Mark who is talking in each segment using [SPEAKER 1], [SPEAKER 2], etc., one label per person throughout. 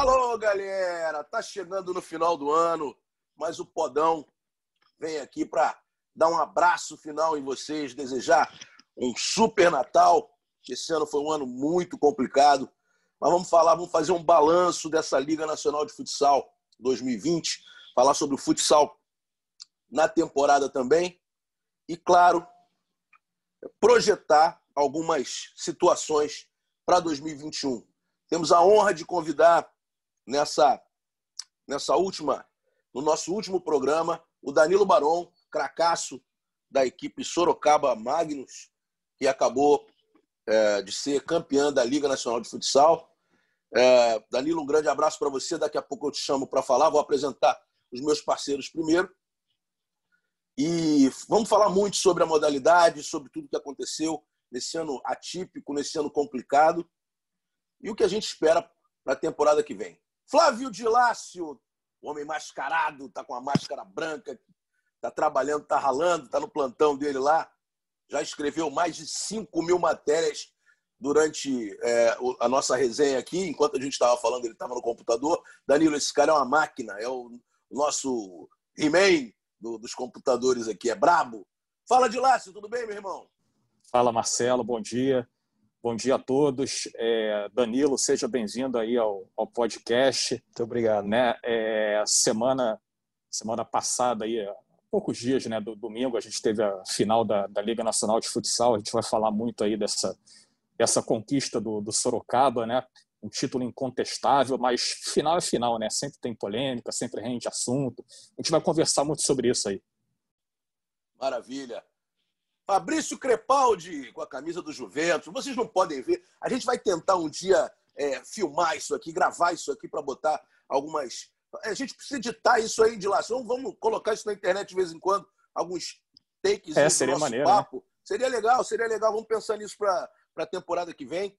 [SPEAKER 1] Alô, galera! Tá chegando no final do ano, mas o Podão vem aqui para dar um abraço final em vocês, desejar um super Natal. Esse ano foi um ano muito complicado, mas vamos falar, vamos fazer um balanço dessa Liga Nacional de Futsal 2020, falar sobre o futsal na temporada também e, claro, projetar algumas situações para 2021. Temos a honra de convidar nessa nessa última no nosso último programa o Danilo Baron, cracaço da equipe Sorocaba Magnus, que acabou é, de ser campeã da Liga Nacional de Futsal. É, Danilo, um grande abraço para você. Daqui a pouco eu te chamo para falar. Vou apresentar os meus parceiros primeiro. E vamos falar muito sobre a modalidade, sobre tudo que aconteceu nesse ano atípico, nesse ano complicado e o que a gente espera para a temporada que vem. Flávio Dilácio, homem mascarado, tá com a máscara branca, tá trabalhando, tá ralando, tá no plantão dele lá. Já escreveu mais de 5 mil matérias durante é, a nossa resenha aqui. Enquanto a gente estava falando, ele estava no computador. Danilo, esse cara é uma máquina, é o nosso He-Man do, dos computadores aqui, é brabo. Fala de Lácio, tudo bem, meu irmão?
[SPEAKER 2] Fala, Marcelo, bom dia. Bom dia a todos. É, Danilo, seja bem-vindo aí ao, ao, podcast.
[SPEAKER 3] Muito obrigado.
[SPEAKER 2] Né? É, semana, semana passada, aí, há poucos dias, né, do domingo, a gente teve a final da, da Liga Nacional de Futsal. A gente vai falar muito aí dessa, dessa conquista do, do Sorocaba, né? um título incontestável, mas final é final, né? Sempre tem polêmica, sempre rende assunto. A gente vai conversar muito sobre isso aí.
[SPEAKER 1] Maravilha. Fabrício Crepaldi com a camisa do Juventus. Vocês não podem ver. A gente vai tentar um dia é, filmar isso aqui, gravar isso aqui para botar algumas. A gente precisa editar isso aí de lá. Vamos, vamos colocar isso na internet de vez em quando, alguns takes
[SPEAKER 2] é, seria do nosso maneiro, né? papo. Né?
[SPEAKER 1] Seria legal, seria legal. Vamos pensar nisso para a temporada que vem.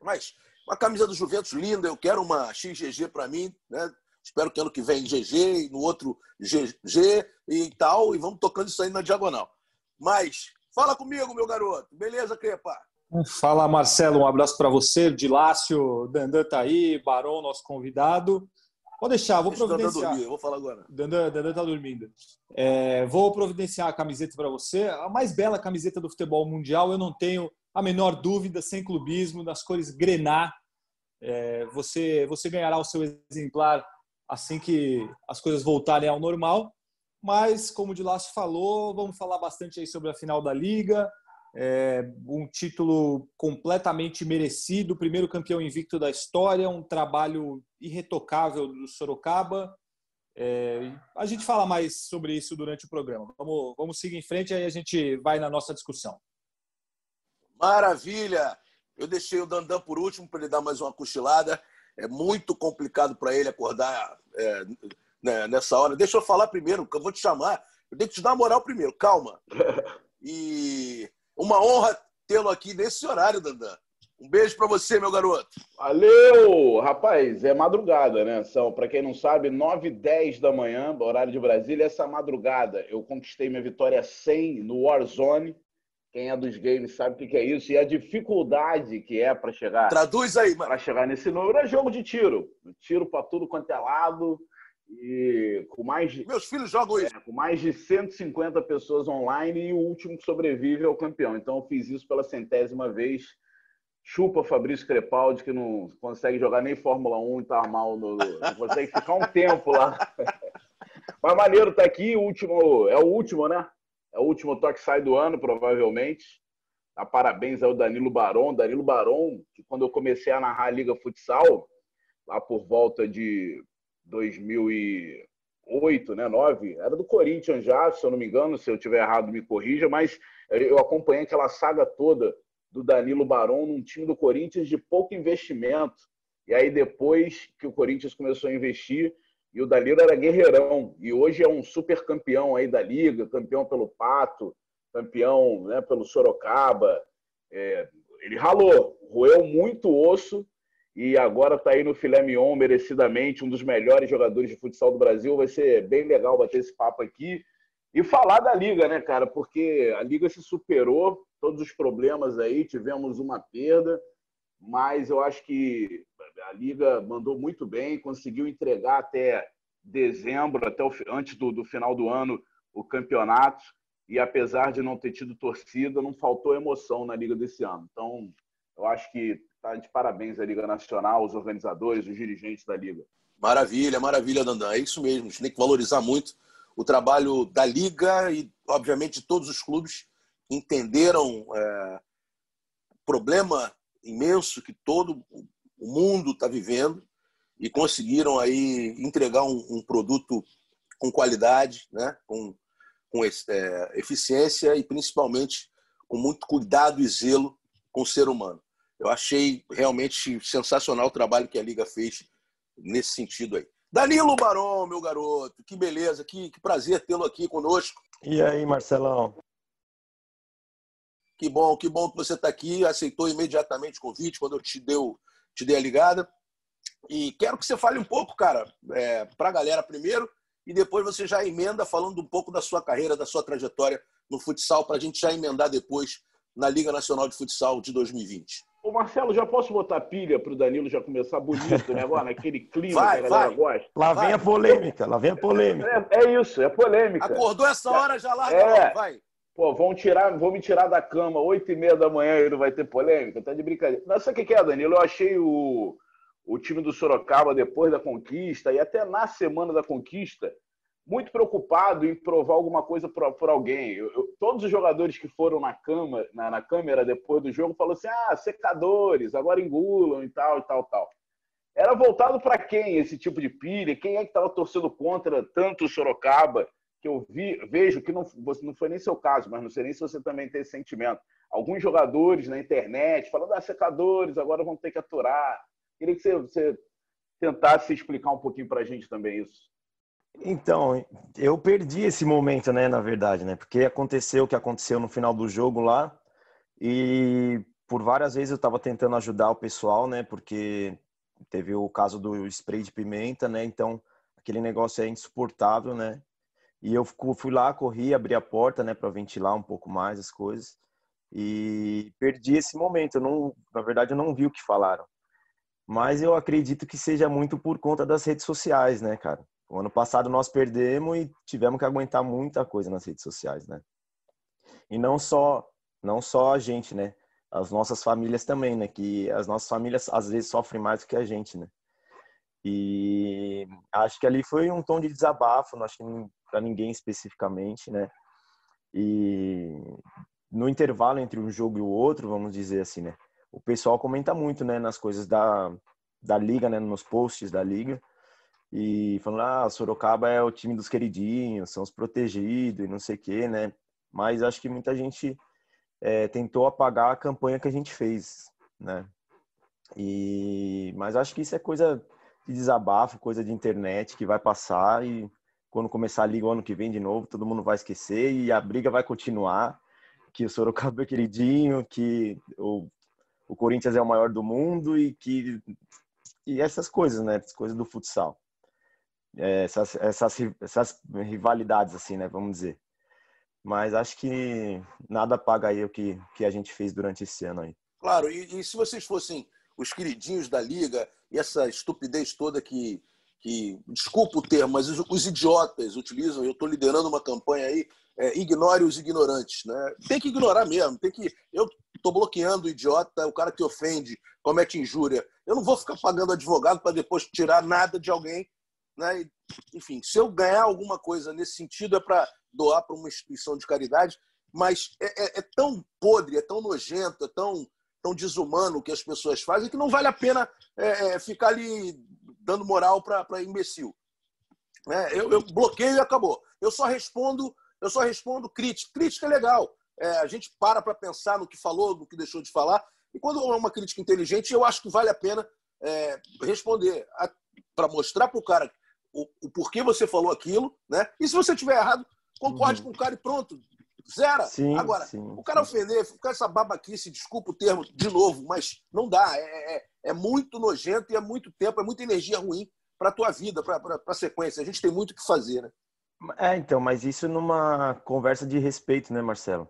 [SPEAKER 1] Mas uma camisa do Juventus linda, eu quero uma XGG para mim, né? Espero que ano que vem GG e no outro GG e tal, e vamos tocando isso aí na diagonal. Mas fala comigo, meu garoto. Beleza, Crepa?
[SPEAKER 3] Fala, Marcelo. Um abraço para você. Dilácio, Dandan tá aí, Barão, nosso convidado. Vou deixar, vou Deixa providenciar.
[SPEAKER 1] Dormir, vou falar agora.
[SPEAKER 3] Dandan, Dandan tá dormindo. É, vou providenciar a camiseta para você. A mais bela camiseta do futebol mundial. Eu não tenho a menor dúvida, sem clubismo, nas cores grená. É, você, você ganhará o seu exemplar assim que as coisas voltarem ao normal. Mas, como o Dilácio falou, vamos falar bastante aí sobre a final da Liga. É, um título completamente merecido, primeiro campeão invicto da história, um trabalho irretocável do Sorocaba. É, a gente fala mais sobre isso durante o programa. Vamos, vamos seguir em frente aí a gente vai na nossa discussão.
[SPEAKER 1] Maravilha! Eu deixei o Dandan por último para ele dar mais uma cochilada. É muito complicado para ele acordar é, né, nessa hora. Deixa eu falar primeiro, que eu vou te chamar. Eu tenho que te dar uma moral primeiro, calma. E uma honra tê-lo aqui nesse horário, Dandan. Um beijo para você, meu garoto.
[SPEAKER 4] Valeu! Rapaz, é madrugada, né? São, para quem não sabe, 9 h 10 da manhã, horário de Brasília. Essa madrugada eu conquistei minha vitória 100 no Warzone. Quem é dos games sabe o que é isso e a dificuldade que é para chegar.
[SPEAKER 1] Traduz aí, mano.
[SPEAKER 4] Para chegar nesse número é jogo de tiro. Tiro para tudo quanto é lado. E com mais de.
[SPEAKER 1] Meus filhos jogam isso.
[SPEAKER 4] É, com mais de 150 pessoas online e o último que sobrevive é o campeão. Então eu fiz isso pela centésima vez. Chupa Fabrício Crepaldi, que não consegue jogar nem Fórmula 1 e tá mal. No... Não consegue ficar um tempo lá. Mas maneiro tá aqui, o último. É o último, né? É o último toque sai do ano, provavelmente. A parabéns ao Danilo Baron. Danilo Baron, que quando eu comecei a narrar a Liga Futsal, lá por volta de 2008, né, 9, era do Corinthians já, se eu não me engano, se eu tiver errado me corrija, mas eu acompanhei aquela saga toda do Danilo Baron num time do Corinthians de pouco investimento. E aí depois que o Corinthians começou a investir, e o Danilo era guerreirão. E hoje é um super campeão aí da Liga, campeão pelo Pato, campeão né, pelo Sorocaba. É, ele ralou, roeu muito osso e agora está aí no filé mignon, merecidamente, um dos melhores jogadores de futsal do Brasil. Vai ser bem legal bater esse papo aqui. E falar da Liga, né, cara? Porque a Liga se superou, todos os problemas aí, tivemos uma perda, mas eu acho que A liga mandou muito bem, conseguiu entregar até dezembro, até o, antes do, do final do ano, o campeonato. E apesar de não ter tido torcida, não faltou emoção na liga desse ano. Então, eu acho que está de parabéns a Liga Nacional, os organizadores, os dirigentes da liga.
[SPEAKER 1] Maravilha, maravilha, Dandan. É isso mesmo. A gente tem que valorizar muito o trabalho da liga e, obviamente, todos os clubes entenderam é, o problema imenso que todo o mundo está vivendo e conseguiram aí entregar um, um produto com qualidade, né? com, com é, eficiência e principalmente com muito cuidado e zelo com o ser humano. Eu achei realmente sensacional o trabalho que a Liga fez nesse sentido aí. Danilo Barão, meu garoto, que beleza, que, que prazer tê-lo aqui conosco.
[SPEAKER 5] E aí, Marcelão?
[SPEAKER 1] Que bom, que bom que você está aqui, aceitou imediatamente o convite quando eu te, deu, te dei a ligada. E quero que você fale um pouco, cara, é, para a galera primeiro, e depois você já emenda falando um pouco da sua carreira, da sua trajetória no futsal, para a gente já emendar depois na Liga Nacional de Futsal de 2020.
[SPEAKER 4] Ô Marcelo, já posso botar pilha para o Danilo já começar bonito, né? Agora, naquele clima vai, que a galera vai. gosta?
[SPEAKER 5] Lá vai. vem a polêmica, lá vem a polêmica.
[SPEAKER 4] É, é isso, é polêmica.
[SPEAKER 1] Acordou essa hora, já larga é. vai.
[SPEAKER 4] Pô, vão, tirar, vão me tirar da cama oito e meia da manhã e não vai ter polêmica? Tá de brincadeira. Não, sabe o que é, Danilo? Eu achei o, o time do Sorocaba depois da conquista e até na semana da conquista muito preocupado em provar alguma coisa por, alguém. Eu, eu, todos os jogadores que foram na, cama, na, na câmera depois do jogo falaram assim: ah, secadores, agora engulam e tal, e tal, tal. Era voltado para quem esse tipo de pilha? Quem é que estava torcendo contra tanto o Sorocaba? Que eu vi, vejo que não, não foi nem seu caso, mas não sei nem se você também tem esse sentimento. Alguns jogadores na internet falando: ah, secadores, agora vão ter que aturar. Queria que você, você tentasse explicar um pouquinho para a gente também isso.
[SPEAKER 5] Então, eu perdi esse momento, né, na verdade, né? Porque aconteceu o que aconteceu no final do jogo lá e por várias vezes eu estava tentando ajudar o pessoal, né? Porque teve o caso do spray de pimenta, né? Então, aquele negócio é insuportável, né? E eu fui lá, corri, abri a porta, né, para ventilar um pouco mais as coisas. E perdi esse momento. Eu não, na verdade, eu não vi o que falaram. Mas eu acredito que seja muito por conta das redes sociais, né, cara? O ano passado nós perdemos e tivemos que aguentar muita coisa nas redes sociais, né? E não só, não só a gente, né? As nossas famílias também, né? Que as nossas famílias às vezes sofrem mais do que a gente, né? E acho que ali foi um tom de desabafo, não acho que para ninguém especificamente, né? E no intervalo entre um jogo e o outro, vamos dizer assim, né? O pessoal comenta muito, né, nas coisas da, da liga, né, nos posts da liga e falando, ah, Sorocaba é o time dos queridinhos, são os protegidos e não sei o quê, né? Mas acho que muita gente é, tentou apagar a campanha que a gente fez, né? E, mas acho que isso é coisa de desabafo, coisa de internet que vai passar e quando começar a liga o ano que vem de novo, todo mundo vai esquecer e a briga vai continuar, que o Sorocaba é queridinho, que o, o Corinthians é o maior do mundo e que e essas coisas, né? Coisas do futsal essas, essas, essas rivalidades, assim, né? Vamos dizer. Mas acho que nada paga aí o que, que a gente fez durante esse ano aí.
[SPEAKER 1] Claro, e, e se vocês fossem os queridinhos da liga e essa estupidez toda que, que desculpa o termo, mas os, os idiotas utilizam, eu estou liderando uma campanha aí, é, ignore os ignorantes, né? Tem que ignorar mesmo, tem que. Eu estou bloqueando o idiota, o cara que ofende, comete injúria. Eu não vou ficar pagando advogado para depois tirar nada de alguém né? Enfim, se eu ganhar alguma coisa nesse sentido é para doar para uma instituição de caridade, mas é, é, é, tão podre, é tão nojento, é tão, tão desumano o que as pessoas fazem que não vale a pena é, é ficar ali dando moral para imbecil. Né? Eu, eu, bloqueio e acabou. Eu só respondo, eu só respondo crítica. Crítica é legal. É, a gente para para pensar no que falou, no que deixou de falar. E quando é uma crítica inteligente, eu acho que vale a pena é, responder para mostrar para o cara o, o porquê você falou aquilo, né? E se você tiver errado, concorde uhum. com o cara e pronto. Zera. Sim, Agora, sim, o cara sim. ofender, ficar essa babaquice, desculpa o termo de novo, mas não dá. É, é, é muito nojento e é muito tempo, é muita energia ruim para a tua vida, para a sequência. A gente tem muito o que fazer, né?
[SPEAKER 5] É, então, mas isso numa conversa de respeito, né, Marcelo?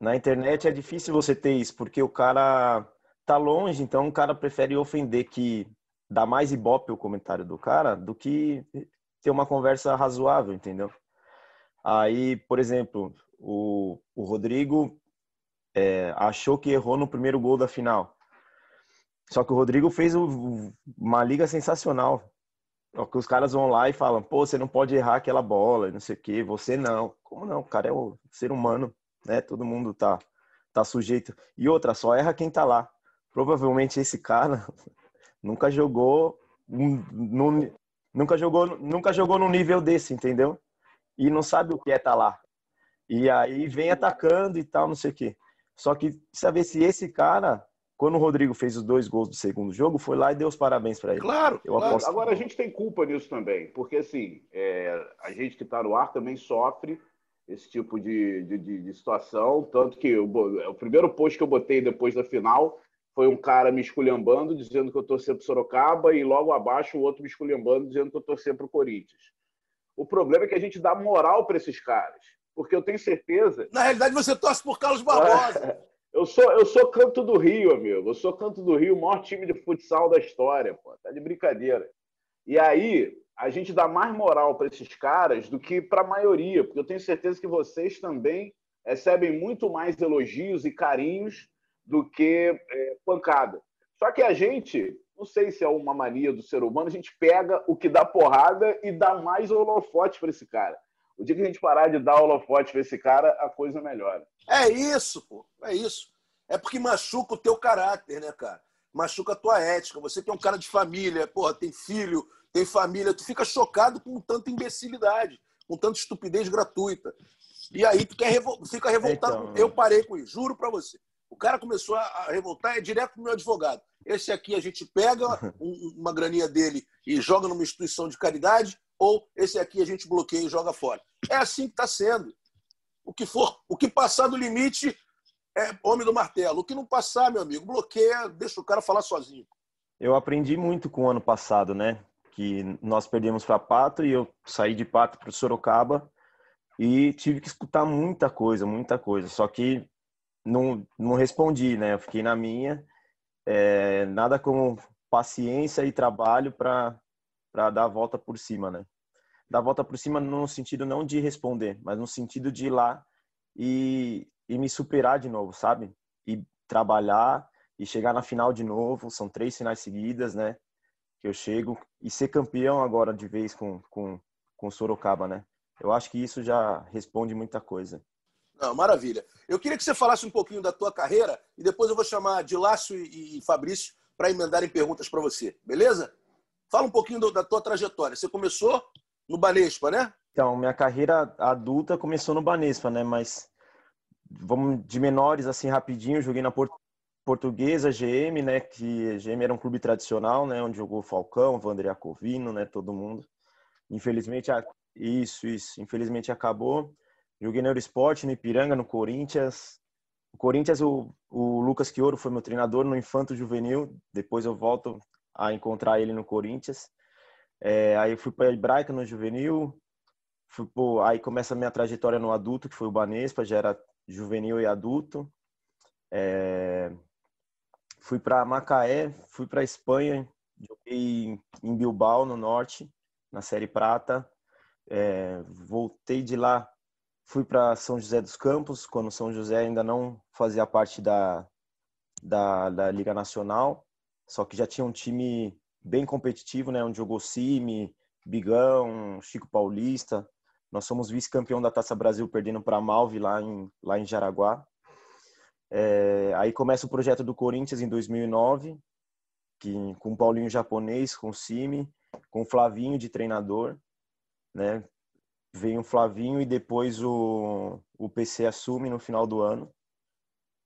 [SPEAKER 5] Na internet é difícil você ter isso, porque o cara tá longe, então o cara prefere ofender que dá mais ibope o comentário do cara do que ter uma conversa razoável, entendeu? Aí, por exemplo, o, o Rodrigo é, achou que errou no primeiro gol da final. Só que o Rodrigo fez uma liga sensacional. Só que os caras vão lá e falam, pô, você não pode errar aquela bola, não sei o quê, você não. Como não? O cara é um ser humano, né? Todo mundo tá, tá sujeito. E outra, só erra quem tá lá. Provavelmente esse cara nunca jogou nunca jogou nunca jogou no nível desse, entendeu? E não sabe o que é estar tá lá. E aí vem atacando e tal, não sei o quê. Só que ver se esse cara quando o Rodrigo fez os dois gols do segundo jogo, foi lá e deu os parabéns para ele.
[SPEAKER 4] Claro, eu claro. Aposto... Agora a gente tem culpa nisso também, porque assim, é, a gente que está no ar também sofre esse tipo de, de, de, situação. Tanto que eu, o primeiro post que eu botei depois da final foi um cara me esculhambando, dizendo que eu torcia para Sorocaba, e logo abaixo o outro me esculhambando, dizendo que eu torcia para o Corinthians. O problema é que a gente dá moral para esses caras, porque eu tenho certeza.
[SPEAKER 1] Na realidade, você torce por Carlos Barbosa.
[SPEAKER 4] Eu sou, eu sou Canto do Rio, amigo. Eu sou Canto do Rio, o maior time de futsal da história, pô. Tá de brincadeira. E aí, a gente dá mais moral para esses caras do que para a maioria, porque eu tenho certeza que vocês também recebem muito mais elogios e carinhos do que é, pancada. Só que a gente, não sei se é uma mania do ser humano, a gente pega o que dá porrada e dá mais holofote para esse cara. O dia que a gente parar de dar holofote para esse cara, a coisa melhora.
[SPEAKER 1] É isso, pô. É isso. É porque machuca o teu caráter, né, cara? Machuca a tua ética. Você que é um cara de família, porra, tem filho, tem família, tu fica chocado com tanta imbecilidade, com tanta estupidez gratuita. E aí tu quer revol... fica revoltado. Então... Eu parei com isso, juro para você. O cara começou a revoltar, é direto pro meu advogado. Esse aqui a gente pega uma graninha dele e joga numa instituição de caridade, ou esse aqui a gente bloqueia e joga fora. É assim que está sendo. O que for, o que passar do limite é homem do martelo. O que não passar, meu amigo, bloqueia, deixa o cara falar sozinho.
[SPEAKER 5] Eu aprendi muito com o ano passado, né? Que nós perdemos para Pato e eu saí de Pato para Sorocaba e tive que escutar muita coisa, muita coisa. Só que não, não respondi, né? Eu fiquei na minha. É, nada como paciência e trabalho para dar a volta por cima, né? Dar a volta por cima no sentido não de responder, mas no sentido de ir lá e, e me superar de novo, sabe? E trabalhar e chegar na final de novo. São três finais seguidas, né? Que eu chego e ser campeão agora de vez com, com, com Sorocaba, né? Eu acho que isso já responde muita coisa.
[SPEAKER 1] Não, maravilha. Eu queria que você falasse um pouquinho da tua carreira e depois eu vou chamar de e, e Fabrício para emendarem perguntas para você, beleza? Fala um pouquinho do, da tua trajetória. Você começou no Banespa, né?
[SPEAKER 5] Então, minha carreira adulta começou no Banespa, né? Mas vamos de menores assim rapidinho, joguei na Port Portuguesa GM, né, que GM era um clube tradicional, né, onde jogou Falcão, Vandré Acovino, né, todo mundo. Infelizmente isso, isso, infelizmente acabou. Joguei no Eurosport, no Ipiranga, no Corinthians. O Corinthians, o, o Lucas Quioro foi meu treinador no Infanto Juvenil. Depois eu volto a encontrar ele no Corinthians. É, aí eu fui para a Hebraica no Juvenil. Fui, pô, aí começa a minha trajetória no adulto, que foi o Banespa, já era juvenil e adulto. É... Fui para Macaé, fui para Espanha, joguei em Bilbao, no norte, na Série Prata. É... Voltei de lá, fui para São José dos Campos, quando São José ainda não fazia parte da, da, da Liga Nacional, só que já tinha um time bem competitivo, né, onde jogou Cime, Bigão, Chico Paulista, nós somos vice-campeão da Taça Brasil, perdendo para Malve lá em, lá em Jaraguá. É, aí começa o projeto do Corinthians em 2009, que, com o Paulinho japonês, com o Cime, com o Flavinho de treinador. Né? Vem o Flavinho e depois o, o PC assume no final do ano.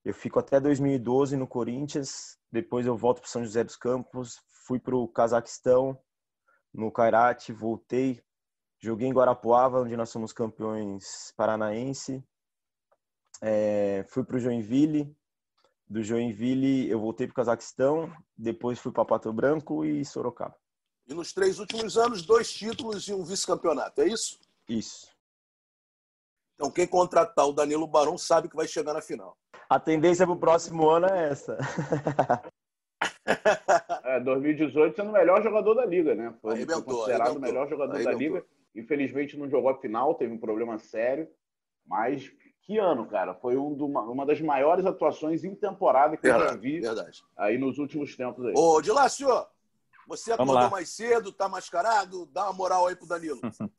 [SPEAKER 5] Eu fico até 2012 no Corinthians, depois eu volto para São José dos Campos, fui para o Cazaquistão, no Kairat, voltei Joguei em Guarapuava, onde nós somos campeões paranaense. É, fui para o Joinville. Do Joinville eu voltei para o Cazaquistão. Depois fui para Pato Branco e Sorocaba.
[SPEAKER 1] E nos três últimos anos, dois títulos e um vice-campeonato, é isso?
[SPEAKER 5] Isso.
[SPEAKER 1] Então, quem contratar o Danilo Barão sabe que vai chegar na final.
[SPEAKER 5] A tendência para o próximo ano é essa.
[SPEAKER 4] é, É, 2018 sendo o melhor jogador da liga, né? Foi,
[SPEAKER 1] Arrebentou,
[SPEAKER 4] considerado
[SPEAKER 1] arrebentou,
[SPEAKER 4] o melhor jogador
[SPEAKER 1] arrebentou.
[SPEAKER 4] da liga. Infelizmente não jogou a final, teve um problema sério. Mas que ano, cara? Foi um do- uma das maiores atuações em temporada que eu já
[SPEAKER 1] Verdade,
[SPEAKER 4] vi
[SPEAKER 1] verdade.
[SPEAKER 4] aí nos últimos tempos aí.
[SPEAKER 1] Ô, Dilácio, você acordou
[SPEAKER 2] lá.
[SPEAKER 1] mais cedo, tá mascarado? Dá uma moral aí pro Danilo.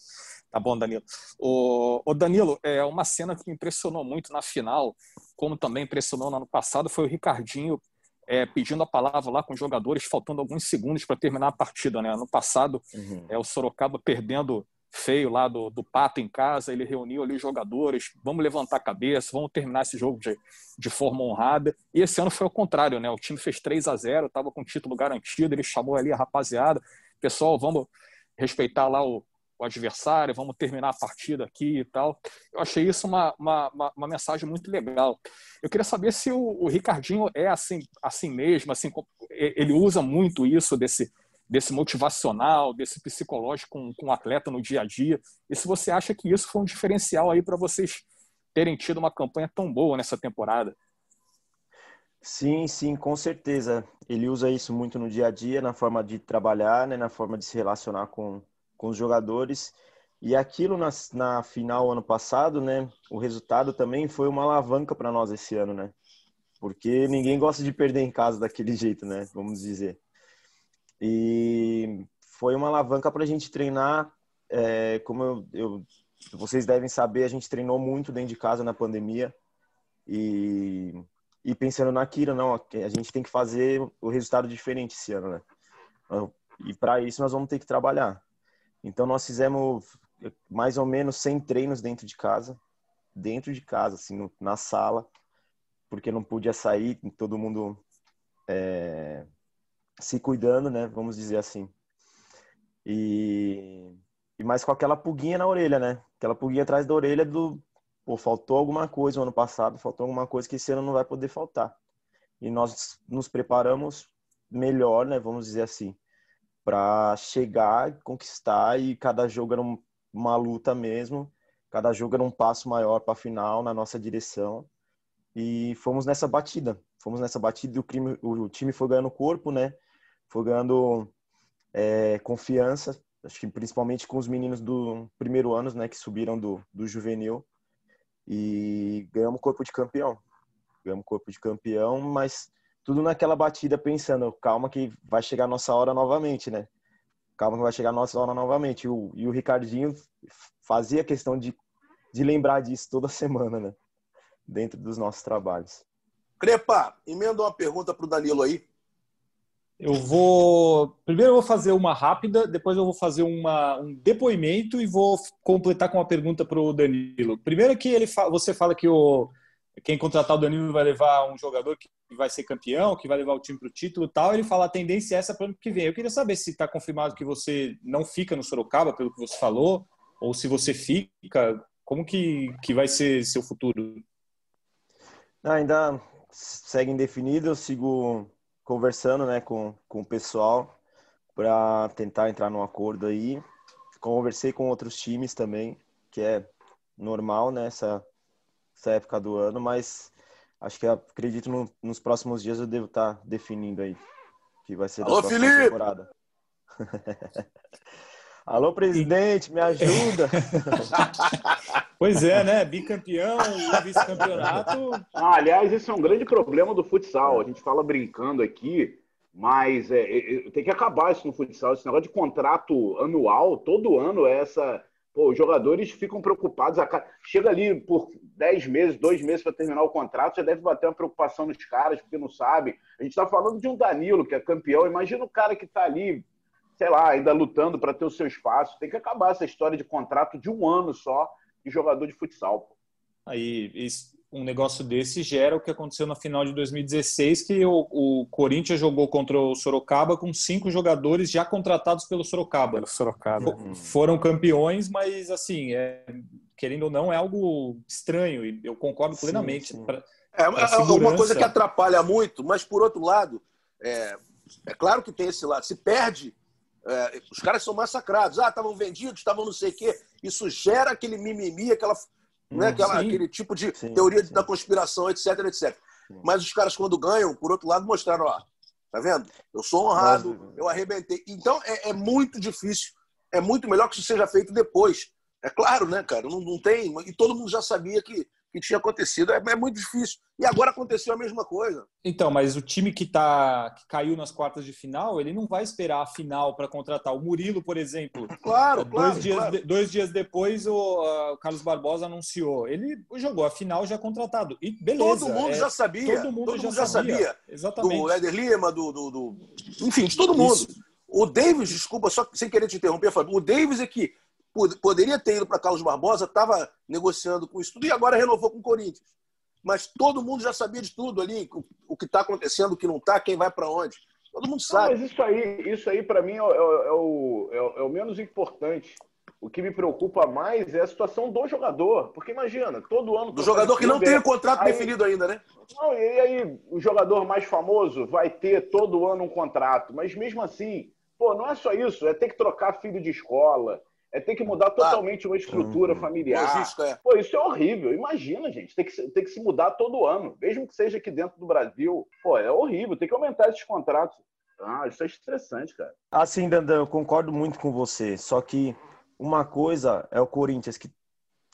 [SPEAKER 2] Tá bom, Danilo. O, o Danilo, é uma cena que me impressionou muito na final, como também impressionou no ano passado, foi o Ricardinho é, pedindo a palavra lá com os jogadores, faltando alguns segundos para terminar a partida. Né? No passado,
[SPEAKER 5] Uhum.
[SPEAKER 2] é, o Sorocaba perdendo feio lá do, do Pato em casa, ele reuniu ali jogadores, vamos levantar a cabeça, vamos terminar esse jogo de, de forma honrada. E esse ano foi ao contrário, né? O time fez 3 a 0 estava com o título garantido, ele chamou ali a rapaziada, pessoal, vamos respeitar lá o, o adversário, vamos terminar a partida aqui e tal. Eu achei isso uma, uma, uma, uma mensagem muito legal. Eu queria saber se o, o Ricardinho é assim, assim mesmo, assim, ele usa muito isso desse desse motivacional, desse psicológico com, com o atleta no dia a dia. E se você acha que isso foi um diferencial aí para vocês terem tido uma campanha tão boa nessa temporada?
[SPEAKER 5] Sim, sim, com certeza. Ele usa isso muito no dia a dia, na forma de trabalhar, né, na forma de se relacionar com, com os jogadores. E aquilo na, na final ano passado, né, o resultado também foi uma alavanca para nós esse ano, né? Porque ninguém gosta de perder em casa daquele jeito, né? Vamos dizer. E foi uma alavanca para a gente treinar. é, como eu, eu- vocês devem saber, a gente treinou muito dentro de casa na pandemia. E e pensando naquilo, não, a gente tem que fazer o resultado diferente esse ano, né? E para isso nós vamos ter que trabalhar. Então nós fizemos mais ou menos 100 treinos dentro de casa, dentro de casa, assim, na sala, porque não podia sair, todo mundo é, se cuidando, né? Vamos dizer assim. E, e mais com aquela pulguinha na orelha, né? Aquela pulguinha atrás da orelha do pô, faltou alguma coisa no ano passado, faltou alguma coisa que esse ano não vai poder faltar. E nós nos preparamos melhor, né, vamos dizer assim, para chegar, conquistar e cada jogo era um- uma luta mesmo, cada jogo era um passo maior para a final na nossa direção. E fomos nessa batida, fomos nessa batida e o, crime, o time foi ganhando corpo, né? Foi ganhando é, confiança, acho que principalmente com os meninos do primeiro ano, né, que subiram do, do juvenil e ganhamos corpo de campeão. Ganhamos corpo de campeão, mas tudo naquela batida pensando, calma que vai chegar a nossa hora novamente, né? Calma que vai chegar a nossa hora novamente. E o, e o Ricardinho fazia questão de, de lembrar disso toda semana, né? Dentro dos nossos trabalhos.
[SPEAKER 1] Crepa, emenda uma pergunta pro Danilo aí.
[SPEAKER 3] Eu vou. Primeiro eu vou fazer uma rápida, depois eu vou fazer uma, um depoimento e vou completar com uma pergunta para o Danilo. Primeiro que ele fa... você fala que o quem contratar o Danilo vai levar um jogador que vai ser campeão, que vai levar o time para o título e tal. Ele fala a tendência é essa para o ano que vem. Eu queria saber se está confirmado que você não fica no Sorocaba, pelo que você falou, ou se você fica. Como que, que vai ser seu futuro?
[SPEAKER 5] Ainda segue indefinido, eu sigo conversando né, com, com o pessoal para tentar entrar num acordo aí. Conversei com outros times também, que é normal nessa essa época do ano, mas acho que acredito no, nos próximos dias eu devo estar definindo aí que vai ser da
[SPEAKER 1] Alô,
[SPEAKER 5] próxima
[SPEAKER 1] Felipe!
[SPEAKER 5] temporada. Alô, presidente, me ajuda!
[SPEAKER 3] Pois é, né? Bicampeão vice-campeonato.
[SPEAKER 4] Ah, aliás, esse é um grande problema do futsal. A gente fala brincando aqui, mas é, é, tem que acabar isso no futsal. Esse negócio de contrato anual, todo ano é essa. Pô, os jogadores ficam preocupados. a Chega ali por 10 meses, dois meses para terminar o contrato, já deve bater uma preocupação nos caras, porque não sabe. A gente está falando de um Danilo, que é campeão. Imagina o cara que está ali, sei lá, ainda lutando para ter o seu espaço. Tem que acabar essa história de contrato de um ano só de jogador de futsal. pô.
[SPEAKER 3] Aí um negócio desse gera o que aconteceu na final de 2016, que o, o Corinthians jogou contra o Sorocaba com cinco jogadores já contratados pelo Sorocaba.
[SPEAKER 2] Pelo Sorocaba.
[SPEAKER 3] Fo- Foram campeões, mas assim, é, querendo ou não, é algo estranho e eu concordo
[SPEAKER 5] Sim,
[SPEAKER 3] plenamente.
[SPEAKER 5] sim.
[SPEAKER 3] Pra-
[SPEAKER 1] É,
[SPEAKER 3] Pra
[SPEAKER 1] é uma coisa que atrapalha muito, mas por outro lado, é, é claro que tem esse lado. Se perde, é, os caras são massacrados. Ah, estavam vendidos, estavam não sei o quê. Isso gera aquele mimimi, aquela, né,
[SPEAKER 5] Hum,
[SPEAKER 1] aquela-
[SPEAKER 3] sim.
[SPEAKER 1] aquele tipo de
[SPEAKER 5] Sim,
[SPEAKER 1] teoria
[SPEAKER 5] sim.
[SPEAKER 1] da conspiração, etc, etc.
[SPEAKER 5] Sim.
[SPEAKER 1] Mas os caras, quando ganham, por outro lado, mostraram, ó, Tá vendo? Eu sou honrado, eu arrebentei. Então é, é muito difícil. É muito melhor que isso seja feito depois. É claro, né, cara? Não, não tem. E todo mundo já sabia que que tinha acontecido. É, é, muito difícil. E agora aconteceu a mesma coisa.
[SPEAKER 3] Então, mas o time que, tá, que caiu nas quartas de final, ele não vai esperar a final para contratar. O Murilo, por exemplo.
[SPEAKER 1] Claro,
[SPEAKER 3] dois
[SPEAKER 1] claro.
[SPEAKER 3] Dias,
[SPEAKER 1] claro.
[SPEAKER 3] Dois dias depois, o, o, Carlos Barbosa anunciou. Ele jogou a final já contratado. E beleza.
[SPEAKER 1] Todo mundo
[SPEAKER 3] é,
[SPEAKER 1] já sabia.
[SPEAKER 3] Todo mundo,
[SPEAKER 1] todo
[SPEAKER 3] já,
[SPEAKER 1] mundo já sabia. sabia.
[SPEAKER 3] Exatamente.
[SPEAKER 1] Do Éder Lima, do, do, do, Enfim, de todo mundo. Isso. O Davis, desculpa, só sem querer te interromper, Fábio, o Davis é que poderia ter ido para Carlos Barbosa, estava negociando com isso tudo e agora renovou com o Corinthians mas todo mundo já sabia de tudo ali, o que está acontecendo, o que não está, quem vai para onde. Todo mundo sabe.
[SPEAKER 4] Não, mas isso aí, isso aí para mim, é, é, é, o, é, o menos importante. O que me preocupa mais é a situação do jogador. Porque imagina, todo ano.
[SPEAKER 1] Do jogador que não tem o contrato aí, definido ainda, né?
[SPEAKER 4] Não, e aí o jogador mais famoso vai ter todo ano um contrato. Mas mesmo assim, pô, não é só isso. É ter que trocar filho de escola, é ter que mudar totalmente uma estrutura uhum. familiar. Logística, é. Pô, isso é horrível. Imagina, gente, tem que, tem que se mudar todo ano, mesmo que seja aqui dentro do Brasil. Pô, é horrível, tem que aumentar esses contratos. Ah, isso é estressante, cara.
[SPEAKER 5] Assim, Dandan, eu concordo muito com você. Só que uma coisa é o Corinthians, que,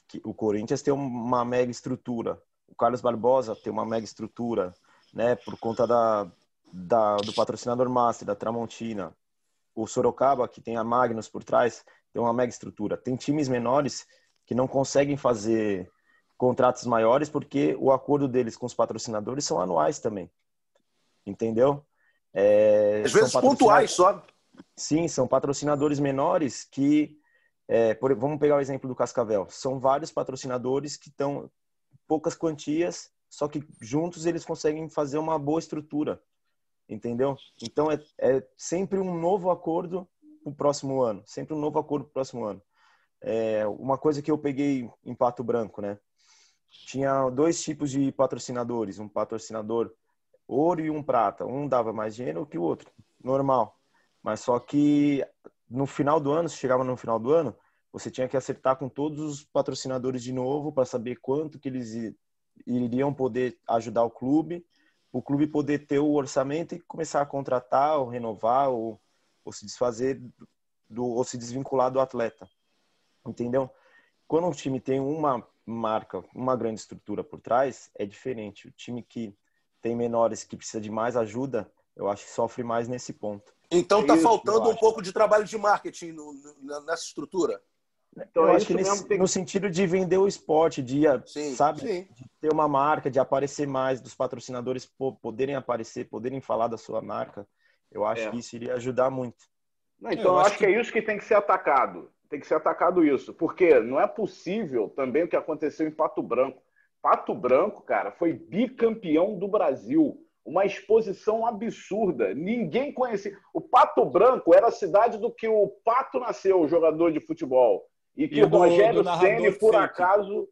[SPEAKER 5] que o Corinthians tem uma mega estrutura. O Carlos Barbosa tem uma mega estrutura, né? Por conta da, da, do patrocinador Master, da Tramontina. O Sorocaba, que tem a Magnus por trás, tem uma mega estrutura. Tem times menores que não conseguem fazer contratos maiores porque o acordo deles com os patrocinadores são anuais também. Entendeu?
[SPEAKER 1] É, Às vezes pontuais só.
[SPEAKER 5] Sim, são patrocinadores menores que. É, por, vamos pegar o exemplo do Cascavel. São vários patrocinadores que estão poucas quantias, só que juntos eles conseguem fazer uma boa estrutura. Entendeu? Então é, é sempre um novo acordo para o próximo ano, sempre um novo acordo para o próximo ano. É, uma coisa que eu peguei em Pato Branco, né? Tinha dois tipos de patrocinadores, um patrocinador ouro e um prata. Um dava mais dinheiro que o outro, normal. Mas só que no final do ano, se chegava no final do ano, você tinha que acertar com todos os patrocinadores de novo para saber quanto que eles iriam poder ajudar o clube, o clube poder ter o orçamento e começar a contratar ou renovar ou ou se desfazer do ou se desvincular do atleta. Entendeu? Quando um time tem uma marca, uma grande estrutura por trás, é diferente. O time que tem menores que precisa de mais ajuda, eu acho que sofre mais nesse ponto.
[SPEAKER 1] Então está é faltando um pouco de trabalho de marketing no, no, nessa estrutura.
[SPEAKER 5] Então, eu é acho que nesse, tem... no sentido de vender o esporte, de, sim, sabe, sim. de ter uma marca, de aparecer mais, dos patrocinadores poderem aparecer, poderem falar da sua marca. Eu acho é. que isso iria ajudar muito.
[SPEAKER 4] Não, então, eu acho, acho que... que é isso que tem que ser atacado. Tem que ser atacado isso. Porque não é possível também o que aconteceu em Pato Branco. Pato Branco, cara, foi bicampeão do Brasil. Uma exposição absurda. Ninguém conhecia. O Pato Branco era a cidade do que o Pato nasceu, o jogador de futebol. E que e o do, Rogério Ceni, por acaso,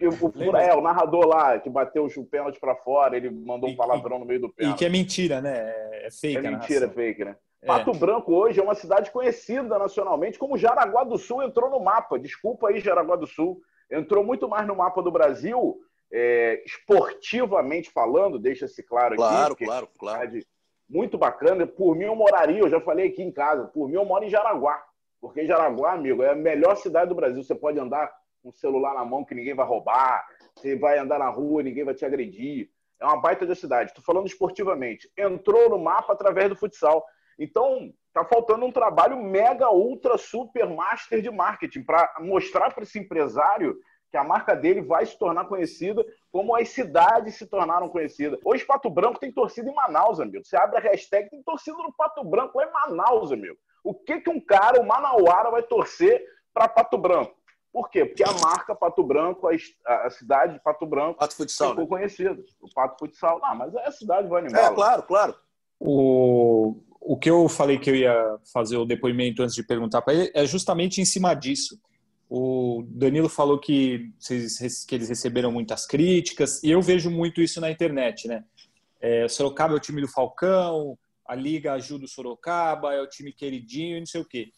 [SPEAKER 4] o, é, o narrador lá que bateu o pênalti para fora, ele mandou um palavrão no meio do pênalti.
[SPEAKER 3] E que é mentira, né? É fake.
[SPEAKER 4] É mentira, fake, né? É. Pato Branco hoje é uma cidade conhecida nacionalmente, como Jaraguá do Sul entrou no mapa. Desculpa aí, Jaraguá do Sul. Entrou muito mais no mapa do Brasil, é, esportivamente falando, deixa-se claro aqui.
[SPEAKER 1] Claro, claro, claro.
[SPEAKER 4] Muito bacana. Por mim, eu moraria, eu já falei aqui em casa, por mim, eu moro em Jaraguá. Porque Jaraguá, amigo, é a melhor cidade do Brasil. Você pode andar o celular na mão que ninguém vai roubar, você vai andar na rua, ninguém vai te agredir. É uma baita de cidade. Estou falando esportivamente. Entrou no mapa através do futsal. Então, está faltando um trabalho mega, ultra, super master de marketing para mostrar para esse empresário que a marca dele vai se tornar conhecida como as cidades se tornaram conhecidas. Hoje, Pato Branco tem torcida em Manaus, amigo. Você abre a hashtag, tem torcida no Pato Branco em Manaus, amigo. O que, que um cara, o Manauara, vai torcer para Pato Branco? Por quê? Porque a marca Pato Branco, a, a cidade de Pato Branco,
[SPEAKER 1] Pato Futsal,
[SPEAKER 4] ficou
[SPEAKER 1] né?
[SPEAKER 4] conhecida. O Pato Futsal. Não, mas é a cidade do animal. É,
[SPEAKER 1] claro, claro.
[SPEAKER 3] O, o que eu falei que eu ia fazer o depoimento antes de perguntar para ele é justamente em cima disso. O Danilo falou que, vocês, que eles receberam muitas críticas, e eu vejo muito isso na internet, né? É, Sorocaba é o time do Falcão, a Liga ajuda o Sorocaba, é o time queridinho, não sei o quê.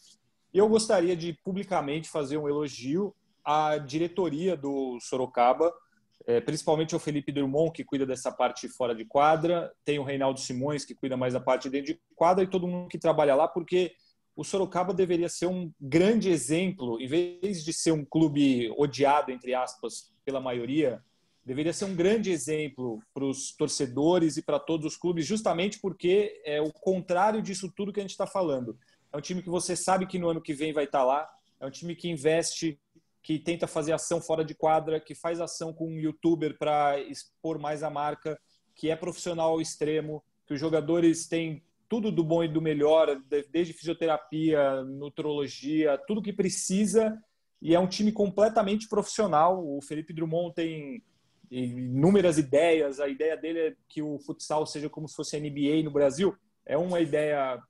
[SPEAKER 3] Eu gostaria de publicamente fazer um elogio à diretoria do Sorocaba é, principalmente o Felipe Drummond, que cuida dessa parte fora de quadra, tem o Reinaldo Simões, que cuida mais da parte dentro de quadra, e todo mundo que trabalha lá, porque o Sorocaba deveria ser um grande exemplo, em vez de ser um clube odiado, entre aspas, pela maioria, deveria ser um grande exemplo para os torcedores e para todos os clubes, justamente porque é o contrário disso tudo que a gente está falando. É um time que você sabe que no ano que vem vai estar tá lá, é um time que investe que tenta fazer ação fora de quadra, que faz ação com um youtuber para expor mais a marca, que é profissional ao extremo, que os jogadores têm tudo do bom e do melhor, desde fisioterapia, nutrologia, tudo que precisa, e é um time completamente profissional. O Felipe Drummond tem inúmeras ideias, a ideia dele é que o futsal seja como se fosse a NBA no Brasil. É uma ideia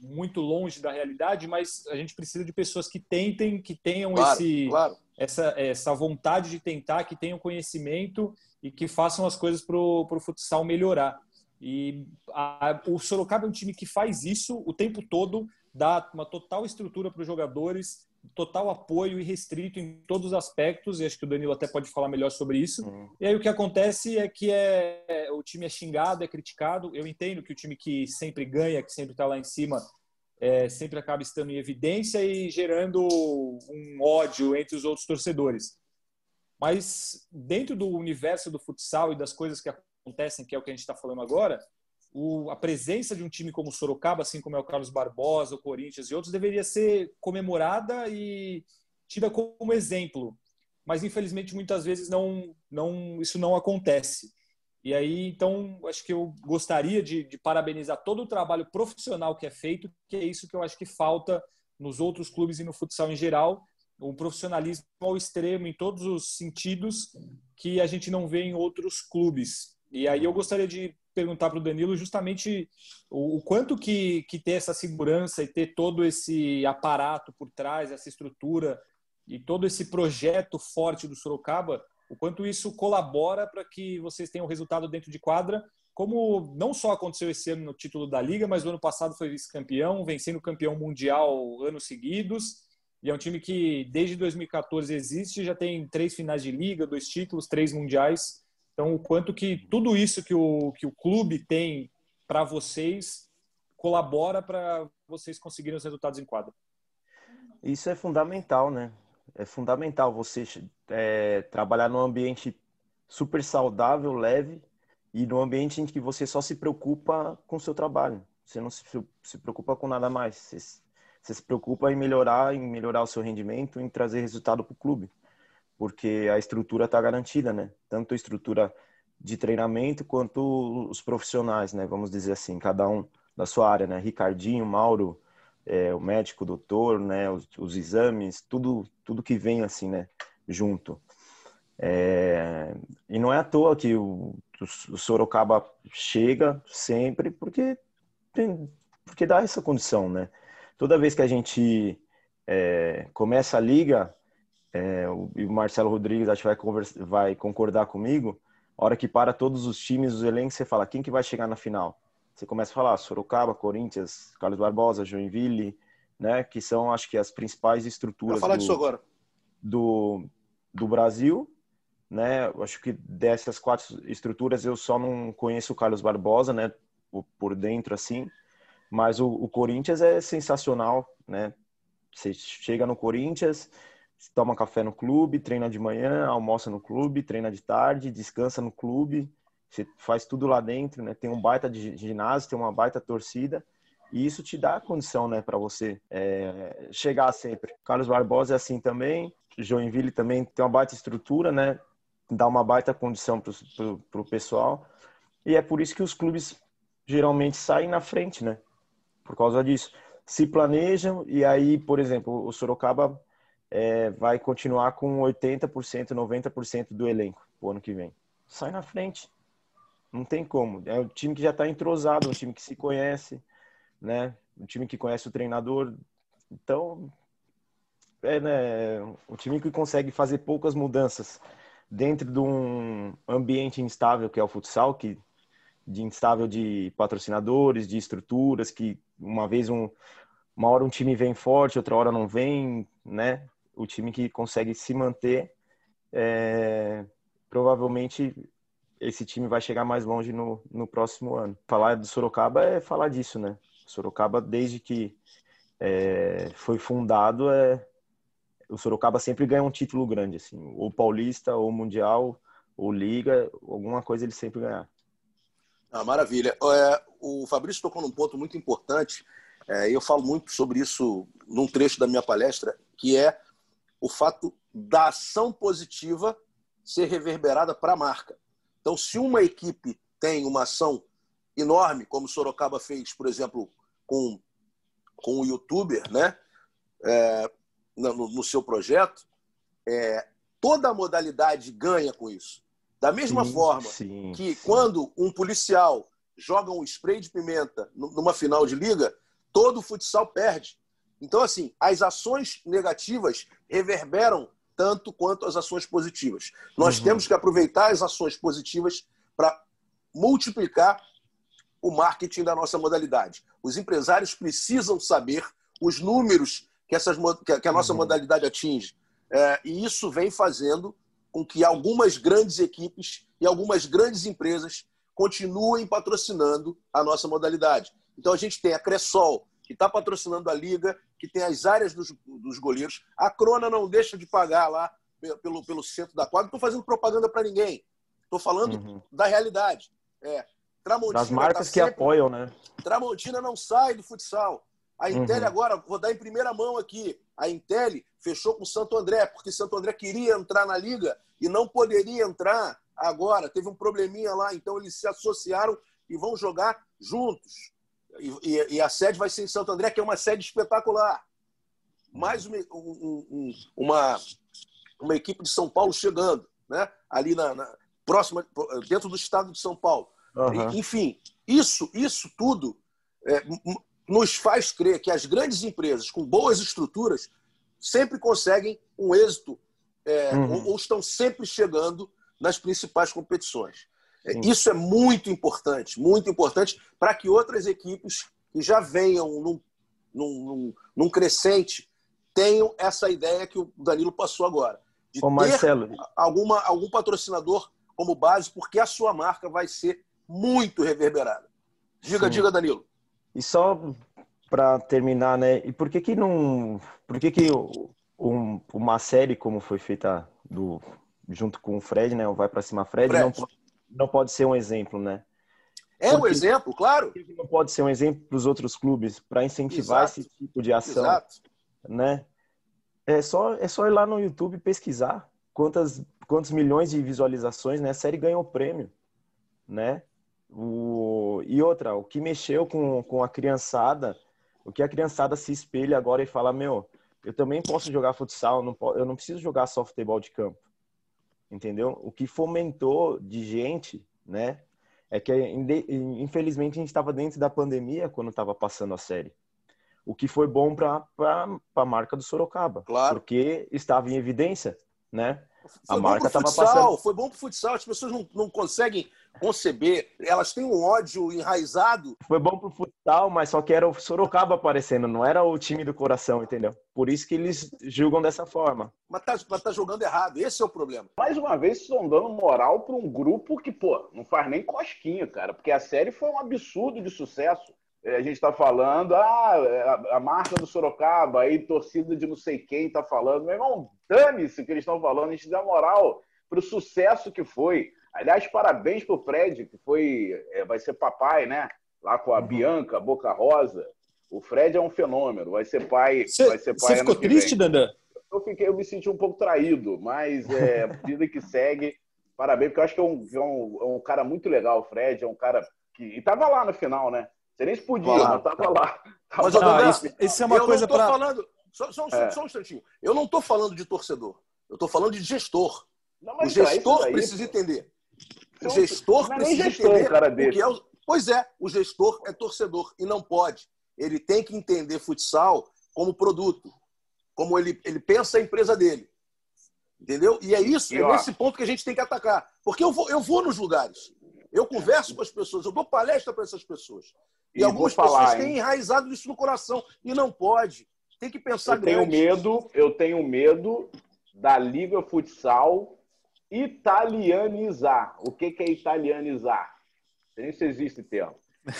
[SPEAKER 3] muito longe da realidade, mas a gente precisa de pessoas que tentem, que tenham claro, esse, claro. Essa, essa vontade de tentar, que tenham conhecimento e que façam as coisas para o futsal melhorar. E a, o Sorocaba é um time que faz isso o tempo todo, dá uma total estrutura para os jogadores, total apoio e restrito em todos os aspectos, e acho que o Danilo até pode falar melhor sobre isso. Uhum. E aí o que acontece é que é, o time é xingado, é criticado. Eu entendo que o time que sempre ganha, que sempre está lá em cima, é, sempre acaba estando em evidência e gerando um ódio entre os outros torcedores. Mas dentro do universo do futsal e das coisas que acontecem, que é o que a gente está falando agora, o, a presença de um time como o Sorocaba, assim como é o Carlos Barbosa, o Corinthians e outros, deveria ser comemorada e tida como exemplo. Mas infelizmente muitas vezes não, não isso não acontece. E aí, então, acho que eu gostaria de, de, parabenizar todo o trabalho profissional que é feito, que é isso que eu acho que falta nos outros clubes e no futsal em geral, um profissionalismo ao extremo em todos os sentidos que a gente não vê em outros clubes. E aí eu gostaria de perguntar para o Danilo justamente o, quanto que, que ter essa segurança e ter todo esse aparato por trás, essa estrutura e todo esse projeto forte do Sorocaba, o quanto isso colabora para que vocês tenham resultado dentro de quadra, como não só aconteceu esse ano no título da Liga, mas o ano passado foi vice-campeão, vencendo o campeão mundial anos seguidos. E é um time que desde 2014 existe, já tem três finais de liga, dois títulos, três mundiais. Então, o quanto que tudo isso que o, que o clube tem para vocês colabora para vocês conseguirem os resultados em quadra.
[SPEAKER 5] Isso é fundamental, né? É fundamental você é, trabalhar num ambiente super saudável, leve e num ambiente em que você só se preocupa com o seu trabalho. Você não se, se preocupa com nada mais. Você, você se preocupa em melhorar, em melhorar o seu rendimento, em trazer resultado para o clube porque a estrutura está garantida, né? Tanto a estrutura de treinamento quanto os profissionais, né? Vamos dizer assim, cada um da sua área, né? Ricardinho, Mauro, é, o médico, o doutor, né? Os, os, exames, tudo, tudo que vem assim, né? Junto. É, e não é à toa que o, o Sorocaba chega sempre, porque tem, porque dá essa condição, né? Toda vez que a gente é, começa a liga, é, o, o Marcelo Rodrigues acho que vai, conversa, vai concordar comigo, a hora que para todos os times, os elencos, você fala, quem que vai chegar na final? Você começa a falar Sorocaba, Corinthians, Carlos Barbosa, Joinville, né, que são, acho que, as principais estruturas
[SPEAKER 1] do.
[SPEAKER 5] Do, do Brasil, né, acho que dessas quatro estruturas eu só não conheço o Carlos Barbosa, né, por dentro, assim, mas o, o Corinthians é sensacional, né, você chega no Corinthians, toma café no clube, treina de manhã, almoça no clube, treina de tarde, descansa no clube, você faz tudo lá dentro, né? Tem um baita de ginásio, tem uma baita torcida e isso te dá a condição, né, para você é, chegar sempre. Carlos Barbosa é assim também, Joinville também tem uma baita estrutura, né? Dá uma baita condição para o pessoal e é por isso que os clubes geralmente saem na frente, né? Por causa disso. Se planejam e aí, por exemplo, o Sorocaba é, vai continuar com 80%, 90% do elenco o ano que vem. Sai na frente. Não tem como. É um time que já está entrosado, um time que se conhece, né? Um time que conhece o treinador. Então, é né, um time que consegue fazer poucas mudanças dentro de um ambiente instável que é o futsal, que de instável de patrocinadores, de estruturas, que uma vez um uma hora um time vem forte, outra hora não vem, né? O time que consegue se manter é, provavelmente esse time vai chegar mais longe no, no próximo ano. Falar do Sorocaba é falar disso, né? Sorocaba, desde que é, foi fundado, é, o Sorocaba sempre ganha um título grande, assim, ou paulista, ou mundial, ou liga, alguma coisa ele sempre ganhar.
[SPEAKER 1] Ah, maravilha. É, o Fabrício tocou num ponto muito importante, é, eu falo muito sobre isso num trecho da minha palestra, que é o fato da ação positiva ser reverberada para a marca. Então, se uma equipe tem uma ação enorme, como Sorocaba fez, por exemplo, com, com o youtuber, né? É, no, no, seu projeto, é, toda a modalidade ganha com isso. Da mesma sim, forma sim, que sim. quando um policial joga um spray de pimenta numa final de liga, todo o futsal perde. Então, assim, as ações negativas reverberam tanto quanto as ações positivas. Nós uhum. temos que aproveitar as ações positivas para multiplicar o marketing da nossa modalidade. Os empresários precisam saber os números que, essas, que a nossa uhum. modalidade atinge. É, e isso vem fazendo com que algumas grandes equipes e algumas grandes empresas continuem patrocinando a nossa modalidade. Então a gente tem a Cressol, que está patrocinando a liga, que tem as áreas dos, dos goleiros. A Crona não deixa de pagar lá pelo, pelo centro da quadra. Não estou fazendo propaganda para ninguém. Estou falando uhum. da realidade. É,
[SPEAKER 5] Tramontina das marcas tá que sempre... apoiam, né?
[SPEAKER 1] Tramontina não sai do futsal. A Intel uhum. agora, vou dar em primeira mão aqui. A Intel fechou com o Santo André, porque Santo André queria entrar na liga e não poderia entrar agora. Teve um probleminha lá, então eles se associaram e vão jogar juntos. E, e, a sede vai ser em Santo André, que é uma sede espetacular. Mais uma, um, uma, uma equipe de São Paulo chegando, né? ali na, na próxima, dentro do estado de São Paulo. Uhum. Enfim, isso, isso tudo é, nos faz crer que as grandes empresas com boas estruturas sempre conseguem um êxito é, uhum. ou, ou, estão sempre chegando nas principais competições. Sim. Isso é muito importante, muito importante para que outras equipes que já venham num, num, num, crescente tenham essa ideia que o Danilo passou agora. De Ô, Marcelo. ter alguma, algum patrocinador como base, porque a sua marca vai ser muito reverberada. Diga, Sim. diga, Danilo.
[SPEAKER 5] E só para terminar, né? E por que que não, por que que um, uma série como foi feita do junto com o Fred, né? O Vai para cima Fred, Fred. Não, pode, não pode ser um exemplo, né?
[SPEAKER 1] É Porque, um exemplo, claro.
[SPEAKER 5] Não pode ser um exemplo para os outros clubes para incentivar Exato. esse tipo de ação, Exato. né? É só é só ir lá no YouTube pesquisar quantas quantos milhões de visualizações, né? A série ganhou prêmio, né? O, e outra, o que mexeu com, com a criançada, o que a criançada se espelha agora e fala, meu, eu também posso jogar futsal, não, eu não preciso jogar só futebol de campo. Entendeu? O que fomentou de gente, né? É que, infelizmente, a gente estava dentro da pandemia quando estava passando a série. O que foi bom para a marca do Sorocaba. Claro. Porque estava em evidência, né?
[SPEAKER 1] Foi a marca estava passando. Foi bom para o futsal. As pessoas não, não conseguem conceber. Elas têm um ódio enraizado.
[SPEAKER 5] Foi bom para o futsal, mas só que era o Sorocaba aparecendo, não era o time do coração, entendeu? Por isso que eles julgam dessa forma.
[SPEAKER 1] Mas tá, mas tá jogando errado. Esse é o problema.
[SPEAKER 4] Mais uma vez, estão dando moral para um grupo que, pô, não faz nem cosquinha, cara. Porque a série foi um absurdo de sucesso. É, a gente está falando, ah, é, a, marca do Sorocaba, aí torcida de não sei quem está falando. Meu irmão, dane-se o que eles estão falando, a gente dá moral para o sucesso que foi. Aliás, parabéns para o Fred, que foi, é, vai ser papai, né? Lá com a uhum. Bianca, Boca Rosa. O Fred é um fenômeno, vai ser pai.
[SPEAKER 3] Você,
[SPEAKER 4] vai ser pai
[SPEAKER 3] você ficou triste, Dandan?
[SPEAKER 4] Eu, fiquei, eu me senti um pouco traído, mas é, vida que segue, parabéns, porque eu acho que é um, é um, é um cara muito legal, o Fred, é um cara que. E tava lá no final, né? Você nem se podia, mas tava lá.
[SPEAKER 1] Tava mas, lá. Isso, isso, é uma eu coisa para. falando. Só, só, é. só, um instantinho. Eu não estou falando de torcedor. Eu estou falando de gestor. Não, o gestor precisa entender. O gestor não precisa gestor, entender. Cara desse. É o... Pois é, o gestor é torcedor e não pode. Ele tem que entender futsal como produto, como ele, ele pensa a empresa dele. Entendeu? E é isso, e, é nesse ponto que a gente tem que atacar. Porque eu vou, eu vou nos lugares. Eu converso com as pessoas, eu dou palestra para essas pessoas. E, e algumas falar, pessoas têm enraizado isso no coração. E não pode. Tem que pensar
[SPEAKER 4] eu
[SPEAKER 1] grande.
[SPEAKER 4] Tenho medo, eu tenho medo da Liga Futsal italianizar. O que, que é italianizar? Sei se existe termo.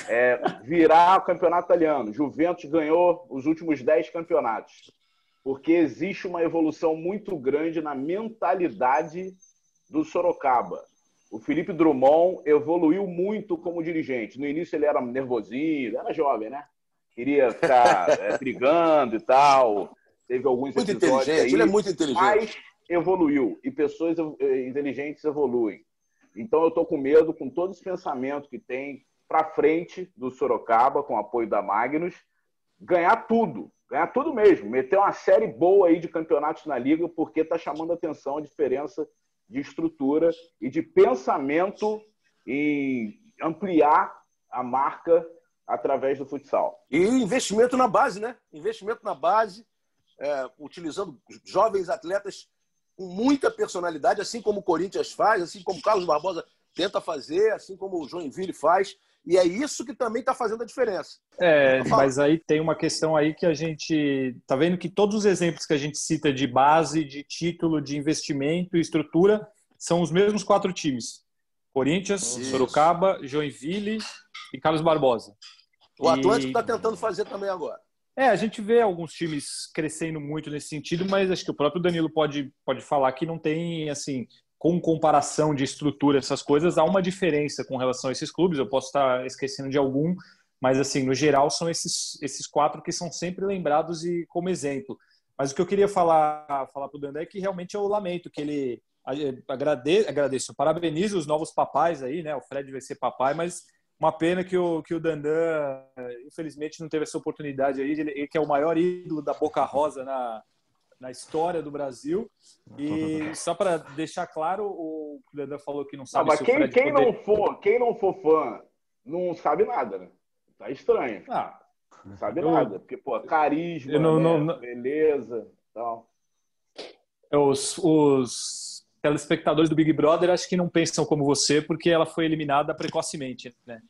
[SPEAKER 4] É virar o campeonato italiano. Juventus ganhou os últimos 10 campeonatos. Porque existe uma evolução muito grande na mentalidade do Sorocaba. O Felipe Drummond evoluiu muito como dirigente. No início ele era nervosinho, era jovem, né? Queria ficar é, brigando e tal. Teve alguns
[SPEAKER 1] muito inteligente, aí, ele é muito inteligente.
[SPEAKER 4] Mas evoluiu e pessoas eh, inteligentes evoluem. Então eu estou com medo, com todo esse pensamento que tem para frente do Sorocaba, com o apoio da Magnus, ganhar tudo, ganhar tudo mesmo, meter uma série boa aí de campeonatos na liga, porque está chamando atenção a diferença de estrutura e de pensamento em ampliar a marca através do futsal.
[SPEAKER 1] E investimento na base, né? Investimento na base, é, utilizando jovens atletas com muita personalidade, assim como o Corinthians faz, assim como o Carlos Barbosa tenta fazer, assim como o Joinville faz. E é isso que também está fazendo a diferença.
[SPEAKER 3] É, mas aí tem uma questão aí que a gente está vendo que todos os exemplos que a gente cita de base, de título, de investimento e estrutura são os mesmos quatro times: Corinthians, isso. Sorocaba, Joinville e Carlos Barbosa.
[SPEAKER 1] O Atlântico está e... tentando fazer também agora.
[SPEAKER 3] É, a gente vê alguns times crescendo muito nesse sentido, mas acho que o próprio Danilo pode, pode falar que não tem, assim, com comparação de estrutura, essas coisas, há uma diferença com relação a esses clubes. Eu posso estar esquecendo de algum, mas, assim, no geral, são esses, esses quatro que são sempre lembrados e como exemplo. Mas o que eu queria falar, falar para o Dandé é que realmente eu lamento que ele agradeço, agradeço, parabenizo os novos papais aí, né? O Fred vai ser papai, mas uma pena que o, que o Dandan, infelizmente, não teve essa oportunidade aí. Ele, que é o maior ídolo da Boca Rosa na, na história do Brasil. E só para deixar claro, o Dandan falou que não sabe
[SPEAKER 4] ah, mas quem, quem poder... não for, quem não for fã não sabe nada, né? Tá estranho. Ah, não sabe eu... nada. Porque, pô, carisma, não, né? não, beleza tal.
[SPEAKER 3] Os, os telespectadores do Big Brother acho que não pensam como você, porque ela foi eliminada precocemente, né?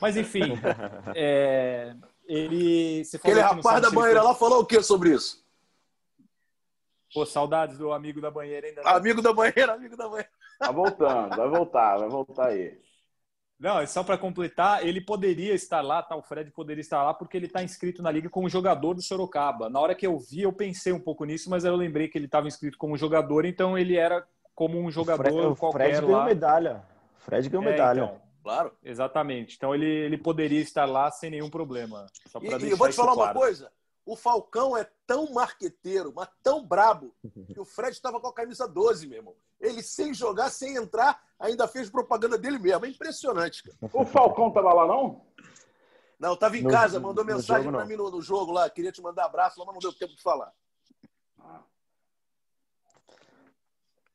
[SPEAKER 3] Mas enfim, é, ele.
[SPEAKER 1] Você Aquele rapaz da banheira foi... lá falou o que sobre isso?
[SPEAKER 3] Pô, saudades do amigo da banheira ainda.
[SPEAKER 1] Amigo da banheira, amigo da banheira.
[SPEAKER 4] Tá voltando, vai voltar, vai voltar aí.
[SPEAKER 3] Não, é só para completar, ele poderia estar lá, tá? O Fred poderia estar lá porque ele está inscrito na liga como jogador do Sorocaba. Na hora que eu vi, eu pensei um pouco nisso, mas eu lembrei que ele estava inscrito como jogador, então ele era como um jogador o Fred, qualquer
[SPEAKER 5] o Fred ganhou medalha. Fred ganhou é, medalha.
[SPEAKER 3] Então, claro. Exatamente. Então ele, ele poderia estar lá sem nenhum problema.
[SPEAKER 1] Só e, e eu vou te falar claro. uma coisa. O Falcão é tão marqueteiro, mas tão brabo, que o Fred estava com a camisa 12, meu irmão. Ele, sem jogar, sem entrar, ainda fez propaganda dele mesmo. É impressionante, cara.
[SPEAKER 4] O Falcão estava lá, não?
[SPEAKER 1] Não, estava em no, casa, mandou mensagem para mim no, no, jogo lá. Queria te mandar abraço, mas não deu tempo de falar.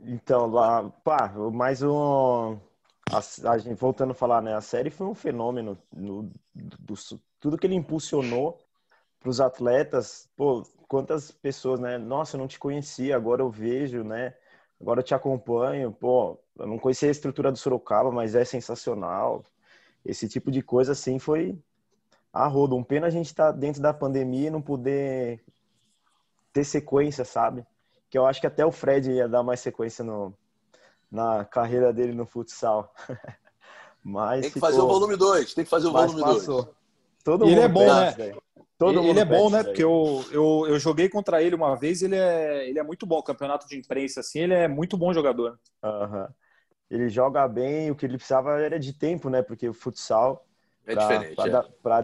[SPEAKER 5] Então, lá, pá, mais um. A, a, gente, voltando a falar, né? A série foi um fenômeno. No, do, do, tudo que ele impulsionou para os atletas. Pô, quantas pessoas, né? Nossa, eu não te conhecia, agora eu vejo, né? Agora eu te acompanho. Pô, eu não conhecia a estrutura do Sorocaba, mas é sensacional. Esse tipo de coisa, assim, foi a rodo. Um pena a gente estar tá dentro da pandemia e não poder ter sequência, sabe? Que eu acho que até o Fred ia dar mais sequência no, na carreira dele no futsal.
[SPEAKER 1] Mas tem que ficou... fazer o volume 2, tem que fazer o volume 2.
[SPEAKER 3] Todo e ele é bom, né? Todo ele, ele é bom, né? Porque eu, eu, eu joguei contra ele uma vez, ele é, ele é muito bom. Campeonato de imprensa, assim, ele é muito bom jogador.
[SPEAKER 5] Uhum. Ele joga bem, o que ele precisava era de tempo, né? Porque o futsal.
[SPEAKER 1] É pra, diferente. Pra,
[SPEAKER 5] é. Pra,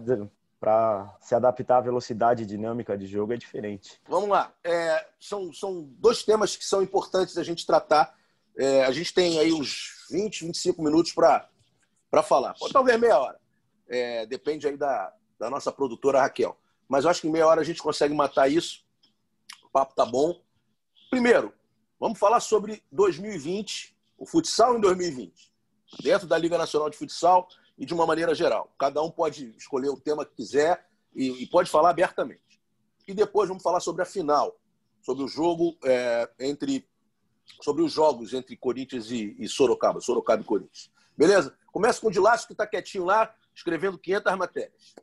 [SPEAKER 5] para se adaptar à velocidade dinâmica de jogo é diferente.
[SPEAKER 1] Vamos lá. É, são, são dois temas que são importantes a gente tratar. É, a gente tem aí uns 20, 25 minutos para falar. Ou talvez meia hora. É, depende aí da, da nossa produtora Raquel. Mas eu acho que em meia hora a gente consegue matar isso. O papo tá bom. Primeiro, vamos falar sobre 2020, o futsal em 2020. Dentro da Liga Nacional de Futsal, e de uma maneira geral. Cada um pode escolher o tema que quiser e, e pode falar abertamente. E depois vamos falar sobre a final, sobre o jogo é, entre. sobre os jogos entre Corinthians e, e, Sorocaba, Sorocaba e Corinthians. Beleza? Começa com o Dilácio, que está quietinho lá, escrevendo 500 matérias.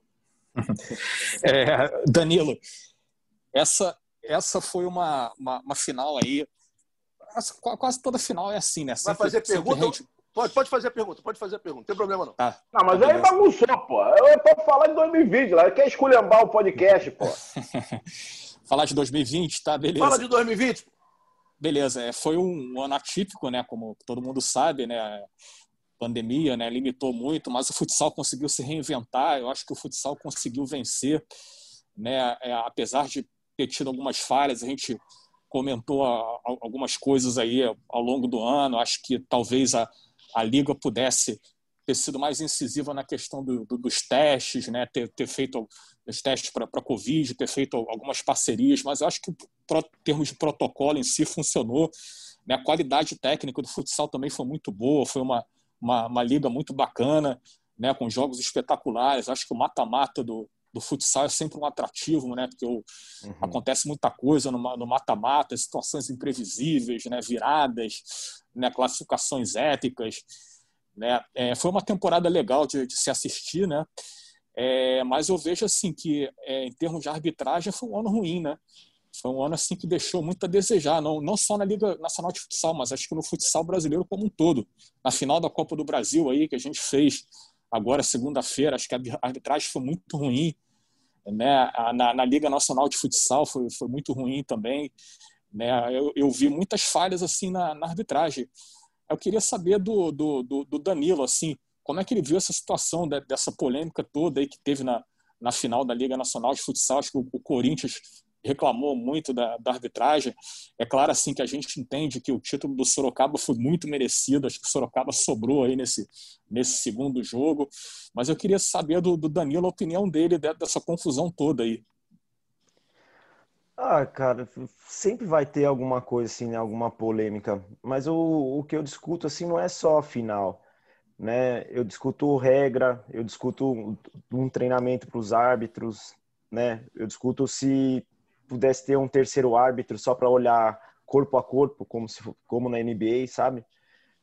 [SPEAKER 2] É, Danilo, essa, essa foi uma, uma, uma final aí quase toda final é assim, né?
[SPEAKER 1] Sempre, Vai fazer pergunta? Gente... Pode, pode fazer a pergunta, pode fazer a pergunta, não tem problema não.
[SPEAKER 4] Tá. Não, mas aí bagunçou, pô. Eu pra falar de 2020, lá. Quer esculhambar o podcast, pô.
[SPEAKER 2] falar de 2020, tá? Beleza.
[SPEAKER 1] Fala de 2020.
[SPEAKER 2] Beleza, é, foi um ano atípico, né? Como todo mundo sabe, né? pandemia, né, limitou muito, mas o futsal conseguiu se reinventar. Eu acho que o futsal conseguiu vencer, né, é, apesar de ter tido algumas falhas. A gente comentou algumas coisas aí ao longo do ano. Acho que talvez a, a liga pudesse ter sido mais incisiva na questão do, do, dos testes, né? ter, ter feito os testes para a Covid, ter feito algumas parcerias, mas eu acho que, em termos de protocolo em si, funcionou. Né? A qualidade técnica do futsal também foi muito boa, foi uma, uma, uma liga muito bacana, né? com jogos espetaculares. Acho que o mata-mata do, do futsal é sempre um atrativo, né? Porque o, uhum. acontece muita coisa no mata-mata, situações imprevisíveis, né? Viradas, né? Classificações épicas, né? É, foi uma temporada legal de, de se assistir, né? É, mas eu vejo assim que é, em termos de arbitragem foi um ano ruim, né? Foi um ano assim que deixou muito a desejar, não, não só na Liga Nacional de Futsal, mas acho que no futsal brasileiro como um todo. Na final da Copa do Brasil aí que a gente fez agora segunda-feira, acho que a arbitragem foi muito ruim né? Na, na, Liga Nacional de Futsal foi, foi muito ruim também. Né? Eu, eu vi muitas falhas assim na, na arbitragem. Eu queria saber do, do, do, do, Danilo, assim, como é que ele viu essa situação de, dessa polêmica toda aí que teve na, na final da Liga Nacional de Futsal. Acho que o Corinthians reclamou muito da, da, arbitragem. É claro assim que a gente entende que o título do Sorocaba foi muito merecido. Acho que o Sorocaba sobrou aí nesse, nesse segundo jogo. Mas eu queria saber do, do Danilo a opinião dele dessa confusão toda aí.
[SPEAKER 5] Ah, cara, sempre vai ter alguma coisa assim, né? alguma polêmica. Mas o, o que eu discuto assim não é só a final, né? Eu discuto regra, eu discuto um treinamento para os árbitros, né? Eu discuto se pudesse ter um terceiro árbitro só para olhar corpo a corpo, como, se, como na NBA, sabe?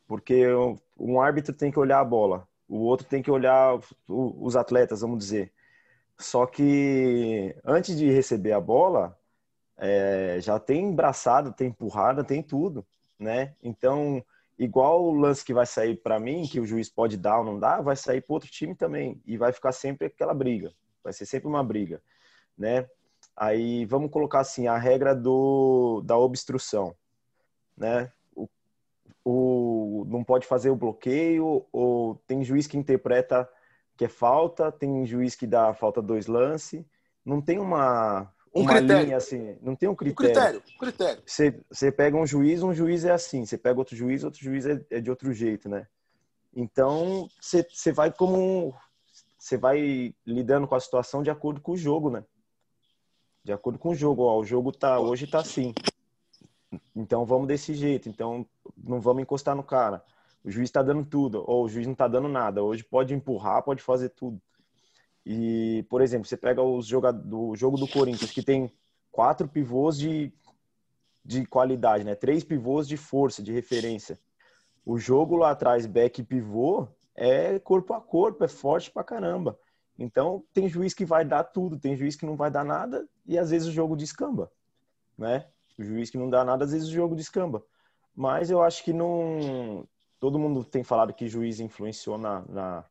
[SPEAKER 5] Porque um árbitro tem que olhar a bola, o outro tem que olhar os atletas, vamos dizer. Só que antes de receber a bola, é, já tem braçada, tem empurrada, tem tudo, né? Então, igual o lance que vai sair para mim, que o juiz pode dar ou não dar, vai sair para outro time também e vai ficar sempre aquela briga. Vai ser sempre uma briga, né? Aí vamos colocar assim a regra do, da obstrução, né? O, o, não pode fazer o bloqueio ou tem juiz que interpreta que é falta, tem juiz que dá falta dois lance, não tem uma
[SPEAKER 1] um uma critério
[SPEAKER 5] linha, assim, não tem um critério.
[SPEAKER 1] Um critério, critério.
[SPEAKER 5] Você, você pega um juiz, um juiz é assim, você pega outro juiz, outro juiz é, é de outro jeito, né? Então você, você vai como você vai lidando com a situação de acordo com o jogo, né? De acordo com o jogo. Ó, o jogo tá hoje tá assim. Então vamos desse jeito. Então não vamos encostar no cara. O juiz está dando tudo, ou o juiz não está dando nada. Hoje pode empurrar, pode fazer tudo. E, por exemplo, você pega os do jogo do Corinthians, que tem quatro pivôs de, de qualidade, né? Três pivôs de força, de referência. O jogo lá atrás, back e pivô, é corpo a corpo, é forte pra caramba. Então, tem juiz que vai dar tudo, tem juiz que não vai dar nada e às vezes o jogo descamba, né? O juiz que não dá nada, às vezes o jogo descamba. Mas eu acho que não. Todo mundo tem falado que juiz influenciou na, na,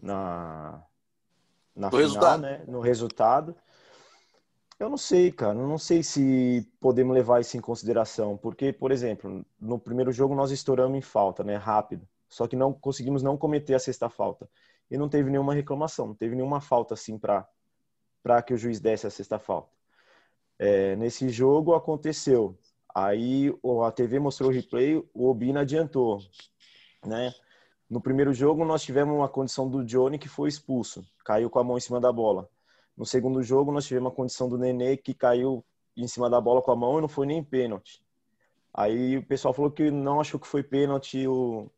[SPEAKER 5] na, na
[SPEAKER 1] final, resultado.
[SPEAKER 5] né? No resultado. Eu não sei, cara. Eu não sei se podemos levar isso em consideração. Porque, por exemplo, no primeiro jogo nós estouramos em falta, né? Rápido. Só que não conseguimos não cometer a sexta falta e não teve nenhuma reclamação, não teve nenhuma falta assim para que o juiz desse a sexta falta. É, nesse jogo aconteceu. Aí a TV mostrou o replay, o Obina adiantou, né? No primeiro jogo nós tivemos uma condição do Johnny que foi expulso, caiu com a mão em cima da bola. No segundo jogo nós tivemos uma condição do Nenê que caiu em cima da bola com a mão e não foi nem pênalti. Aí o pessoal falou que não achou que foi pênalti o,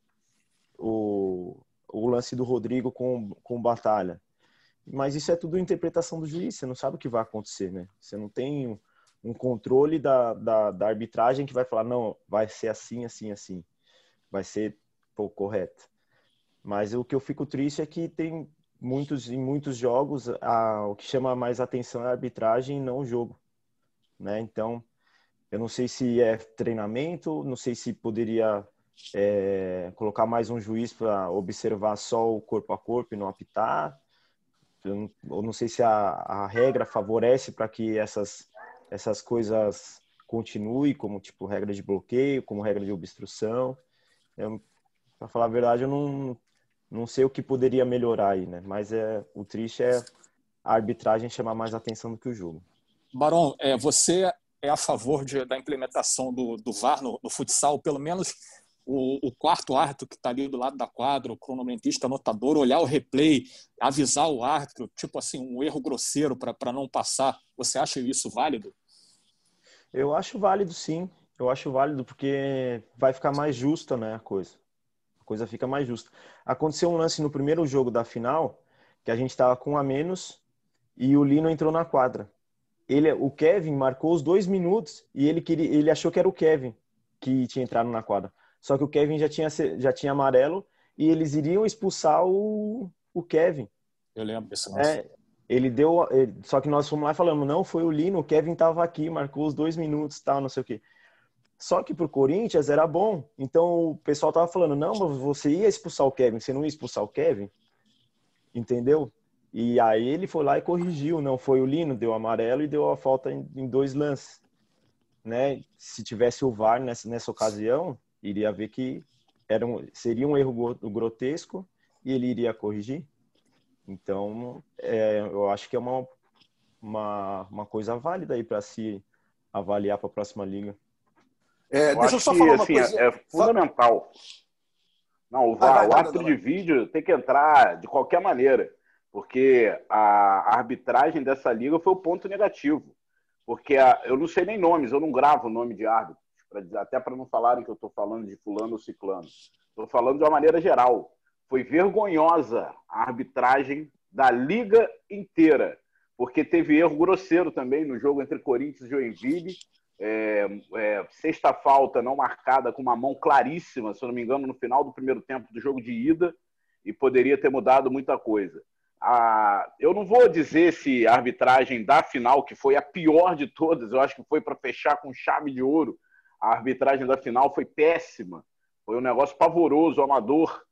[SPEAKER 5] o, o lance do Rodrigo com, com Batalha. Mas isso é tudo interpretação do juiz, você não sabe o que vai acontecer, né? Você não tem um controle da, da, da arbitragem que vai falar, não, vai ser assim, assim, assim. Vai ser pô, correto. Mas o que eu fico triste é que tem muitos em muitos jogos a, o que chama mais atenção é a arbitragem e não o jogo, né? Então Eu não sei se é treinamento, não sei se poderia é, colocar mais um juiz para observar só o corpo a corpo e não apitar. Eu não, não sei se a, a regra favorece para que essas, essas coisas continuem, como tipo regra de bloqueio, como regra de obstrução. Para falar a verdade, eu não, não sei o que poderia melhorar aí, né? Mas é, o triste é a arbitragem chamar mais atenção do que o jogo.
[SPEAKER 2] Barão, é, você é a favor de, da implementação do, do VAR no, no futsal, pelo menos o, o quarto árbitro que está ali do lado da quadra, o cronometrista anotador, olhar o replay, avisar o árbitro, tipo assim, um erro grosseiro para não passar. Você acha isso válido?
[SPEAKER 5] Eu acho válido, sim. Eu acho válido porque vai ficar mais justa né, a coisa. A coisa fica mais justa. Aconteceu um lance no primeiro jogo da final que a gente estava com a menos e o Lino entrou na quadra. Ele, o Kevin marcou os dois minutos e ele, queria, ele achou que era o Kevin que tinha entrado na quadra. Só que o Kevin já tinha, já tinha amarelo e eles iriam expulsar o, o Kevin.
[SPEAKER 2] Eu lembro desse
[SPEAKER 5] lance. É, ele deu. Ele, só que nós fomos lá e falamos: não, foi o Lino, o Kevin estava aqui, marcou os dois minutos tal, não sei o quê. Só que pro Corinthians era bom. Então o pessoal tava falando: não, mas você ia expulsar o Kevin, você não ia expulsar o Kevin? Entendeu? E aí ele foi lá e corrigiu. Não foi o Lino, deu amarelo e deu a falta em, em dois lances. Né? Se tivesse o VAR nessa, nessa ocasião, iria ver que era um, seria um erro grotesco e ele iria corrigir. Então, é, eu acho que é uma, uma, uma coisa válida aí para se avaliar para a próxima liga.
[SPEAKER 4] É, eu deixa eu só que, falar uma assim, coisa. É fundamental. Não, o, VAR, o árbitro de vídeo tem que entrar de qualquer maneira, porque a arbitragem dessa liga foi o ponto negativo. Porque a, eu não sei nem nomes, eu não gravo o nome de árbitro para dizer, até para não falarem que eu estou falando de fulano ou ciclano. Estou falando de uma maneira geral. Foi vergonhosa a arbitragem da liga inteira, porque teve erro grosseiro também no jogo entre Corinthians e Joinville. É, é, sexta falta não marcada com uma mão claríssima, se eu não me engano, no final do primeiro tempo do jogo de ida, e poderia ter mudado muita coisa. Eu não vou dizer se a arbitragem da final, que foi a pior de todas, eu acho que foi para fechar com chave de ouro, a arbitragem da final foi péssima. Foi um negócio pavoroso, amador,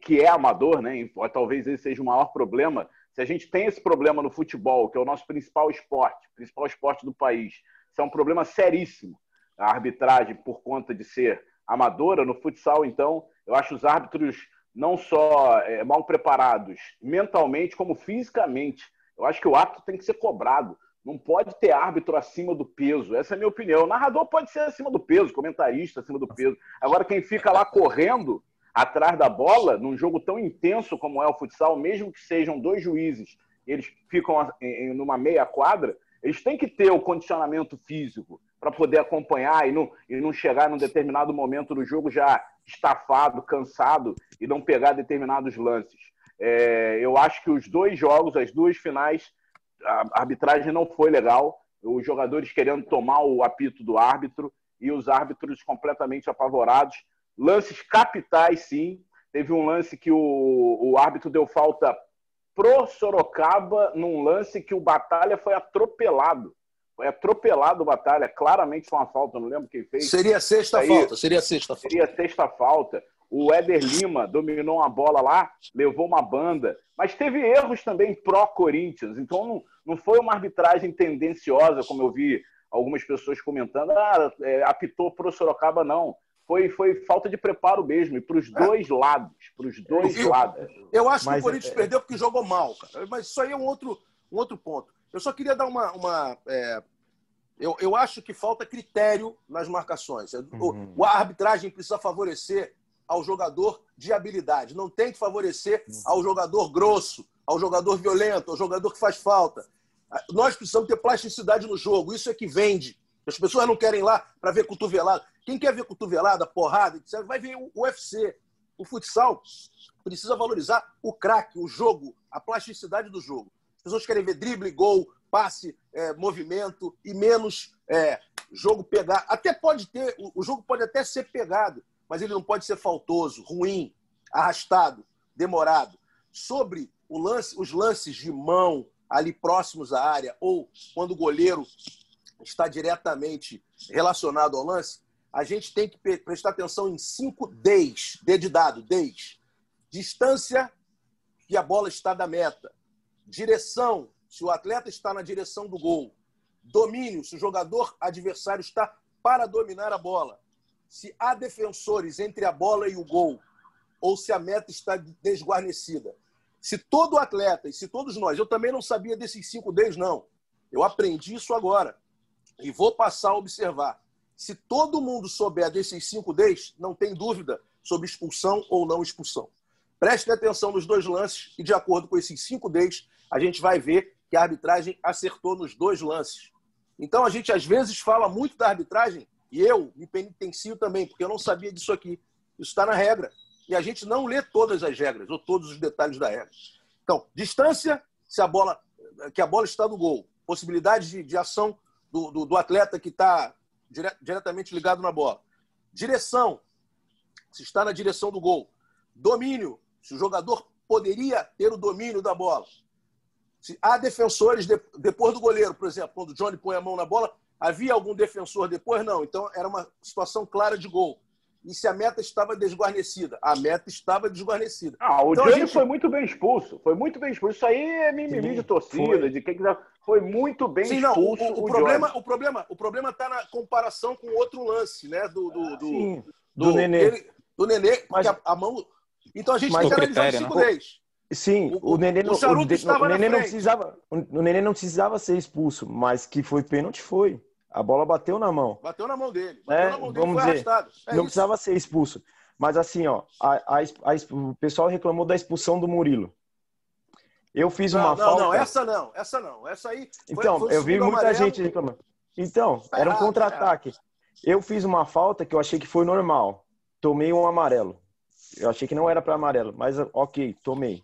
[SPEAKER 4] que é amador, né? Talvez esse seja o maior problema. Se a gente tem esse problema no futebol, que é o nosso principal esporte, principal esporte do país, isso é um problema seríssimo. A arbitragem, por conta de ser amadora no futsal, então, eu acho os árbitros não só é, mal preparados mentalmente, como fisicamente. Eu acho que o árbitro tem que ser cobrado. Não pode ter árbitro acima do peso. Essa é a minha opinião. O narrador pode ser acima do peso, comentarista acima do peso. Agora, quem fica lá correndo atrás da bola, num jogo tão intenso como é o futsal, mesmo que sejam dois juízes, eles ficam em numa meia quadra, eles têm que ter o condicionamento físico para poder acompanhar e não, e não chegar num determinado momento do jogo já estafado, cansado e não pegar determinados lances. É, eu acho que os dois jogos, as duas finais, a arbitragem não foi legal, os jogadores querendo tomar o apito do árbitro e os árbitros completamente apavorados. Lances capitais, sim. Teve um lance que o, o árbitro deu falta pro Sorocaba num lance que o Batalha foi atropelado. Foi atropelado o Batalha, claramente foi uma falta, não lembro quem fez.
[SPEAKER 1] Seria sexta Aí, falta, seria sexta
[SPEAKER 4] falta. Seria sexta falta. O Éder Lima dominou uma bola lá, levou uma banda, mas teve erros também pró-Corinthians. Então não, não foi uma arbitragem tendenciosa, como eu vi algumas pessoas comentando. Ah, é, apitou pro Sorocaba, não. Foi, foi falta de preparo mesmo, e para os dois lados. Para os dois
[SPEAKER 1] eu,
[SPEAKER 4] lados.
[SPEAKER 1] Eu acho mas que o Corinthians é... perdeu porque jogou mal, cara. Mas isso aí é um outro, um outro ponto. Eu só queria dar uma. uma é... eu, eu acho que falta critério nas marcações. Uhum. O, a arbitragem precisa favorecer ao jogador de habilidade. Não tem que favorecer ao jogador grosso, ao jogador violento, ao jogador que faz falta. Nós precisamos ter plasticidade no jogo. Isso é que vende. As pessoas não querem ir lá para ver cotovelada. Quem quer ver cotovelada, porrada, etc., vai ver o UFC. O futsal precisa valorizar o craque, o jogo, a plasticidade do jogo. As pessoas querem ver drible, gol, passe, é, movimento e menos é, jogo pegar. Até pode ter, o jogo pode até ser pegado, mas ele não pode ser faltoso, ruim, arrastado, demorado. Sobre lance, os lances de mão ali próximos à área, ou quando o goleiro está diretamente relacionado ao lance, a gente tem que prestar atenção em cinco Ds, D de dado, Ds. Distância que a bola está da meta. Direção, se o atleta está na direção do gol. Domínio, se o jogador adversário está para dominar a bola. Se há defensores entre a bola e o gol, ou se a meta está desguarnecida. Se todo atleta, e se todos nós, eu também não sabia desses cinco Ds, não. Eu aprendi isso agora. E vou passar a observar. Se todo mundo souber desses cinco Ds, não tem dúvida sobre expulsão ou não expulsão. Prestem atenção nos dois lances e, de acordo com esses cinco Ds, a gente vai ver que a arbitragem acertou nos dois lances. Então, a gente às vezes fala muito da arbitragem, e eu me penitencio também, porque eu não sabia disso aqui. Isso está na regra. E a gente não lê todas as regras, ou todos os detalhes da regra. Então, distância, se a bola, que a bola está no gol. Possibilidade de, de ação do, do, do, atleta que está dire, diretamente ligado na bola. Direção, se está na direção do gol. Domínio, se o jogador poderia ter o domínio da bola. Se há defensores de, depois do goleiro, por exemplo, quando o Johnny põe a mão na bola, havia algum defensor depois? Não. Então era uma situação clara de gol. E se a meta estava desguarnecida? A meta estava desguarnecida.
[SPEAKER 4] Ah, o então, Johnny gente... foi muito bem expulso. Foi muito bem expulso. Isso aí é mimimi de torcida, foi. de quem quiser. Foi muito bem Sim, expulso.
[SPEAKER 1] Não, o, o, o, problema, o problema, o problema está na comparação com outro lance, né? Do, do, do,
[SPEAKER 5] Sim, do, do Nenê.
[SPEAKER 1] Ele, do Nenê, mas a, a mão então a gente tem que analisar cinco né?
[SPEAKER 5] Sim, o, o Nenê, não, o, o, o Nenê não precisava, o Nenê não precisava ser expulso, mas que foi pênalti foi. A bola bateu na mão.
[SPEAKER 1] Bateu na mão dele. Bateu
[SPEAKER 5] é,
[SPEAKER 1] na mão
[SPEAKER 5] dele, vamos dizer, é não isso. precisava ser expulso. Mas assim, ó, a, a, a, o pessoal reclamou da expulsão do Murilo. Eu fiz
[SPEAKER 1] não,
[SPEAKER 5] uma
[SPEAKER 1] não,
[SPEAKER 5] falta.
[SPEAKER 1] Não, essa não, essa não. Essa aí.
[SPEAKER 5] Então, foi eu vi muita amarelo. gente reclamando. Então, tá era um contra-ataque. Tá eu fiz uma falta que eu achei que foi normal. Tomei um amarelo. Eu achei que não era para amarelo, mas ok, tomei.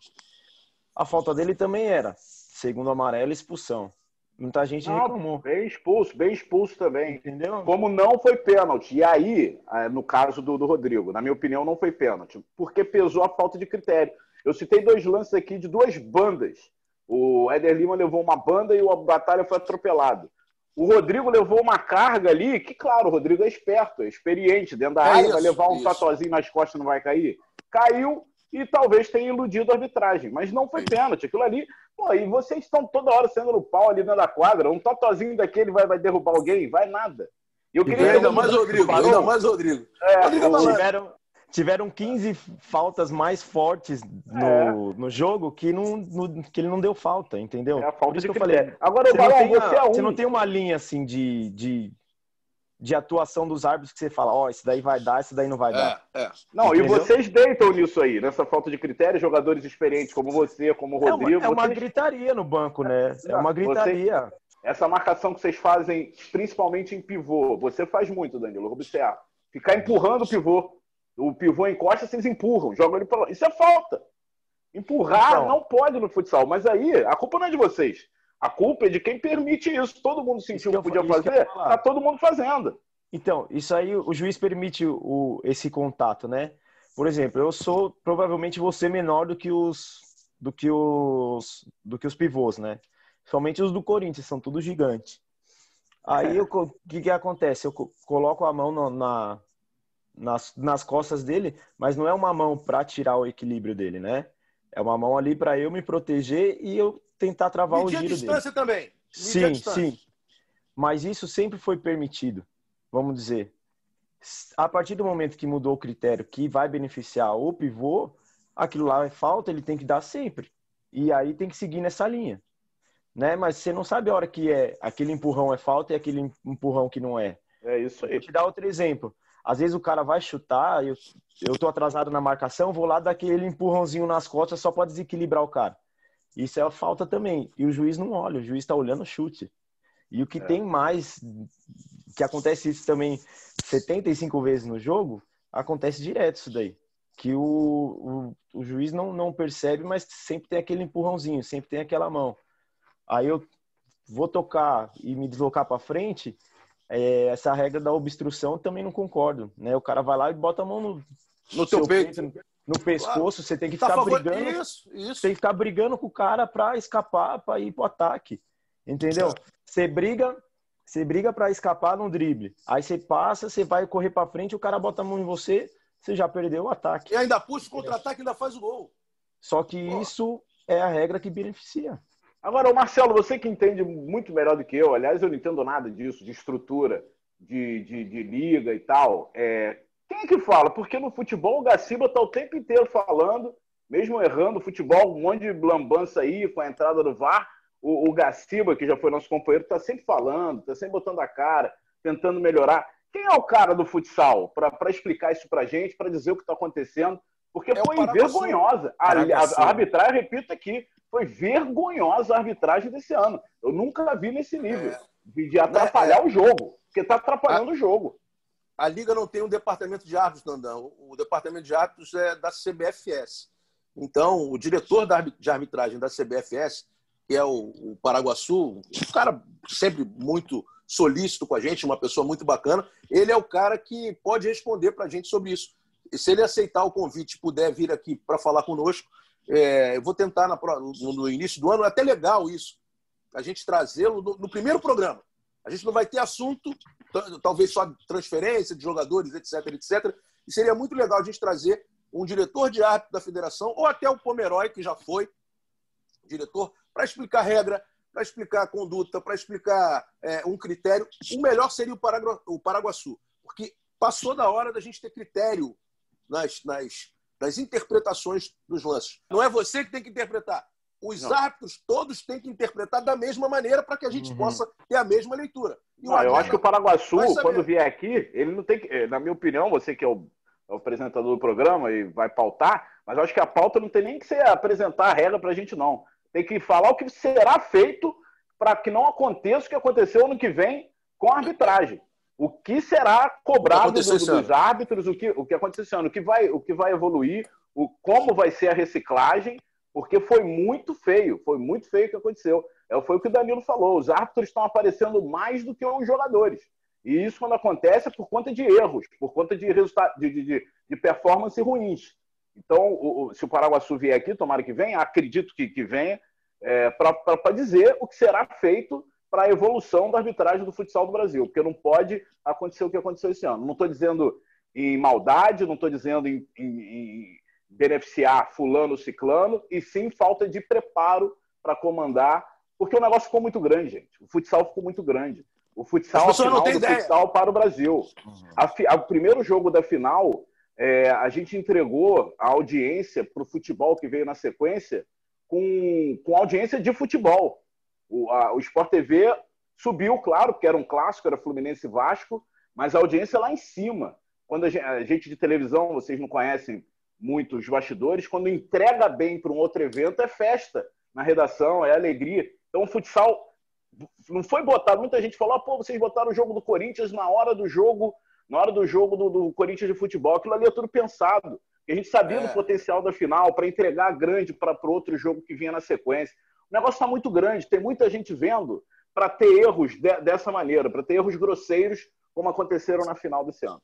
[SPEAKER 5] A falta dele também era. Segundo amarelo, expulsão. Muita gente não, reclamou.
[SPEAKER 4] Bem expulso, bem expulso também. Entendeu? Como não foi pênalti. E aí, é, no caso do, do Rodrigo, na minha opinião, não foi pênalti. Porque pesou a falta de critério. Eu citei dois lances aqui de duas bandas. O Éder Lima levou uma banda e o Batalha foi atropelado. O Rodrigo levou uma carga ali, que, claro, o Rodrigo é esperto, é experiente, dentro da é área, isso, vai levar um isso. tatuazinho nas costas não vai cair. Caiu e talvez tenha iludido a arbitragem, mas não foi pênalti. Aquilo ali, pô, e vocês estão toda hora sendo no pau ali dentro da quadra. Um tatuazinho daquele vai, vai derrubar alguém? Vai nada.
[SPEAKER 1] Eu queria ainda mais Rodrigo, ainda mais Rodrigo.
[SPEAKER 5] É, Rodrigo tiveram, tiveram 15 faltas mais fortes no, é. no jogo que, não, no, que ele não deu falta, entendeu?
[SPEAKER 4] É a falta Por isso que eu falei. Agora, você, Balão,
[SPEAKER 5] não
[SPEAKER 4] você, é um...
[SPEAKER 5] você não tem uma linha assim de, de, de atuação dos árbitros que você fala, ó, oh, esse daí vai dar, esse daí não vai é, dar.
[SPEAKER 4] É. Não, entendeu? e vocês deitam nisso aí, nessa falta de critério, jogadores experientes como você, como o Rodrigo. É
[SPEAKER 5] uma, é uma vocês... gritaria no banco, né? É uma gritaria. Você...
[SPEAKER 4] Essa marcação que vocês fazem, principalmente em pivô, você faz muito, Danilo, observa. Ficar empurrando o pivô o pivô encosta, vocês empurram, jogam ele para Isso é falta. Empurrar então, não pode no futsal, mas aí a culpa não é de vocês. A culpa é de quem permite isso. Todo mundo sentiu que, que podia fazer, que tá todo mundo fazendo.
[SPEAKER 5] Então, isso aí o juiz permite o, esse contato, né? Por exemplo, eu sou provavelmente você menor do que os do que os do que os pivôs, né? Somente os do Corinthians são tudo gigantes. Aí o que, que acontece? Eu coloco a mão no, na, nas, nas costas dele, mas não é uma mão para tirar o equilíbrio dele, né? É uma mão ali para eu me proteger e eu tentar travar Medir o giro
[SPEAKER 1] dele. a distância também. Medir
[SPEAKER 5] sim, sim. Mas isso sempre foi permitido, vamos dizer. A partir do momento que mudou o critério que vai beneficiar o pivô, aquilo lá é falta, ele tem que dar sempre. E aí tem que seguir nessa linha. Né? Mas você não sabe a hora que é aquele empurrão é falta e aquele empurrão que não é.
[SPEAKER 4] É isso aí.
[SPEAKER 5] Vou te dar outro exemplo. Às vezes o cara vai chutar, eu, eu tô atrasado na marcação, vou lá dar aquele empurrãozinho nas costas só para desequilibrar o cara. Isso é a falta também. E o juiz não olha, o juiz está olhando o chute. E o que é. tem mais, que acontece isso também 75 vezes no jogo, acontece direto isso daí. Que o, o, o juiz não, não percebe, mas sempre tem aquele empurrãozinho, sempre tem aquela mão. Aí eu vou tocar e me deslocar para frente, é, essa regra da obstrução também não concordo, né? O cara vai lá e bota a mão no,
[SPEAKER 1] no teu peito,
[SPEAKER 5] peito no pescoço, claro. você tem que tá ficar brigando, isso, isso. tem que ficar brigando com o cara para escapar, para ir pro ataque, entendeu? Você briga, Você briga para escapar no drible. Aí você passa, você vai correr para frente, o cara bota a mão em você, você já perdeu o ataque.
[SPEAKER 1] E ainda puxa o contra-ataque e ainda faz o gol.
[SPEAKER 5] Só que Pô. isso é a regra que beneficia.
[SPEAKER 4] Agora, o Marcelo, você que entende muito melhor do que eu, aliás, eu não entendo nada disso, de estrutura, de, de, de liga e tal. É, quem é que fala? Porque no futebol o Gaciba está o tempo inteiro falando, mesmo errando o futebol, um monte de lambança aí com a entrada do VAR. O, o Gaciba, que já foi nosso companheiro, está sempre falando, está sempre botando a cara, tentando melhorar. Quem é o cara do futsal para explicar isso para gente, para dizer o que está acontecendo? Porque é foi vergonhosa. A, a, a arbitragem, repito aqui, foi vergonhosa a arbitragem desse ano. Eu nunca vi nesse nível. É. De atrapalhar é. o jogo. Porque está atrapalhando a, o jogo.
[SPEAKER 1] A Liga não tem um departamento de árbitros, Nandão. O departamento de árbitros é da CBFS. Então, o diretor de arbitragem da CBFS, que é o, Paraguaçu, um cara sempre muito solícito com a gente, uma pessoa muito bacana, ele é o cara que pode responder para a gente sobre isso. E se ele aceitar o convite puder vir aqui para falar conosco, é, eu vou tentar na, no início do ano, é até legal isso, a gente trazê-lo no, no, primeiro programa. A gente não vai ter assunto, talvez só transferência de jogadores, etc, etc. E seria muito legal a gente trazer um diretor de árbitro da federação, ou até o Pomeroy, que já foi diretor, para explicar regra, para explicar conduta, para explicar é, um critério. O melhor seria o, Paragu o Paraguaçu, porque passou da hora da gente ter critério nas, nas das interpretações dos lances. Não é você que tem que interpretar. Os não. árbitros todos têm que interpretar da mesma maneira para que a gente uhum. possa ter a mesma leitura.
[SPEAKER 4] Não, eu acho que o Paraguaçu, quando vier aqui, ele não tem que. Eh, na minha opinião, você que é o, é o apresentador do programa e vai pautar, mas eu acho que a pauta não tem nem que ser apresentar a regra para a gente, não. Tem que falar o que será feito para que não aconteça o que aconteceu ano que vem com a arbitragem o que será cobrado do, dos árbitros, o que, o que aconteceu o que vai, o que vai evoluir, o, como vai ser a reciclagem, porque foi muito feio, foi muito feio o que aconteceu. É, foi o que o Danilo falou, os árbitros estão aparecendo mais do que os jogadores. E isso, quando acontece, é por conta de erros, por conta de, resultado, de, de, de performance ruins. Então, o, se o Paraguaçu vier aqui, tomara que venha, acredito que, que venha, é, para dizer o que será feito para a evolução da arbitragem do futsal do Brasil, porque não pode acontecer o que aconteceu esse ano. Não estou dizendo em maldade, não estou dizendo em, em, em, beneficiar fulano, ciclano, e sim falta de preparo para comandar, porque o negócio ficou muito grande, gente. O futsal ficou muito grande. O futsal, final do ideia. futsal para o Brasil. Uhum. A, a, o primeiro jogo da final, é, a gente entregou a audiência para o futebol que veio na sequência com, com audiência de futebol. O, a, o Sport TV subiu, claro, porque era um clássico, era Fluminense Vasco, mas a audiência lá em cima. Quando a gente, a gente de televisão, vocês não conhecem muito os bastidores, quando entrega bem para um outro evento, é festa na redação, é alegria. Então, o futsal não foi botado. Muita gente falou: ah, pô, vocês botaram o jogo do Corinthians na hora do jogo, na hora do jogo do, do Corinthians de futebol. Aquilo ali é tudo pensado. E a gente sabia é. do potencial da final para entregar grande para outro jogo que vinha na sequência. O negócio está muito grande, tem muita gente vendo para ter erros de, dessa maneira, para ter erros grosseiros, como aconteceram na final desse ano.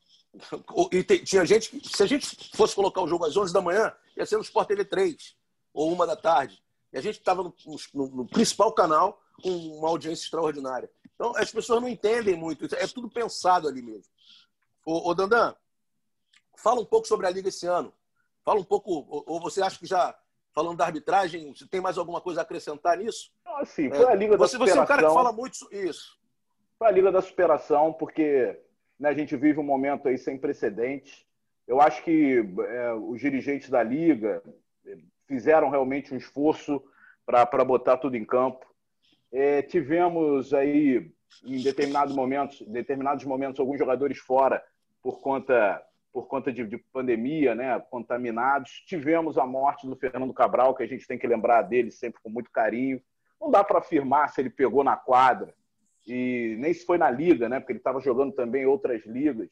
[SPEAKER 1] E tem, tinha gente que, se a gente fosse colocar o jogo às 11 da manhã, ia ser no Sport TV 3 ou uma da tarde. E a gente estava no, no, no, principal canal com uma audiência extraordinária. Então, as pessoas não entendem muito, é tudo pensado ali mesmo. Ô, ô Dandan, fala um pouco sobre a Liga esse ano. Fala um pouco, ou, ou você acha que já falando da arbitragem, você tem mais alguma coisa a acrescentar nisso?
[SPEAKER 4] Não, assim, foi a Liga da
[SPEAKER 1] você.
[SPEAKER 4] Você é um
[SPEAKER 1] cara que fala muito isso.
[SPEAKER 4] Foi a Liga da Superação, porque né, a gente vive um momento aí sem precedentes. Eu acho que é, os dirigentes da Liga é, fizeram realmente um esforço para botar tudo em campo. É, tivemos aí, em determinados momentos, determinados momentos, alguns jogadores fora por conta por conta de, de, pandemia, né, contaminados. Tivemos a morte do Fernando Cabral, que a gente tem que lembrar dele sempre com muito carinho. Não dá para afirmar se ele pegou na quadra e nem se foi na liga, né, porque ele estava jogando também outras ligas.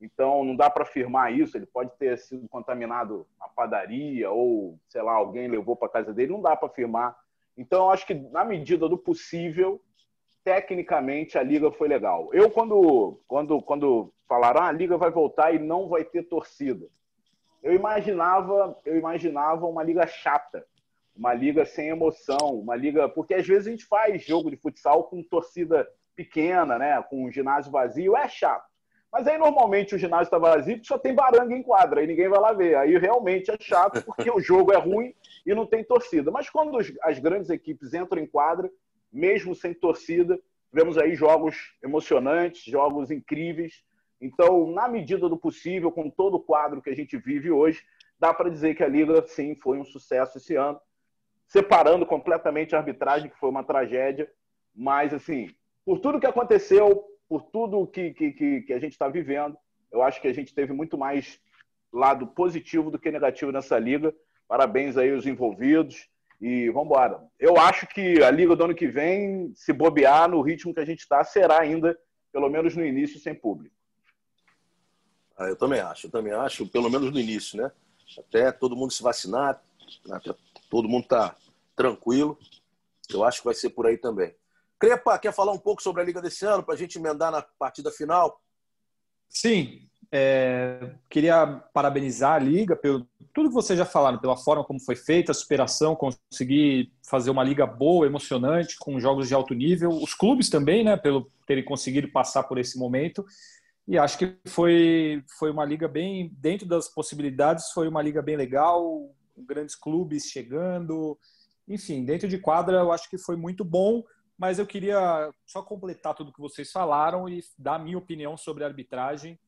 [SPEAKER 4] Então não dá para afirmar isso. Ele pode ter sido contaminado na padaria ou sei lá alguém levou para casa dele. Não dá para afirmar. Então eu acho que na medida do possível tecnicamente a liga foi legal. Eu quando quando quando falaram ah, a liga vai voltar e não vai ter torcida, eu imaginava eu imaginava uma liga chata, uma liga sem emoção, uma liga porque às vezes a gente faz jogo de futsal com torcida pequena, né, com um ginásio vazio, é chato. Mas aí normalmente o ginásio está vazio porque só tem baranga em quadra e ninguém vai lá ver. Aí realmente é chato porque o jogo é ruim e não tem torcida. Mas quando as grandes equipes entram em quadra, mesmo sem torcida, vemos aí jogos emocionantes, jogos incríveis. Então, na medida do possível, com todo o quadro que a gente vive hoje, dá para dizer que a Liga, sim, foi um sucesso esse ano, separando completamente a arbitragem, que foi uma tragédia. Mas, assim, por tudo que aconteceu, por tudo que, que, que a gente está vivendo. Eu acho que a gente teve muito mais lado positivo do que negativo nessa liga. Parabéns aí aos envolvidos e vamos embora. Eu acho que a liga do ano que vem, se bobear no ritmo que a gente está, será ainda, pelo menos no início, sem público.
[SPEAKER 1] Ah, eu também acho, eu também acho, pelo menos no início, né? Até todo mundo se vacinar, até todo mundo tá tranquilo. Eu acho que vai ser por aí também. Crepa, quer falar um pouco sobre a Liga desse ano para a gente emendar na partida final?
[SPEAKER 3] Sim, é, queria parabenizar a Liga pelo tudo que vocês já falaram, pela forma como foi feita, a superação, conseguir fazer uma liga boa, emocionante, com jogos de alto nível. Os clubes também, né, pelo terem conseguido passar por esse momento. E acho que foi, foi uma liga bem, dentro das possibilidades, foi uma liga bem legal, grandes clubes chegando. Enfim, dentro de quadra, eu acho que foi muito bom mas eu queria só completar tudo que vocês falaram e dar minha opinião sobre a arbitragem.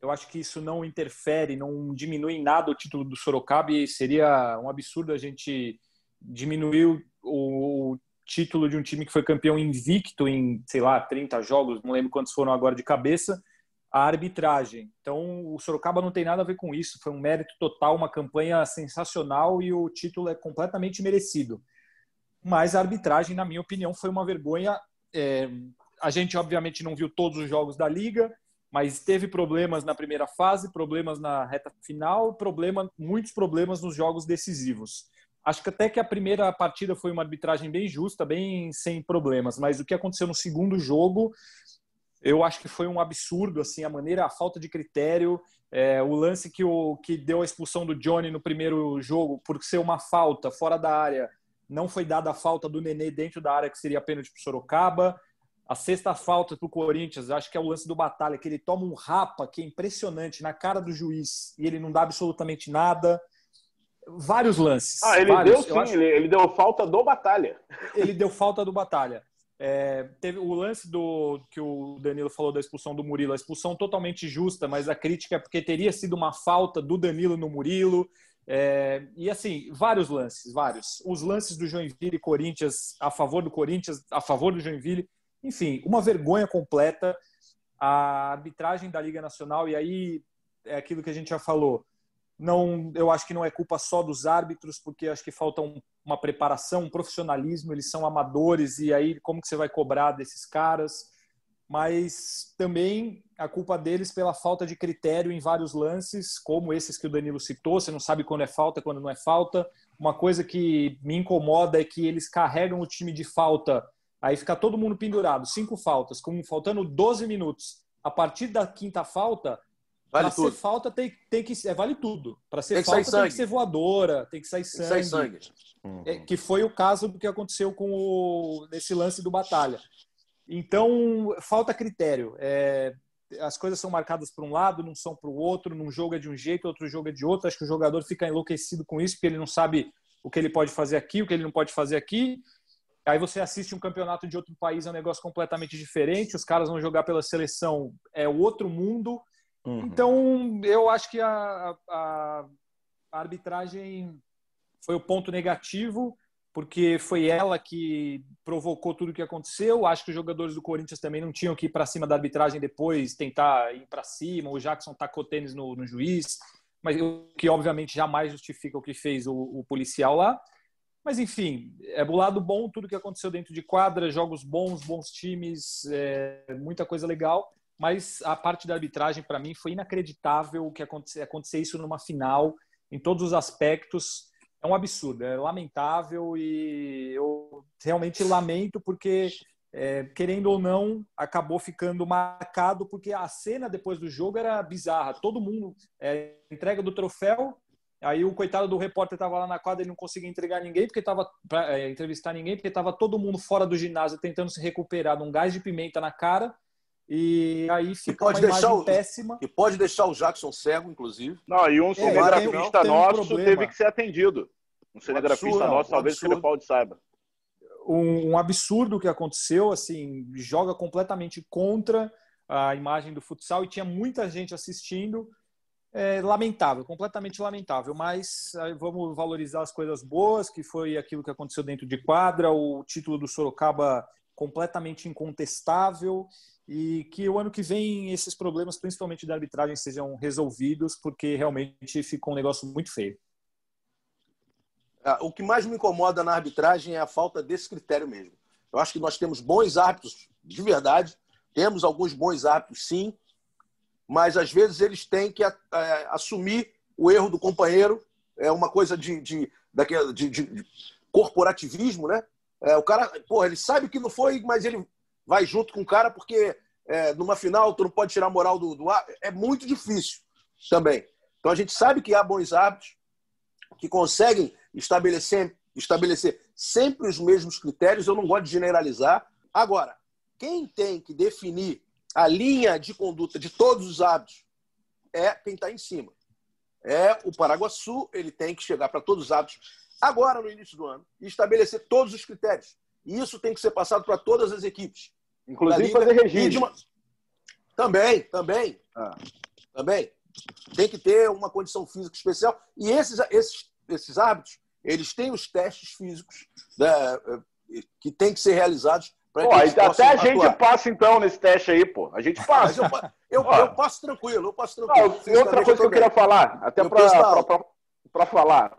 [SPEAKER 3] Eu acho que isso não interfere, não diminui em nada o título do Sorocaba e seria um absurdo a gente diminuir o título de um time que foi campeão invicto em, sei lá, 30 jogos, não lembro quantos foram agora de cabeça, a arbitragem. Então, o Sorocaba não tem nada a ver com isso, foi um mérito total, uma campanha sensacional e o título é completamente merecido mas a arbitragem, na minha opinião, foi uma vergonha. É, a gente, obviamente, não viu todos os jogos da liga, mas teve problemas na primeira fase, problemas na reta final, problema, muitos problemas nos jogos decisivos. Acho que até que a primeira partida foi uma arbitragem bem justa, bem sem problemas, mas o que aconteceu no segundo jogo, eu acho que foi um absurdo, assim, a maneira, a falta de critério, é, o lance que, o, que deu a expulsão do Johnny no primeiro jogo por ser uma falta fora da área, não foi dada a falta do Nenê dentro da área, que seria pênalti para Sorocaba. A sexta falta para o Corinthians, acho que é o lance do Batalha, que ele toma um rapa que é impressionante na cara do juiz e ele não dá absolutamente nada. Vários lances.
[SPEAKER 4] Ah, ele
[SPEAKER 3] vários.
[SPEAKER 4] deu sim, acho... ele, ele, deu falta do Batalha.
[SPEAKER 3] Ele deu falta do Batalha. É, teve o lance do que o Danilo falou da expulsão do Murilo, a expulsão totalmente justa, mas a crítica é porque teria sido uma falta do Danilo no Murilo. É, e assim, vários lances, vários. Os lances do Joinville e Corinthians a favor do Corinthians, a favor do Joinville. Enfim, uma vergonha completa. A arbitragem da Liga Nacional, e aí é aquilo que a gente já falou. Não, eu acho que não é culpa só dos árbitros, porque acho que falta um, uma preparação, um profissionalismo. Eles são amadores, e aí como que você vai cobrar desses caras? mas também a culpa deles pela falta de critério em vários lances, como esses que o Danilo citou, você não sabe quando é falta, quando não é falta. Uma coisa que me incomoda é que eles carregam o time de falta, aí fica todo mundo pendurado, cinco faltas, faltando 12 minutos. A partir da quinta falta, vale para ser falta tem, tem que é, vale tudo. Para ser tem falta tem que ser voadora, tem que sair tem sangue. Que, sair sangue. É, que foi o caso do que aconteceu com o, nesse lance do Batalha. Então, falta critério. É, as coisas são marcadas para um lado, não são para o outro. Num jogo é de um jeito, outro jogo é de outro. Acho que o jogador fica enlouquecido com isso, porque ele não sabe o que ele pode fazer aqui, o que ele não pode fazer aqui. Aí você assiste um campeonato de outro país, é um negócio completamente diferente. Os caras vão jogar pela seleção, é outro mundo. Uhum. Então, eu acho que a, a, a arbitragem foi o ponto negativo porque foi ela que provocou tudo o que aconteceu. Acho que os jogadores do Corinthians também não tinham que ir para cima da arbitragem depois, tentar ir para cima. O Jackson tacou tênis no, no juiz, mas o que obviamente jamais justifica o que fez o, o policial lá. Mas enfim, é o lado bom tudo que aconteceu dentro de quadra, jogos bons, bons times, é, muita coisa legal. Mas a parte da arbitragem para mim foi inacreditável que acontecer, acontecer isso numa final em todos os aspectos é um absurdo, é lamentável e eu realmente lamento porque, é, querendo ou não, acabou ficando marcado porque a cena depois do jogo era bizarra. Todo mundo, é, entrega do troféu, Aí o coitado do repórter estava lá na quadra, ele não conseguia entregar ninguém, porque estava é, entrevistar ninguém, porque estava todo mundo fora do ginásio tentando se recuperar de um gás de pimenta na cara. E aí fica uma imagem o, péssima.
[SPEAKER 1] E pode deixar o Jackson cego, inclusive.
[SPEAKER 4] Não, e um é, cinegrafista nosso um teve que ser atendido. Um cinegrafista um nosso, talvez o Crepaldi saiba.
[SPEAKER 3] Um, um absurdo que aconteceu, assim, joga completamente contra a imagem do futsal e tinha muita gente assistindo é, lamentável, completamente lamentável, mas vamos valorizar as coisas boas, que foi aquilo que aconteceu dentro de quadra, o título do Sorocaba completamente incontestável e que o ano que vem esses problemas, principalmente da arbitragem, sejam resolvidos, porque realmente ficou um negócio muito feio.
[SPEAKER 1] É, o que mais me incomoda na arbitragem é a falta desse critério mesmo. Eu acho que nós temos bons árbitros, de verdade, temos alguns bons árbitros, sim, mas às vezes eles têm que é, assumir o erro do companheiro. É uma coisa de, de, de, de corporativismo, né? É, o cara, porra, ele sabe que não foi, mas ele vai junto com o cara porque é, numa final tu não pode tirar a moral do, do ar. É muito difícil também. Então a gente sabe que há bons hábitos que conseguem estabelecer, estabelecer sempre os mesmos critérios. Eu não gosto de generalizar. Agora, quem tem que definir a linha de conduta de todos os hábitos é quem está em cima. É o Paraguaçu, ele tem que chegar para todos os hábitos agora no início do ano e estabelecer todos os critérios. E isso tem que ser passado para todas as equipes.
[SPEAKER 4] Inclusive fazer regime. Uma...
[SPEAKER 1] Também, também. Ah. Também. Tem que ter uma condição física especial. E esses, esses, esses árbitros, eles têm os testes físicos né, que têm que ser realizados
[SPEAKER 4] Pô, até a gente passa então nesse teste aí, pô. A gente passa.
[SPEAKER 1] eu, eu, eu, passo tranquilo, eu passo tranquilo.
[SPEAKER 4] Não, e outra coisa que eu queria falar, até para falar.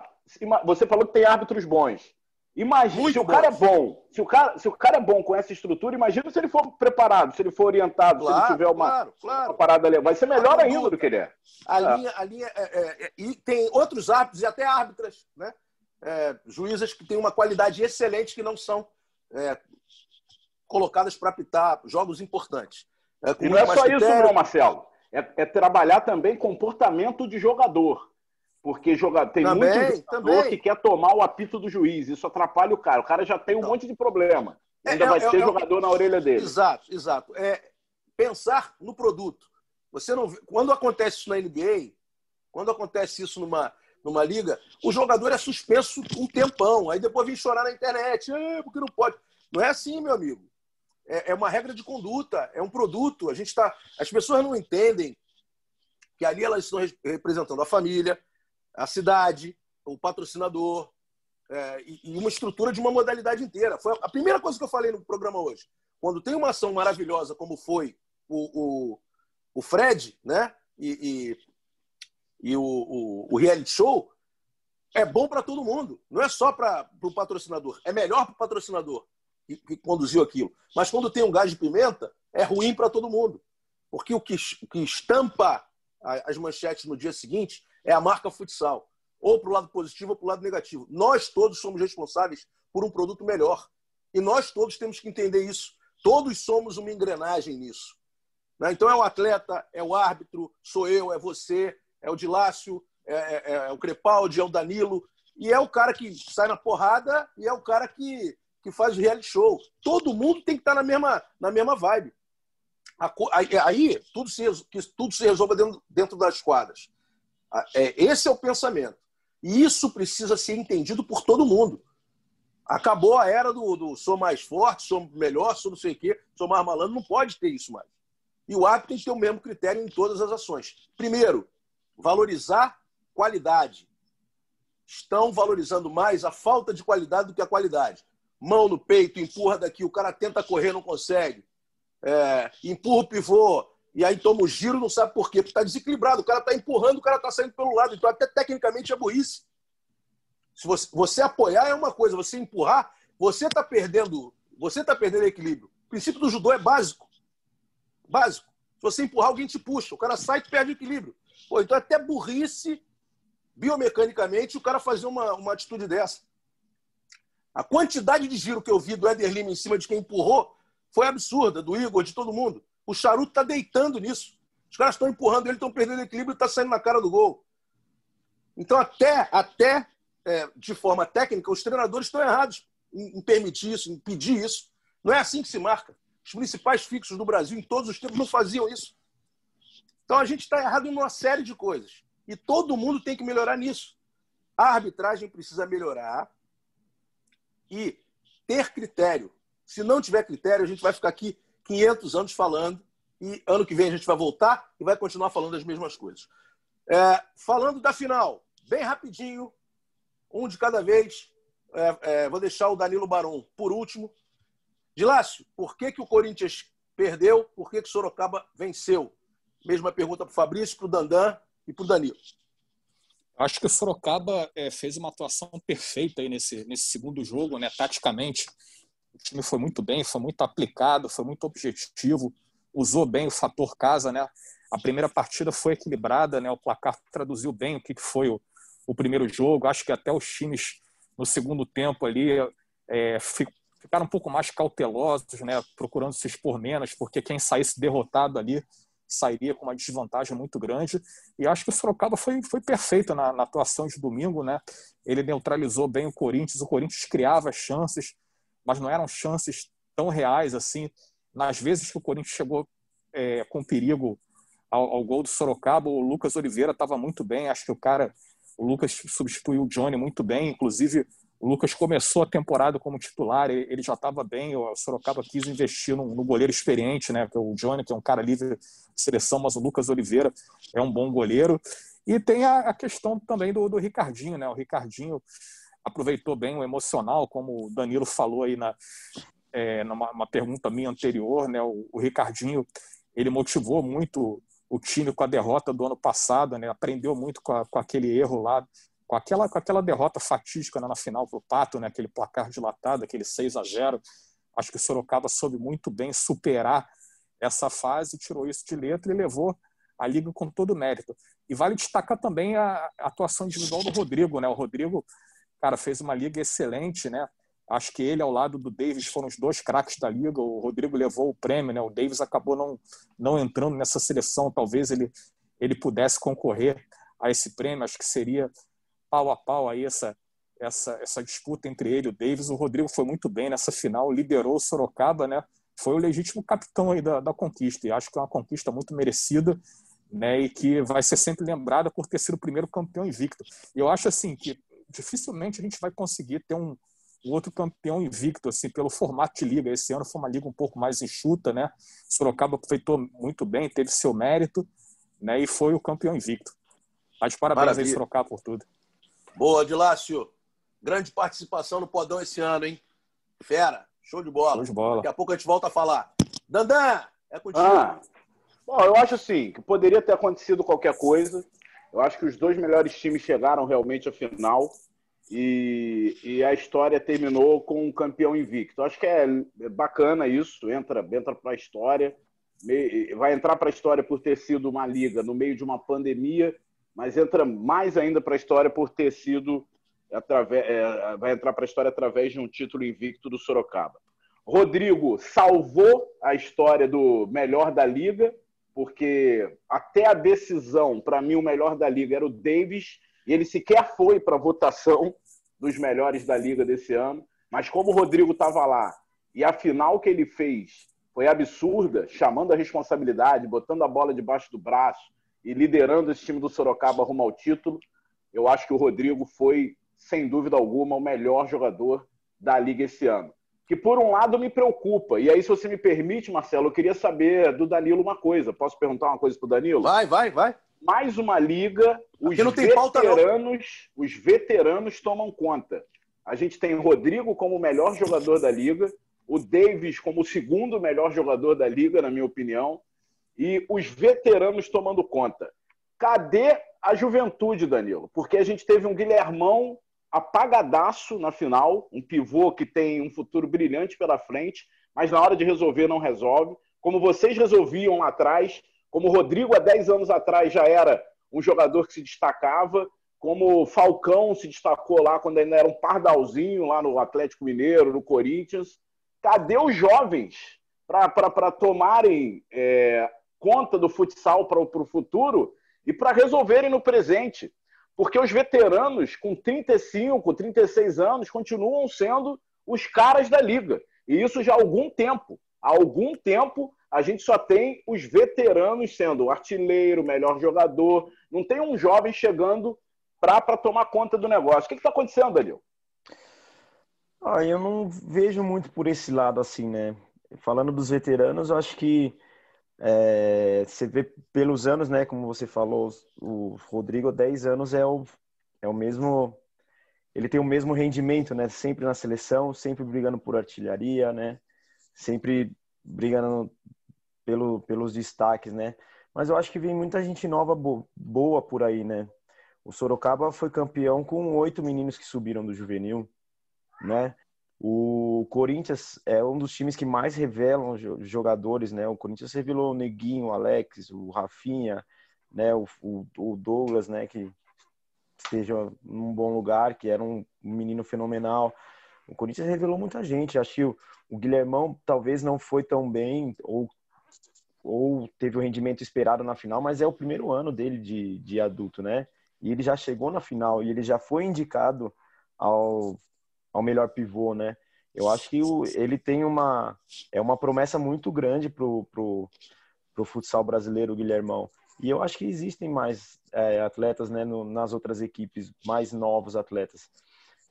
[SPEAKER 4] Você falou que tem árbitros bons. Imagina, Muito se o cara é bom, se o cara, se o cara é bom com essa estrutura, imagina se ele for preparado, se ele for orientado, claro, se ele tiver uma, claro, claro. uma parada ali. Vai ser melhor ainda do que ele é.
[SPEAKER 1] A é. linha, a linha é, é, é, e tem outros árbitros e até árbitras, né? É, juízas que têm uma qualidade excelente que não são é, colocadas para apitar jogos importantes.
[SPEAKER 4] E não é só critério... isso, não, Marcelo. É, é, trabalhar também comportamento de jogador. Porque joga... tem também, muito jogador também. que quer tomar o apito do juiz. Isso atrapalha o cara. O cara já tem um monte de problema. É, Ainda é, vai é, ter jogador na orelha dele.
[SPEAKER 1] Exato, exato. É pensar no produto. Você não quando acontece isso na NBA, quando acontece isso numa numa liga, o jogador é suspenso um tempão. Aí depois vem chorar na internet, ah, porque não pode. Não é assim, meu amigo é, é uma regra de conduta, é um produto. A gente tá, as pessoas não entendem que ali elas estão representando a família, a cidade, o patrocinador é, e uma estrutura de uma modalidade inteira. Foi a primeira coisa que eu falei no programa hoje. Quando tem uma ação maravilhosa como foi o, o, o Fred, né? E, e, e o, o, o reality show, é bom para todo mundo. Não é só para o patrocinador. É melhor para o patrocinador que, que conduziu aquilo. Mas quando tem um gás de pimenta, é ruim para todo mundo. Porque o que, que estampa as manchetes no dia seguinte é a marca futsal. Ou para o lado positivo ou para o lado negativo. Nós todos somos responsáveis por um produto melhor. E nós todos temos que entender isso. Todos somos uma engrenagem nisso. Né? Então é o atleta, é o árbitro, sou eu, é você, é o Dilácio, é, é, é o Crepaldi, é o Danilo. E é o cara que sai na porrada e é o cara que que faz reality show. Todo mundo tem que estar na mesma, na mesma vibe. Aí tudo se, que tudo se resolva dentro, dentro das quadras. É, esse é o pensamento. E isso precisa ser entendido por todo mundo. Acabou a era do, do sou mais forte, sou melhor, sou não sei o quê, sou mais malandro. Não pode ter isso mais. E o árbitro tem que ter o mesmo critério em todas as ações. Primeiro, valorizar qualidade. Estão valorizando mais a falta de qualidade do que a qualidade mão no peito, empurra daqui, o cara tenta correr, não consegue. É, empurra o pivô, e aí toma o giro, não sabe por quê, porque está desequilibrado. O cara está empurrando, o cara está saindo pelo lado. Então, até tecnicamente é burrice. Se você, você apoiar é uma coisa, você empurrar, você está perdendo, você está perdendo equilíbrio. O princípio do judô é básico. Básico. Se você empurrar, alguém te puxa. O cara sai e perde o equilíbrio. Pô, então, é até burrice, biomecanicamente, o cara fazer uma, uma atitude dessa. A quantidade de giro que eu vi do Éder Lima em cima de quem empurrou foi absurda, do Igor, de todo mundo. O charuto está deitando nisso. Os caras estão empurrando ele, estão perdendo equilíbrio e está saindo na cara do gol. Então, até, até é, de forma técnica, os treinadores estão errados em, em permitir isso, em pedir isso. Não é assim que se marca. Os principais fixos do Brasil, em todos os tempos, não faziam isso. Então, a gente está errado em uma série de coisas. E todo mundo tem que melhorar nisso. A arbitragem precisa melhorar e ter critério. Se não tiver critério, a gente vai ficar aqui 500 anos falando e ano que vem a gente vai voltar e vai continuar falando as mesmas coisas. É, falando da final, bem rapidinho, um de cada vez. É, é, vou deixar o Danilo Baron por último. Dilácio, por que, que o Corinthians perdeu? Por que, que Sorocaba venceu? Mesma pergunta para o Fabrício, para o Dandan e para o Danilo.
[SPEAKER 2] Acho que o Sorocaba é, fez uma atuação perfeita aí nesse, nesse segundo jogo, né? taticamente. O time foi muito bem, foi muito aplicado, foi muito objetivo, usou bem o fator casa. Né? A primeira partida foi equilibrada, né? o placar traduziu bem o que foi o, o primeiro jogo. Acho que até os times no segundo tempo ali é, ficaram um pouco mais cautelosos, né? procurando se expor menos, porque quem saísse derrotado ali sairia com uma desvantagem muito grande. E acho que o Sorocaba foi, foi perfeito na, na, atuação de domingo. Né? Ele neutralizou bem o Corinthians. O Corinthians criava chances, mas não eram chances tão reais assim. Nas vezes que o Corinthians chegou é, com perigo ao, ao, gol do Sorocaba, o Lucas Oliveira estava muito bem. Acho que o cara, o Lucas substituiu o Johnny muito bem. Inclusive, o Lucas começou a temporada como titular, ele já estava bem. O Sorocaba quis investir no, no, goleiro experiente, né? O Johnny, que é um cara livre de seleção, mas o Lucas Oliveira é um bom goleiro. E tem a, a questão também do, do, Ricardinho, né? O Ricardinho aproveitou bem o emocional, como o Danilo falou aí na é, numa pergunta minha anterior, né? O, o Ricardinho ele motivou muito o time com a derrota do ano passado, né? Aprendeu muito com, a, com aquele erro lá com aquela, com aquela derrota fatídica né, na final para o Pato, né, aquele placar dilatado, aquele 6 a 0 acho que o Sorocaba soube muito bem superar essa fase, tirou isso de letra e levou a liga com todo o mérito. E vale destacar também a atuação individual do Rodrigo, né? O Rodrigo, cara, fez uma liga excelente, né? Acho que ele ao lado do Davis foram os dois craques da liga. O Rodrigo levou o prêmio, né? O Davis acabou não não entrando nessa seleção, talvez ele ele pudesse concorrer a esse prêmio. Acho que seria pau a pau aí essa, essa, essa disputa entre ele e o Davis. O Rodrigo foi muito bem nessa final, liderou o Sorocaba, né? Foi o legítimo capitão aí da, da conquista e acho que é uma conquista muito merecida, né? E que vai ser sempre lembrada por ter sido o primeiro campeão invicto. Eu acho assim que dificilmente a gente vai conseguir ter um, um outro campeão invicto, assim, pelo formato de liga. Esse ano foi uma liga um pouco mais enxuta, né? Sorocaba aproveitou muito bem, teve seu mérito, né? E foi o campeão invicto. Mas parabéns Maravilha. aí, Sorocaba, por tudo.
[SPEAKER 1] Boa, Dilácio. Grande participação no Podão esse ano, hein? Fera. Show de bola.
[SPEAKER 2] Show de bola.
[SPEAKER 1] Daqui a pouco a gente volta a falar. Dandan, é contigo.
[SPEAKER 4] Ah, bom, eu acho assim, que poderia ter acontecido qualquer coisa. Eu acho que os dois melhores times chegaram realmente à final e, e a história terminou com um campeão invicto. Eu acho que é bacana isso, entra, entra para a história. Vai entrar para a história por ter sido uma liga no meio de uma pandemia mas entra mais ainda para a história por ter sido através, é, vai entrar para a história através de um título invicto do Sorocaba. Rodrigo salvou a história do melhor da liga, porque até a decisão, para mim, o melhor da liga era o Davis, e ele sequer foi para a votação dos melhores da liga desse ano. Mas como o Rodrigo estava lá e a final que ele fez foi absurda, chamando a responsabilidade, botando a bola debaixo do braço, e liderando esse time do Sorocaba rumo ao título. Eu acho que o Rodrigo foi, sem dúvida alguma, o melhor jogador da liga esse ano. Que por um lado me preocupa. E aí, se você me permite, Marcelo, eu queria saber do Danilo uma coisa. Posso perguntar uma coisa para o Danilo?
[SPEAKER 1] Vai, vai, vai.
[SPEAKER 4] Mais uma liga, os veteranos, os veteranos tomam conta. A gente tem o Rodrigo como o melhor jogador da liga, o Davis como o segundo melhor jogador da liga, na minha opinião, e os veteranos tomando conta. Cadê a juventude, Danilo? Porque a gente teve um Guilhermão apagadaço na final, um pivô que tem um futuro brilhante pela frente, mas na hora de resolver não resolve. Como vocês resolviam lá atrás, como o Rodrigo há 10 anos atrás já era um jogador que se destacava, como o Falcão se destacou lá quando ainda era um pardalzinho lá no Atlético Mineiro, no Corinthians. Cadê os jovens para tomarem é, conta do futsal para o futuro e para resolverem no presente. Porque os veteranos com 35, 36 anos continuam sendo os caras da liga. E isso já há algum tempo. Há algum tempo a gente só tem os veteranos sendo artilheiro, melhor jogador. Não tem um jovem chegando para tomar conta do negócio. O que está acontecendo, Danilo?
[SPEAKER 5] Ah, eu não vejo muito por esse lado assim, né? Falando dos veteranos, acho que é, você vê pelos anos, né? Como você falou, o Rodrigo, 10 anos é o, é o mesmo. Ele tem o mesmo rendimento, né? Sempre na seleção, sempre brigando por artilharia, né? Sempre brigando pelo, pelos destaques, né? Mas eu acho que vem muita gente nova boa por aí, né? O Sorocaba foi campeão com oito meninos que subiram do juvenil né? O Corinthians é um dos times que mais revelam jogadores, né? O Corinthians revelou o Neguinho, o Alex, o Rafinha, né? O, o, o Douglas, né? Que esteja num bom lugar, que era um menino fenomenal. O Corinthians revelou muita gente. Acho que o, o Guilhermão talvez não foi tão bem ou ou teve o rendimento esperado na final, mas é o primeiro ano dele de, de adulto, né? E ele já chegou na final e ele já foi indicado ao ao melhor pivô, né? Eu acho que o, ele tem uma é uma promessa muito grande pro, pro, pro futsal brasileiro, Guilhermão. E eu acho que existem mais é, atletas, né, no, nas outras equipes, mais novos atletas.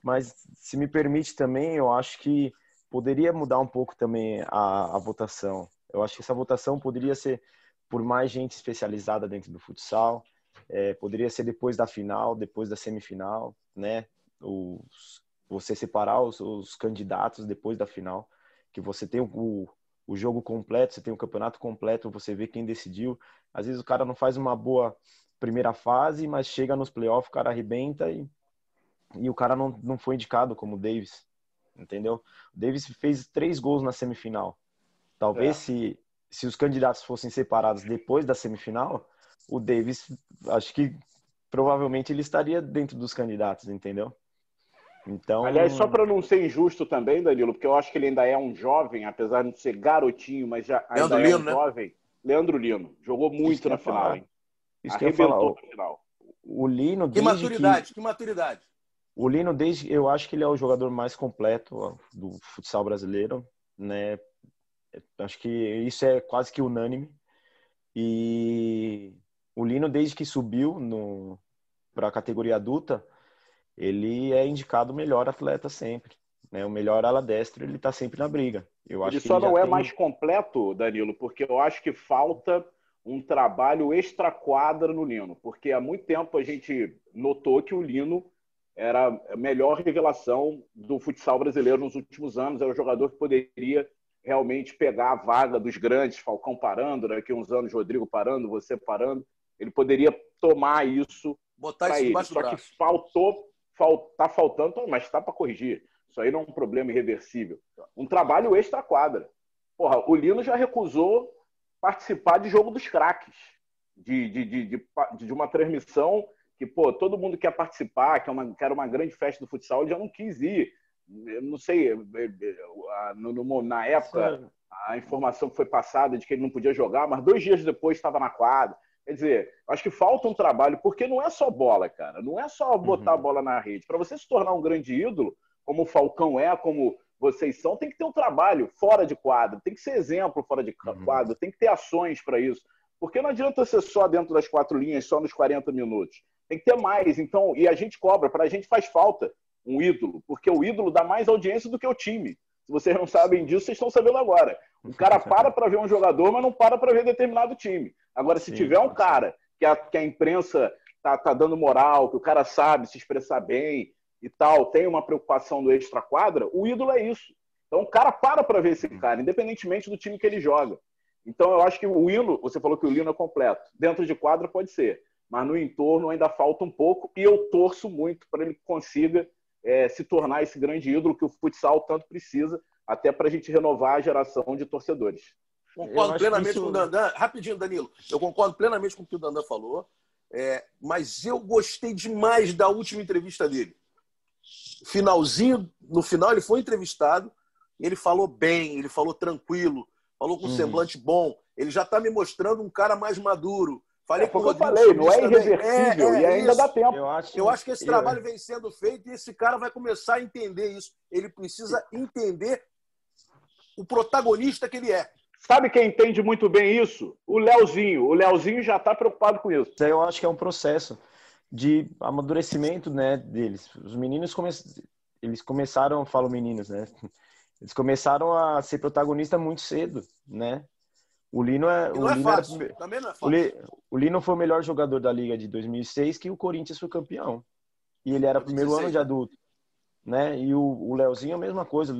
[SPEAKER 5] Mas se me permite também, eu acho que poderia mudar um pouco também a, a votação. Eu acho que essa votação poderia ser por mais gente especializada dentro do futsal. É, poderia ser depois da final, depois da semifinal, né? Os você separar os, os candidatos depois da final, que você tem o, o jogo completo, você tem o campeonato completo, você vê quem decidiu. Às vezes o cara não faz uma boa primeira fase, mas chega nos playoffs, o cara arrebenta e, e o cara não, não foi indicado como o Davis, entendeu? O Davis fez três gols na semifinal. Talvez é. se, se os candidatos fossem separados depois da semifinal, o Davis, acho que provavelmente ele estaria dentro dos candidatos, entendeu?
[SPEAKER 4] Então... Aliás, só para não ser injusto também, Danilo, porque eu acho que ele ainda é um jovem, apesar de ser garotinho, mas já ainda Leandro é Lino, um né? jovem. Leandro Lino. Jogou muito na final, falar. hein?
[SPEAKER 5] Isso que eu falar. final. O Lino,
[SPEAKER 1] que maturidade, que... que maturidade.
[SPEAKER 5] O Lino, desde eu acho que ele é o jogador mais completo do futsal brasileiro, né? Acho que isso é quase que unânime. E o Lino, desde que subiu no para a categoria adulta, ele é indicado o melhor atleta sempre. Né? O melhor ala destra, ele está sempre na briga.
[SPEAKER 4] Eu ele só ele não é tem... mais completo, Danilo, porque eu acho que falta um trabalho extra-quadra no Lino. Porque há muito tempo a gente notou que o Lino era a melhor revelação do futsal brasileiro nos últimos anos. Era o jogador que poderia realmente pegar a vaga dos grandes, Falcão parando, daqui uns anos Rodrigo parando, você parando. Ele poderia tomar isso
[SPEAKER 1] Botar isso
[SPEAKER 4] ele. Só que faltou Está faltando, mas está para corrigir. Isso aí não é um problema irreversível. Um trabalho extra-quadra. Porra, o Lino já recusou participar de jogo dos craques, de, de, de, de, de uma transmissão que, pô, todo mundo quer participar, que, é uma, que era uma grande festa do futsal, ele já não quis ir. Eu não sei, na época, a informação que foi passada de que ele não podia jogar, mas dois dias depois estava na quadra. Quer dizer, acho que falta um trabalho, porque não é só bola, cara. Não é só botar uhum. a bola na rede. Para você se tornar um grande ídolo, como o Falcão é, como vocês são, tem que ter um trabalho fora de quadro, tem que ser exemplo fora de uhum. quadro, uhum. tem que ter ações para isso. Porque não adianta ser só dentro das quatro linhas, só nos 40 minutos. Tem que ter mais. Então, e a gente cobra, para a gente faz falta um ídolo, porque o ídolo dá mais audiência do que o time. Se vocês não sabem disso, vocês estão sabendo agora. O cara para para ver um jogador, mas não para para ver determinado time. Agora, se Sim, tiver um cara que a, que a imprensa tá, tá dando moral, que o cara sabe se expressar bem e tal, tem uma preocupação do extra-quadra, o ídolo é isso. Então, o cara para para ver esse cara, independentemente do time que ele joga. Então, eu acho que o hino, você falou que o hino é completo. Dentro de quadra pode ser, mas no entorno ainda falta um pouco e eu torço muito para ele consiga é, se tornar esse grande ídolo que o futsal tanto precisa, até para a gente renovar a geração de torcedores.
[SPEAKER 1] Concordo plenamente isso... com o Dandan. Rapidinho, Danilo. Eu concordo plenamente com o que o Dandan falou. É, mas eu gostei demais da última entrevista dele. Finalzinho, no final ele foi entrevistado, ele falou bem, ele falou tranquilo, falou com um uhum. semblante bom. Ele já está me mostrando um cara mais maduro, Falei
[SPEAKER 4] é, com o Rodrigo. Eu falei, não é irreversível é, é, e ainda isso. dá tempo.
[SPEAKER 1] Eu acho, eu acho que esse trabalho vem sendo feito e esse cara vai começar a entender isso. Ele precisa entender o protagonista que ele é.
[SPEAKER 4] Sabe quem entende muito bem isso? O Leozinho. O Leozinho já está preocupado com isso.
[SPEAKER 5] Eu acho que é um processo de amadurecimento né, deles. Os meninos come... eles começaram, falo meninos, né? Eles começaram a ser protagonista muito cedo, né? O Lino é, o
[SPEAKER 1] é
[SPEAKER 5] Lino
[SPEAKER 1] fácil. Era, Também não é fácil.
[SPEAKER 5] O, Lino foi o melhor jogador da liga de 2006 que o Corinthians foi campeão. E ele era 2016. primeiro ano de adulto, né? E o, o Leozinho é a mesma coisa.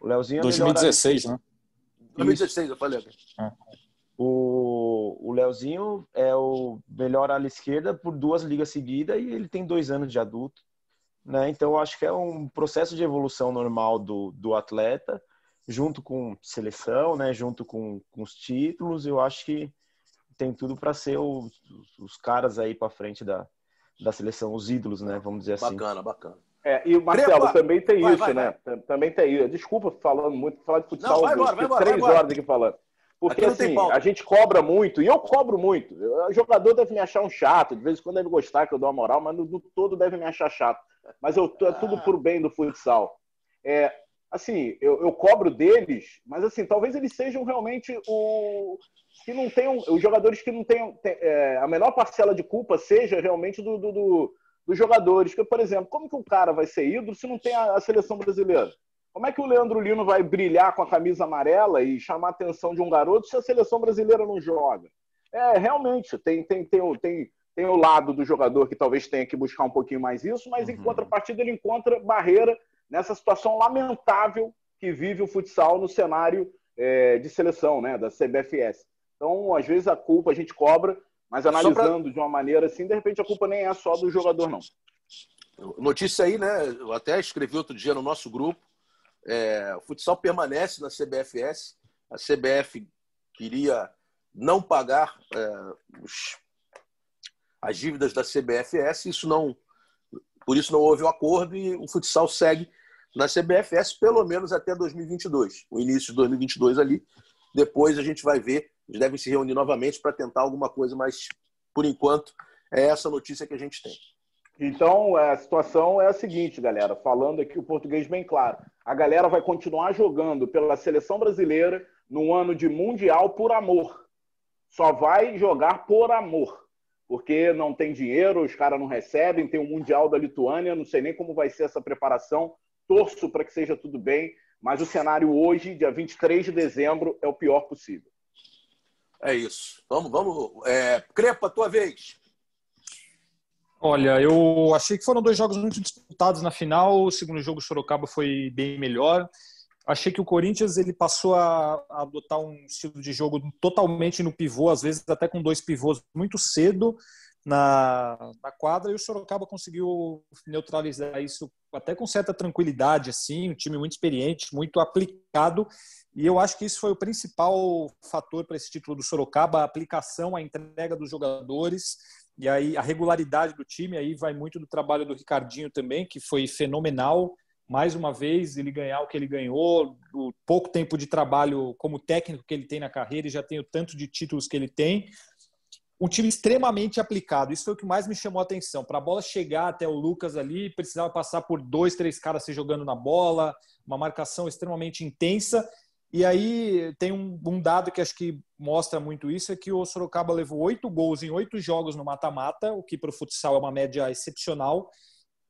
[SPEAKER 5] O Leozinho é
[SPEAKER 2] 2016,
[SPEAKER 1] né? 2016, eu falei. É.
[SPEAKER 5] O, o Leozinho é o melhor ala esquerda por duas ligas seguidas e ele tem dois anos de adulto. Né? Então, eu acho que é um processo de evolução normal do, do atleta junto com seleção, né, junto com, com os títulos, eu acho que tem tudo para ser os, os, caras aí para frente da, da seleção, os ídolos, né, vamos dizer
[SPEAKER 1] assim. Bacana, bacana.
[SPEAKER 4] É, e o Marcelo também tem vai, isso, vai, né? Vai. Também tem isso. Desculpa falando muito, falar de futsal,
[SPEAKER 1] não, vai embora, vai embora,
[SPEAKER 4] três horas aqui falando. Porque assim, a gente cobra muito, e eu cobro muito. O jogador deve me achar um chato, de vez em quando deve gostar que eu dou uma moral, mas no, no todo deve me achar chato. Mas eu, é tudo ah. por bem do futsal. É, assim, eu, eu, cobro deles, mas assim, talvez eles sejam realmente o que não tenham, os jogadores que não tenham tem, é, a menor parcela de culpa seja realmente do, do, do, dos jogadores. Que, por exemplo, como que um cara vai ser ídolo se não tem a, a, seleção brasileira? Como é que o Leandro Lino vai brilhar com a camisa amarela e chamar a atenção de um garoto se a seleção brasileira não joga? É, realmente, tem, tem, tem, tem, tem o lado do jogador que talvez tenha que buscar um pouquinho mais isso, mas uhum. em contrapartida ele encontra barreira nessa situação lamentável que vive o futsal no cenário é, de seleção, né, da CBFS. Então, às vezes a culpa a gente cobra, mas analisando pra... de uma maneira assim, de repente a culpa nem é só do jogador, não.
[SPEAKER 1] Notícia aí, né? Eu até escrevi outro dia no nosso grupo. É, o futsal permanece na CBFS. A CBF queria não pagar é, os, as dívidas da CBFS. Isso não, por isso não houve o um acordo e o futsal segue na CBFS pelo menos até 2022, o início de 2022 ali. Depois a gente vai ver, eles devem se reunir novamente para tentar alguma coisa, mas por enquanto é essa notícia que a gente tem.
[SPEAKER 4] Então, a situação é a seguinte, galera, falando aqui o português bem claro. A galera vai continuar jogando pela seleção brasileira no ano de Mundial por amor. Só vai jogar por amor. Porque não tem dinheiro, os caras não recebem, tem o Mundial da Lituânia, não sei nem como vai ser essa preparação torço para que seja tudo bem, mas o cenário hoje, dia 23 de dezembro, é o pior possível.
[SPEAKER 1] É isso. Vamos, vamos. É, Crepa, tua vez.
[SPEAKER 3] Olha, eu achei que foram dois jogos muito disputados na final. O segundo jogo, Sorocaba, foi bem melhor. Achei que o Corinthians ele passou a, a adotar um estilo de jogo totalmente no pivô, às vezes até com dois pivôs muito cedo na, na quadra, e o Sorocaba conseguiu neutralizar isso até com certa tranquilidade, assim, um time muito experiente, muito aplicado, e eu acho que isso foi o principal fator para esse título do Sorocaba, a aplicação, a entrega dos jogadores, e aí a regularidade do time, aí vai muito do trabalho do Ricardinho também, que foi fenomenal, mais uma vez ele ganhar o que ele ganhou, o pouco tempo de trabalho como técnico que ele tem na carreira e já tem o tanto de títulos que ele tem, um time extremamente aplicado. Isso foi o que mais me chamou a atenção. Para a bola chegar até o Lucas ali, precisava passar por dois, três caras se jogando na bola, uma marcação extremamente intensa. E aí tem um, um dado que acho que mostra muito isso: é que o Sorocaba levou oito gols em oito jogos no mata-mata, o que para o futsal é uma média excepcional.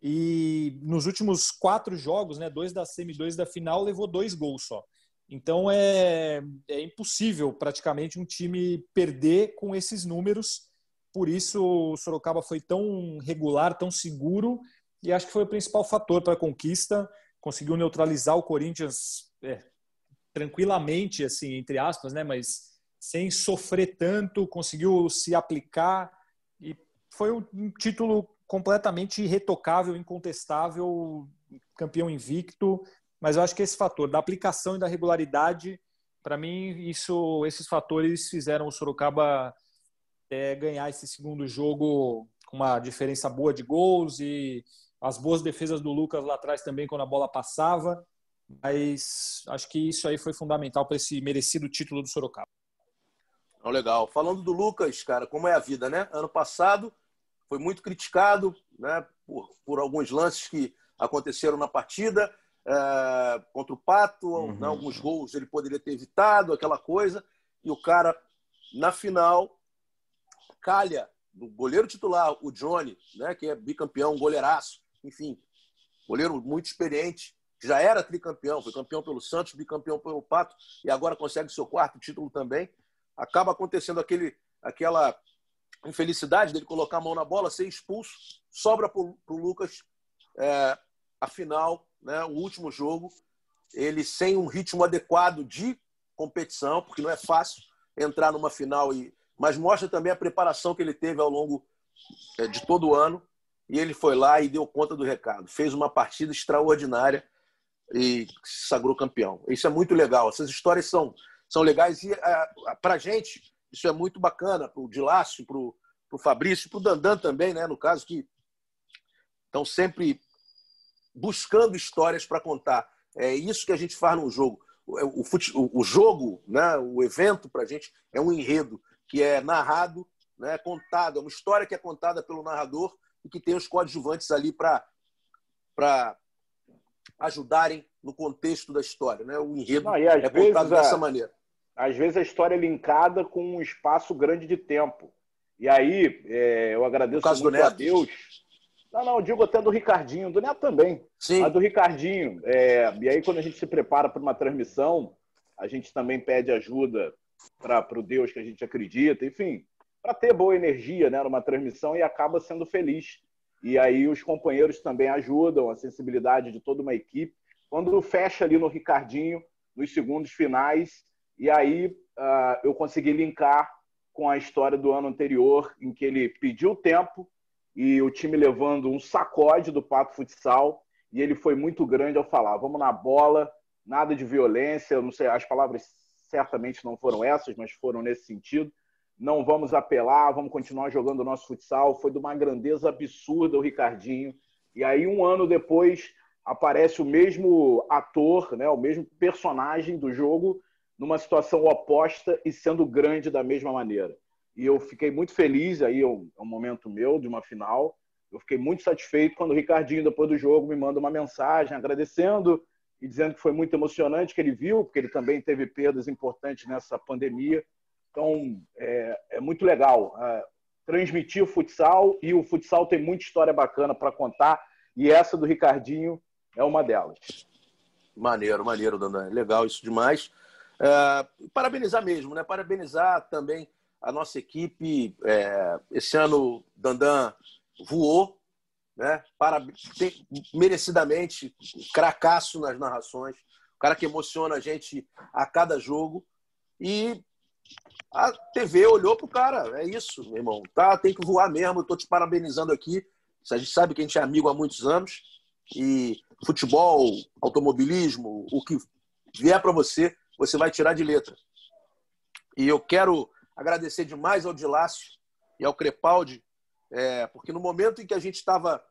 [SPEAKER 3] E nos últimos quatro jogos, né, dois da semi, dois da final, levou dois gols só. Então é, é impossível praticamente um time perder com esses números. Por isso o Sorocaba foi tão regular, tão seguro e acho que foi o principal fator para a conquista. Conseguiu neutralizar o Corinthians é, tranquilamente, assim entre aspas, né? Mas sem sofrer tanto, conseguiu se aplicar e foi um título completamente irretocável, incontestável, campeão invicto mas eu acho que esse fator da aplicação e da regularidade, para mim, isso, esses fatores fizeram o Sorocaba é, ganhar esse segundo jogo com uma diferença boa de gols e as boas defesas do Lucas lá atrás também quando a bola passava. Mas acho que isso aí foi fundamental para esse merecido título do Sorocaba.
[SPEAKER 1] Legal. Falando do Lucas, cara, como é a vida, né? Ano passado foi muito criticado né, por, por alguns lances que aconteceram na partida é, contra o Pato, uhum. né, alguns gols ele poderia ter evitado, aquela coisa, e o cara, na final, calha do goleiro titular, o Johnny, né, que é bicampeão, goleiraço, enfim, goleiro muito experiente, já era tricampeão, foi campeão pelo Santos, bicampeão pelo Pato, e agora consegue seu quarto título também. Acaba acontecendo aquele, aquela infelicidade dele colocar a mão na bola, ser expulso, sobra para o Lucas é, a final, né, o último jogo, ele sem um ritmo adequado de competição, porque não é fácil entrar numa final, e, mas mostra também a preparação que ele teve ao longo é, de todo o ano, e ele foi lá e deu conta do recado. Fez uma partida extraordinária e se sagrou campeão. Isso é muito legal. Essas histórias são, são legais e é, para a gente isso é muito bacana para o Dilácio, para o Fabrício, para o Dandan também, né? No caso, que estão sempre buscando histórias para contar. É isso que a gente faz no jogo. O, o, o jogo, né? o evento para a gente é um enredo que é narrado, né? contado, é uma história que é contada pelo narrador e que tem os coadjuvantes ali para ajudarem no contexto da história. Né? O enredo Não, é contado dessa maneira
[SPEAKER 4] às vezes a história é linkada com um espaço grande de tempo. E aí, é, eu agradeço muito a Deus. Não, não, digo até do Ricardinho, do Neto também. Sim. A do Ricardinho. É, e aí, quando a gente se prepara para uma transmissão, a gente também pede ajuda para o Deus que a gente acredita, enfim, para ter boa energia né, numa transmissão e acaba sendo feliz. E aí os companheiros também ajudam, a sensibilidade de toda uma equipe. Quando fecha ali no Ricardinho, nos segundos finais, e aí uh, eu consegui linkar com a história do ano anterior, em que ele pediu tempo e o time levando um sacode do Pato Futsal. E ele foi muito grande ao falar: vamos na bola, nada de violência. Não sei, as palavras certamente não foram essas, mas foram nesse sentido. Não vamos apelar, vamos continuar jogando o nosso futsal. Foi de uma grandeza absurda o Ricardinho. E aí, um ano depois, aparece o mesmo ator, né, o mesmo personagem do jogo, numa situação oposta e sendo grande da mesma maneira. E eu fiquei muito feliz, aí é um, momento meu de uma final. Eu fiquei muito satisfeito quando o Ricardinho, depois do jogo, me manda uma mensagem agradecendo e dizendo que foi muito emocionante que ele viu, porque ele também teve perdas importantes nessa pandemia. Então, é, é muito legal é, transmitir o futsal e o futsal tem muita história bacana para contar e essa do Ricardinho é uma delas.
[SPEAKER 1] Maneiro, maneiro, Dandan. Legal isso demais. É, parabenizar mesmo, né? Parabenizar também a nossa equipe. É, esse ano, Dandan voou, né? Para, tem, merecidamente, cracaço nas narrações, o cara que emociona a gente a cada jogo. E a TV olhou pro cara, é isso, meu irmão. Tá, tem que voar mesmo. Estou te parabenizando aqui. A gente sabe que a gente é amigo há muitos anos e futebol, automobilismo, o que vier para você, você vai tirar de letra. E eu quero agradecer demais ao Dilácio e ao Crepaldi, é, porque no momento em que a gente estava.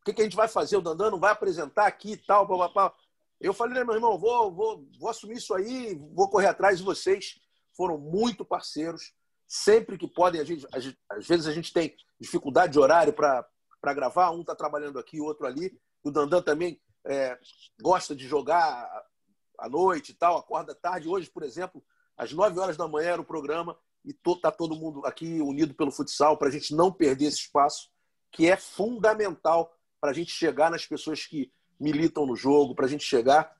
[SPEAKER 1] O que, que, a gente vai fazer? O Dandan não vai apresentar aqui e tal, papapá. Eu falei, né, meu irmão, vou, vou, vou assumir isso aí, vou correr atrás de vocês. Foram muito parceiros. Sempre que podem, a gente, às vezes a gente tem dificuldade de horário para gravar, um está trabalhando aqui, o outro ali. O Dandan também é, gosta de jogar à noite e tal, acorda tarde. Hoje, por exemplo, às 9 horas da manhã era o programa e está todo mundo aqui unido pelo futsal para a gente não perder esse espaço, que é fundamental para a gente chegar nas pessoas que militam no jogo, para a gente chegar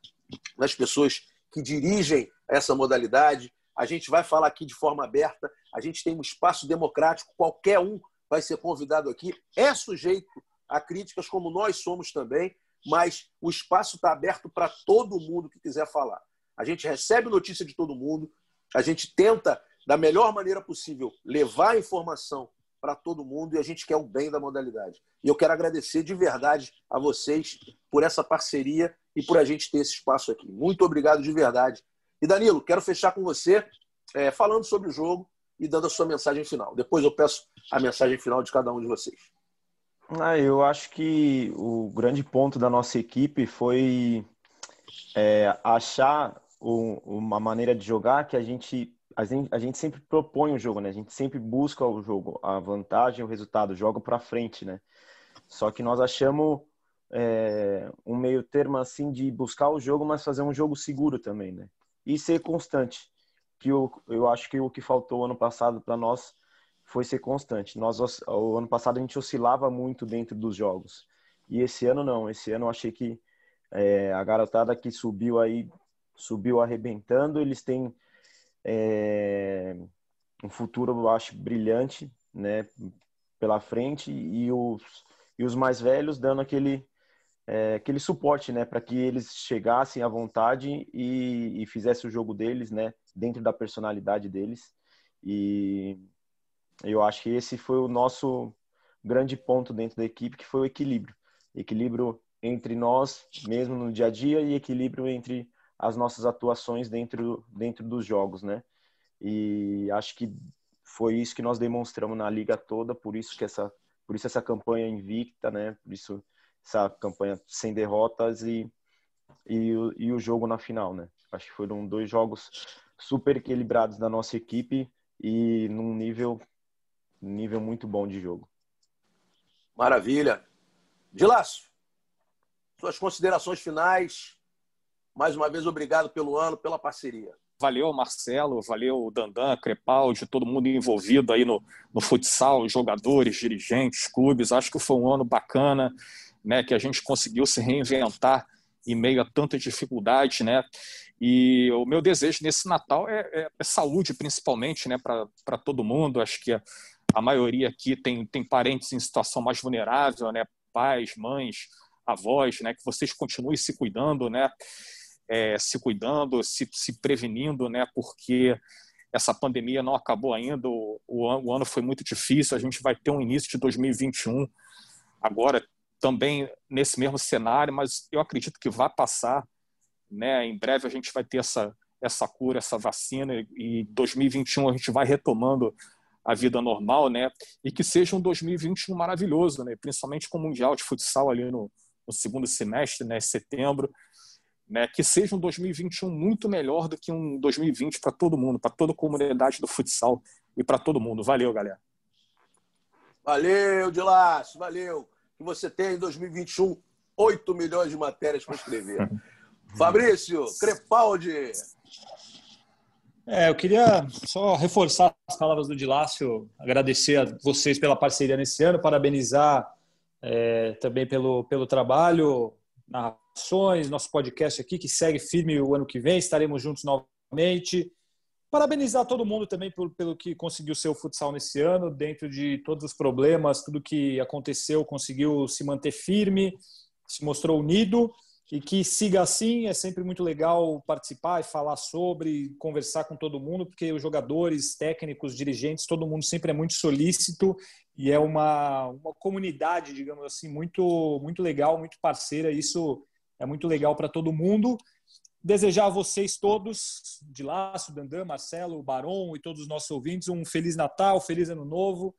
[SPEAKER 1] nas pessoas que dirigem essa modalidade. A gente vai falar aqui de forma aberta, a gente tem um espaço democrático, qualquer um vai ser convidado aqui, é sujeito a críticas, como nós somos também mas o espaço está aberto para todo mundo que quiser falar. A gente recebe notícia de todo mundo, a gente tenta, da melhor maneira possível, levar a informação para todo mundo e a gente quer o bem da modalidade. E eu quero agradecer de verdade a vocês por essa parceria e por a gente ter esse espaço aqui. Muito obrigado de verdade. E Danilo, quero fechar com você é, falando sobre o jogo e dando a sua mensagem final. Depois eu peço a mensagem final de cada um de vocês.
[SPEAKER 5] Ah, eu acho que o grande ponto da nossa equipe foi é, achar uma maneira de jogar que a gente a gente, a gente sempre propõe o jogo, né? A gente sempre busca o jogo, a vantagem, o resultado, joga para frente, né? Só que nós achamos é, um meio termo assim de buscar o jogo, mas fazer um jogo seguro também, né? E ser constante. Que eu, eu acho que o que faltou ano passado para nós foi ser constante. Nós o ano passado a gente oscilava muito dentro dos jogos e esse ano não. Esse ano eu achei que é, a garotada que subiu aí subiu arrebentando. Eles têm é, um futuro eu acho brilhante, né? Pela frente e os e os mais velhos dando aquele é, aquele suporte, né, para que eles chegassem à vontade e, e fizessem o jogo deles, né, dentro da personalidade deles. E eu acho que esse foi o nosso grande ponto dentro da equipe, que foi o equilíbrio. Equilíbrio entre nós, mesmo no dia a dia, e equilíbrio entre as nossas atuações dentro, dentro dos jogos, né? E acho que foi isso que nós demonstramos na liga toda, por isso que essa, por isso essa campanha invicta, né? Por isso essa campanha sem derrotas e, e, e o jogo na final, né? Acho que foram dois jogos super equilibrados da nossa equipe e num nível nível muito bom de jogo.
[SPEAKER 1] Maravilha. Dilácio, suas considerações finais. Mais uma vez, obrigado pelo ano, pela parceria.
[SPEAKER 2] Valeu, Marcelo, valeu, Dandan, Crepaldi, todo mundo envolvido aí no, no futsal, jogadores, dirigentes, clubes. Acho que foi um ano bacana, né, que a gente conseguiu se reinventar em meio a tanta dificuldade, né? E o meu desejo nesse Natal é, é, é saúde, principalmente, né, para todo mundo. Acho que a maioria aqui tem, tem parentes em situação mais vulnerável, né? Pais, mães, avós, né? Que vocês continuem se cuidando, né? É, se cuidando, se, se prevenindo, né? Porque essa pandemia não acabou ainda, o, o, ano foi muito difícil, a gente vai ter um início de 2021 agora também nesse mesmo cenário, mas eu acredito que vai passar, né? Em breve a gente vai ter essa essa cura, essa vacina e 2021 a gente vai retomando a vida normal, né? E que seja um 2021 maravilhoso, né? Principalmente com o Mundial de Futsal ali no, no segundo semestre, né? Setembro, né? Que seja um 2021 muito melhor do que um 2020 para todo mundo, para toda a comunidade do futsal e para todo mundo. Valeu, galera.
[SPEAKER 1] Valeu, Dilácio, valeu. Que você tenha em 2021 8 milhões de matérias para escrever. Fabrício, Crepaldi,
[SPEAKER 3] é, eu queria só reforçar as palavras do Dilácio, agradecer a vocês pela parceria nesse ano, parabenizar é, também pelo, pelo trabalho, narrações, nosso podcast aqui, que segue firme o ano que vem, estaremos juntos novamente. Parabenizar todo mundo também por, pelo que conseguiu ser o futsal nesse ano, dentro de todos os problemas, tudo que aconteceu, conseguiu se manter firme, se mostrou unido e que siga assim. É sempre muito legal participar e falar sobre, conversar com todo mundo, porque os jogadores, técnicos, dirigentes, todo mundo sempre é muito solícito e é uma, uma comunidade, digamos assim, muito, muito legal, muito parceira. Isso é muito legal para todo mundo. Desejar a vocês todos, de Laço, Dandan, Marcelo, Baron e todos os nossos ouvintes, um Feliz Natal, Feliz Ano Novo,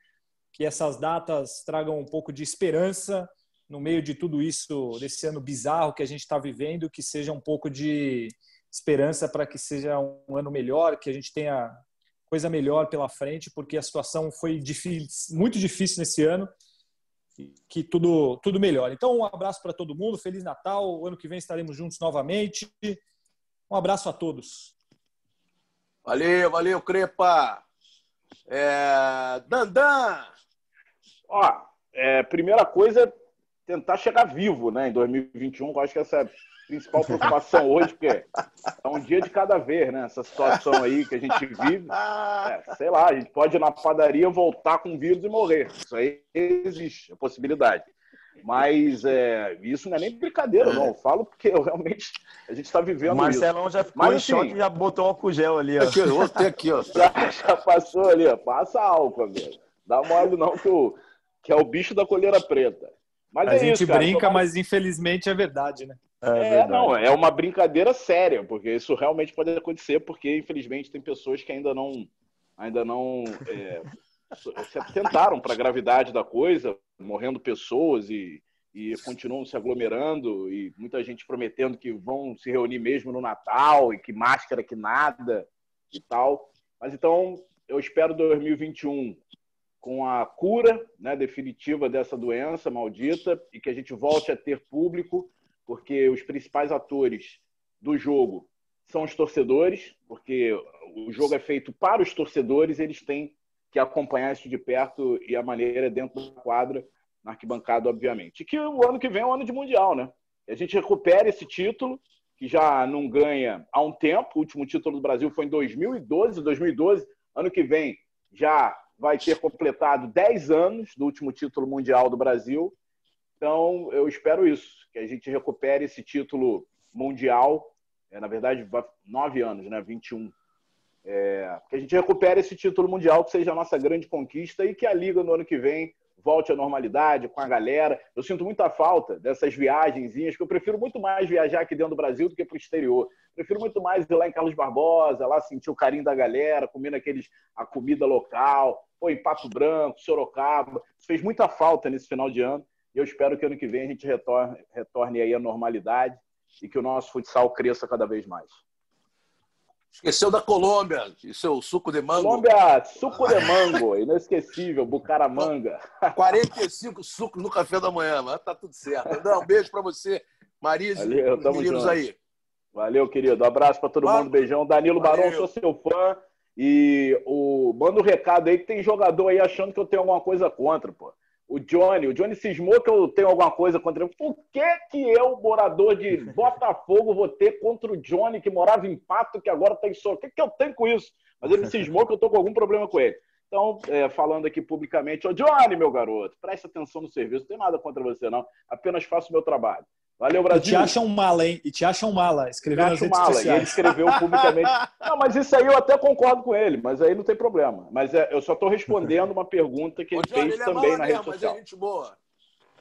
[SPEAKER 3] que essas datas tragam um pouco de esperança no meio de tudo isso, desse ano bizarro que a gente está vivendo, que seja um pouco de esperança para que seja um ano melhor, que a gente tenha coisa melhor pela frente, porque a situação foi difícil, muito difícil nesse ano, que tudo tudo melhor. Então, um abraço para todo mundo, feliz Natal, o ano que vem estaremos juntos novamente. Um abraço a todos.
[SPEAKER 1] Valeu, valeu, Crepa. É... Dandan.
[SPEAKER 4] Ó, é, primeira coisa, tentar chegar vivo né, em 2021. Eu acho que essa é a principal preocupação hoje, porque é um dia de cada vez, né? Essa situação aí que a gente vive. É, sei lá, a gente pode ir na padaria, voltar com vírus e morrer. Isso aí existe, a possibilidade. Mas é, isso não é nem brincadeira, não. Eu falo porque eu realmente a gente está vivendo o
[SPEAKER 5] Marcelão
[SPEAKER 4] isso.
[SPEAKER 5] já ficou Mas, em assim, choque e já botou álcool gel ali. Ó.
[SPEAKER 1] Aqui, eu vou ter aqui, ó.
[SPEAKER 4] Já, já passou ali, ó. Passa álcool, amigo. Dá mole não que, o, que é o bicho da colheira preta.
[SPEAKER 3] Mas a é gente isso, cara, brinca, mas infelizmente é verdade, né?
[SPEAKER 4] É, é não, é uma brincadeira séria, porque isso realmente pode acontecer, porque infelizmente tem pessoas que ainda não, ainda não é, se atentaram para a gravidade da coisa, morrendo pessoas e, e continuam se aglomerando e muita gente prometendo que vão se reunir mesmo no Natal e que máscara que nada e tal. Mas então, eu espero 2021 com a cura né, definitiva dessa doença maldita e que a gente volte a ter público, porque os principais atores do jogo são os torcedores, porque o jogo é feito para os torcedores, eles têm que acompanhar isso de perto e a maneira é dentro da quadra, na arquibancada, obviamente. E que o ano que vem é um ano de Mundial, né? a gente recupera esse título, que já não ganha há um tempo. O último título do Brasil foi em 2012. 2012, ano que vem, já vai ter completado 10 anos do último título mundial do Brasil. Então, eu espero isso, que a gente recupere esse título mundial. É, na verdade, nove anos, né? 21. É, que a gente recupere esse título mundial, que seja a nossa grande conquista e que a Liga no ano que vem volte à normalidade com a galera. Eu sinto muita falta dessas viagenzinhas, que eu prefiro muito mais viajar aqui dentro do Brasil do que para o exterior. Prefiro muito mais ir lá em Carlos Barbosa, lá sentir o carinho da galera, comendo aqueles, a comida local, ou em Pato Branco, Sorocaba. Isso fez muita falta nesse final de ano e eu espero que ano que vem a gente retorne, retorne aí à normalidade e que o nosso futsal cresça cada vez mais.
[SPEAKER 1] Esqueceu da Colômbia, e seu suco de mango.
[SPEAKER 4] Colômbia, suco de mango, inesquecível, Bucaramanga.
[SPEAKER 1] 45 sucos no café da manhã, mas tá tudo certo. Não, um beijo para você, Marisa e os meninos junto. aí.
[SPEAKER 4] Valeu, querido. Abraço para todo Valeu. mundo, beijão. Danilo Valeu. Barão, sou seu fã. E o... manda um recado aí que tem jogador aí achando que eu tenho alguma coisa contra, pô o Johnny. O Johnny cismou que eu tenho alguma coisa contra ele. Por que, que eu, morador de Botafogo, vou ter contra o Johnny, que morava em Pato, que agora está em Sorocaba? O que, que eu tenho com isso? Mas ele cismou que eu estou com algum problema com ele. Então, é, falando aqui publicamente, ô Johnny, meu garoto, preste atenção no serviço, não tem nada contra você, não. Apenas faço o meu trabalho. Valeu, Brasil. E
[SPEAKER 3] te acham mala, hein? E te acham mala. Escreveu nas redes mala.
[SPEAKER 4] Sociais. E ele escreveu publicamente. não, mas isso aí eu até concordo com ele, mas aí não tem problema. Mas é, eu só estou respondendo uma pergunta que ele fez ele é também na mesmo, rede social. Mas é gente boa.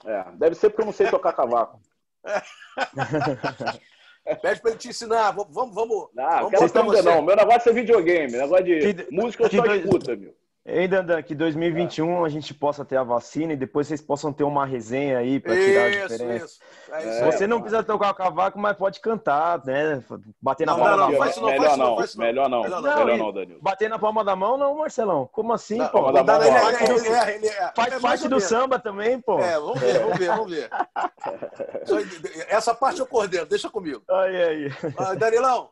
[SPEAKER 4] É, deve ser porque eu não sei tocar cavaco.
[SPEAKER 1] Pede para ele te ensinar. Vamos, vamos. vamos
[SPEAKER 4] ah, vamos quero não. Meu negócio é videogame. Negócio de que, música eu só escuta, meu.
[SPEAKER 5] Ei, Dandan, que 2021 é. a gente possa ter a vacina e depois vocês possam ter uma resenha aí para tirar a diferença. Isso. É isso Você não precisa tocar o cavaco, mas pode cantar, né? Bater na não, palma
[SPEAKER 4] não, da mão. Não, melhor, não, melhor não, melhor não, melhor não, Danilo.
[SPEAKER 5] Bater na palma da mão, não, Marcelão. Como assim,
[SPEAKER 4] não,
[SPEAKER 5] pô?
[SPEAKER 4] Da mão, ele,
[SPEAKER 5] é, ele, é, ele é, faz é parte do samba também, pô.
[SPEAKER 1] É, vamos ver, vamos ver, vamos ver. Essa parte eu coordeno, deixa comigo.
[SPEAKER 5] Aí, aí.
[SPEAKER 1] Ah, Danilão,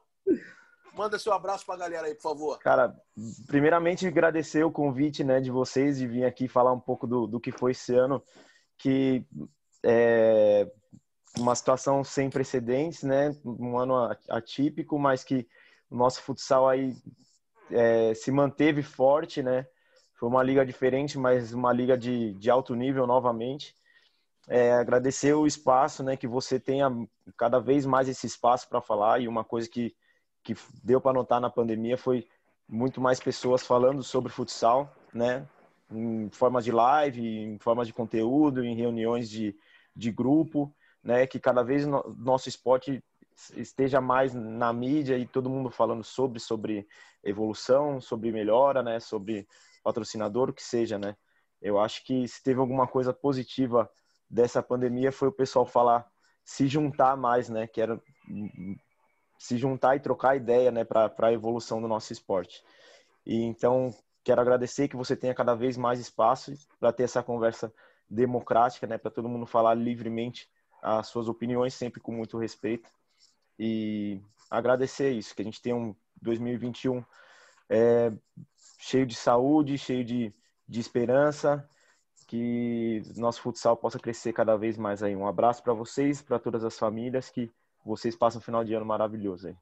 [SPEAKER 1] Manda seu abraço para a galera aí, por favor.
[SPEAKER 5] Cara, primeiramente agradecer o convite né, de vocês de vir aqui falar um pouco do, do que foi esse ano, que é uma situação sem precedentes, né? Um ano atípico, mas que o nosso futsal aí é, se manteve forte, né? Foi uma liga diferente, mas uma liga de, de alto nível novamente. É, agradecer o espaço, né? Que você tenha cada vez mais esse espaço para falar e uma coisa que que deu para notar na pandemia foi muito mais pessoas falando sobre futsal, né? Em formas de live, em formas de conteúdo, em reuniões de, de grupo, né? Que cada vez no, nosso esporte esteja mais na mídia e todo mundo falando sobre sobre evolução, sobre melhora, né? Sobre patrocinador, o que seja, né? Eu acho que se teve alguma coisa positiva dessa pandemia foi o pessoal falar se juntar mais, né? Que era se juntar e trocar ideia né, para a evolução do nosso esporte. E então, quero agradecer que você tenha cada vez mais espaço para ter essa conversa democrática, né, para todo mundo falar livremente as suas opiniões, sempre com muito respeito. E agradecer isso, que a gente tenha um 2021 é, cheio de saúde, cheio de, de esperança, que nosso futsal possa crescer cada vez mais aí. Um abraço para vocês, para todas as famílias que vocês passam um final de ano maravilhoso aí.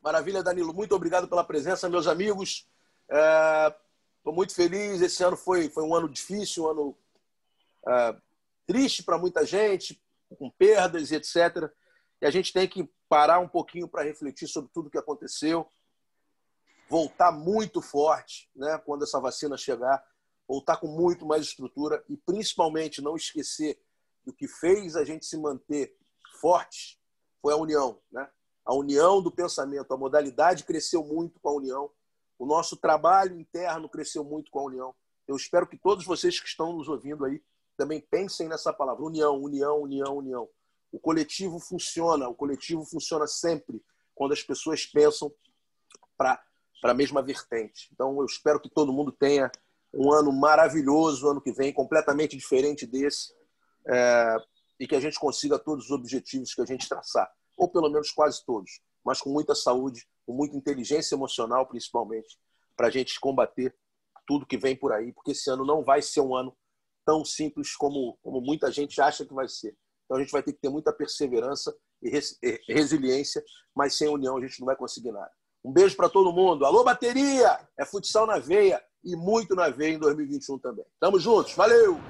[SPEAKER 1] Maravilha, Danilo. Muito obrigado pela presença, meus amigos. Estou é, muito feliz. Esse ano foi, foi um ano difícil, um ano é, triste para muita gente, com perdas e etc. E a gente tem que parar um pouquinho para refletir sobre tudo que aconteceu, voltar muito forte, né, quando essa vacina chegar, voltar com muito mais estrutura e principalmente não esquecer do que fez a gente se manter forte foi a união. Né? A união do pensamento, a modalidade cresceu muito com a união, o nosso trabalho interno cresceu muito com a união. Eu espero que todos vocês que estão nos ouvindo aí também pensem nessa palavra: união, união, união, união. O coletivo funciona, o coletivo funciona sempre quando as pessoas pensam para a mesma vertente. Então, eu espero que todo mundo tenha um ano maravilhoso, ano que vem, completamente diferente desse, é, e que a gente consiga todos os objetivos que a gente traçar, ou pelo menos quase todos, mas com muita saúde, com muita inteligência emocional, principalmente, para a gente combater tudo que vem por aí, porque esse ano não vai ser um ano tão simples como, como muita gente acha que vai ser. Então a gente vai ter que ter muita perseverança e resiliência, mas sem união a gente não vai conseguir nada. Um beijo para todo mundo. Alô, bateria! É futsal na veia e muito na veia em 2021 também. Tamo juntos. Valeu!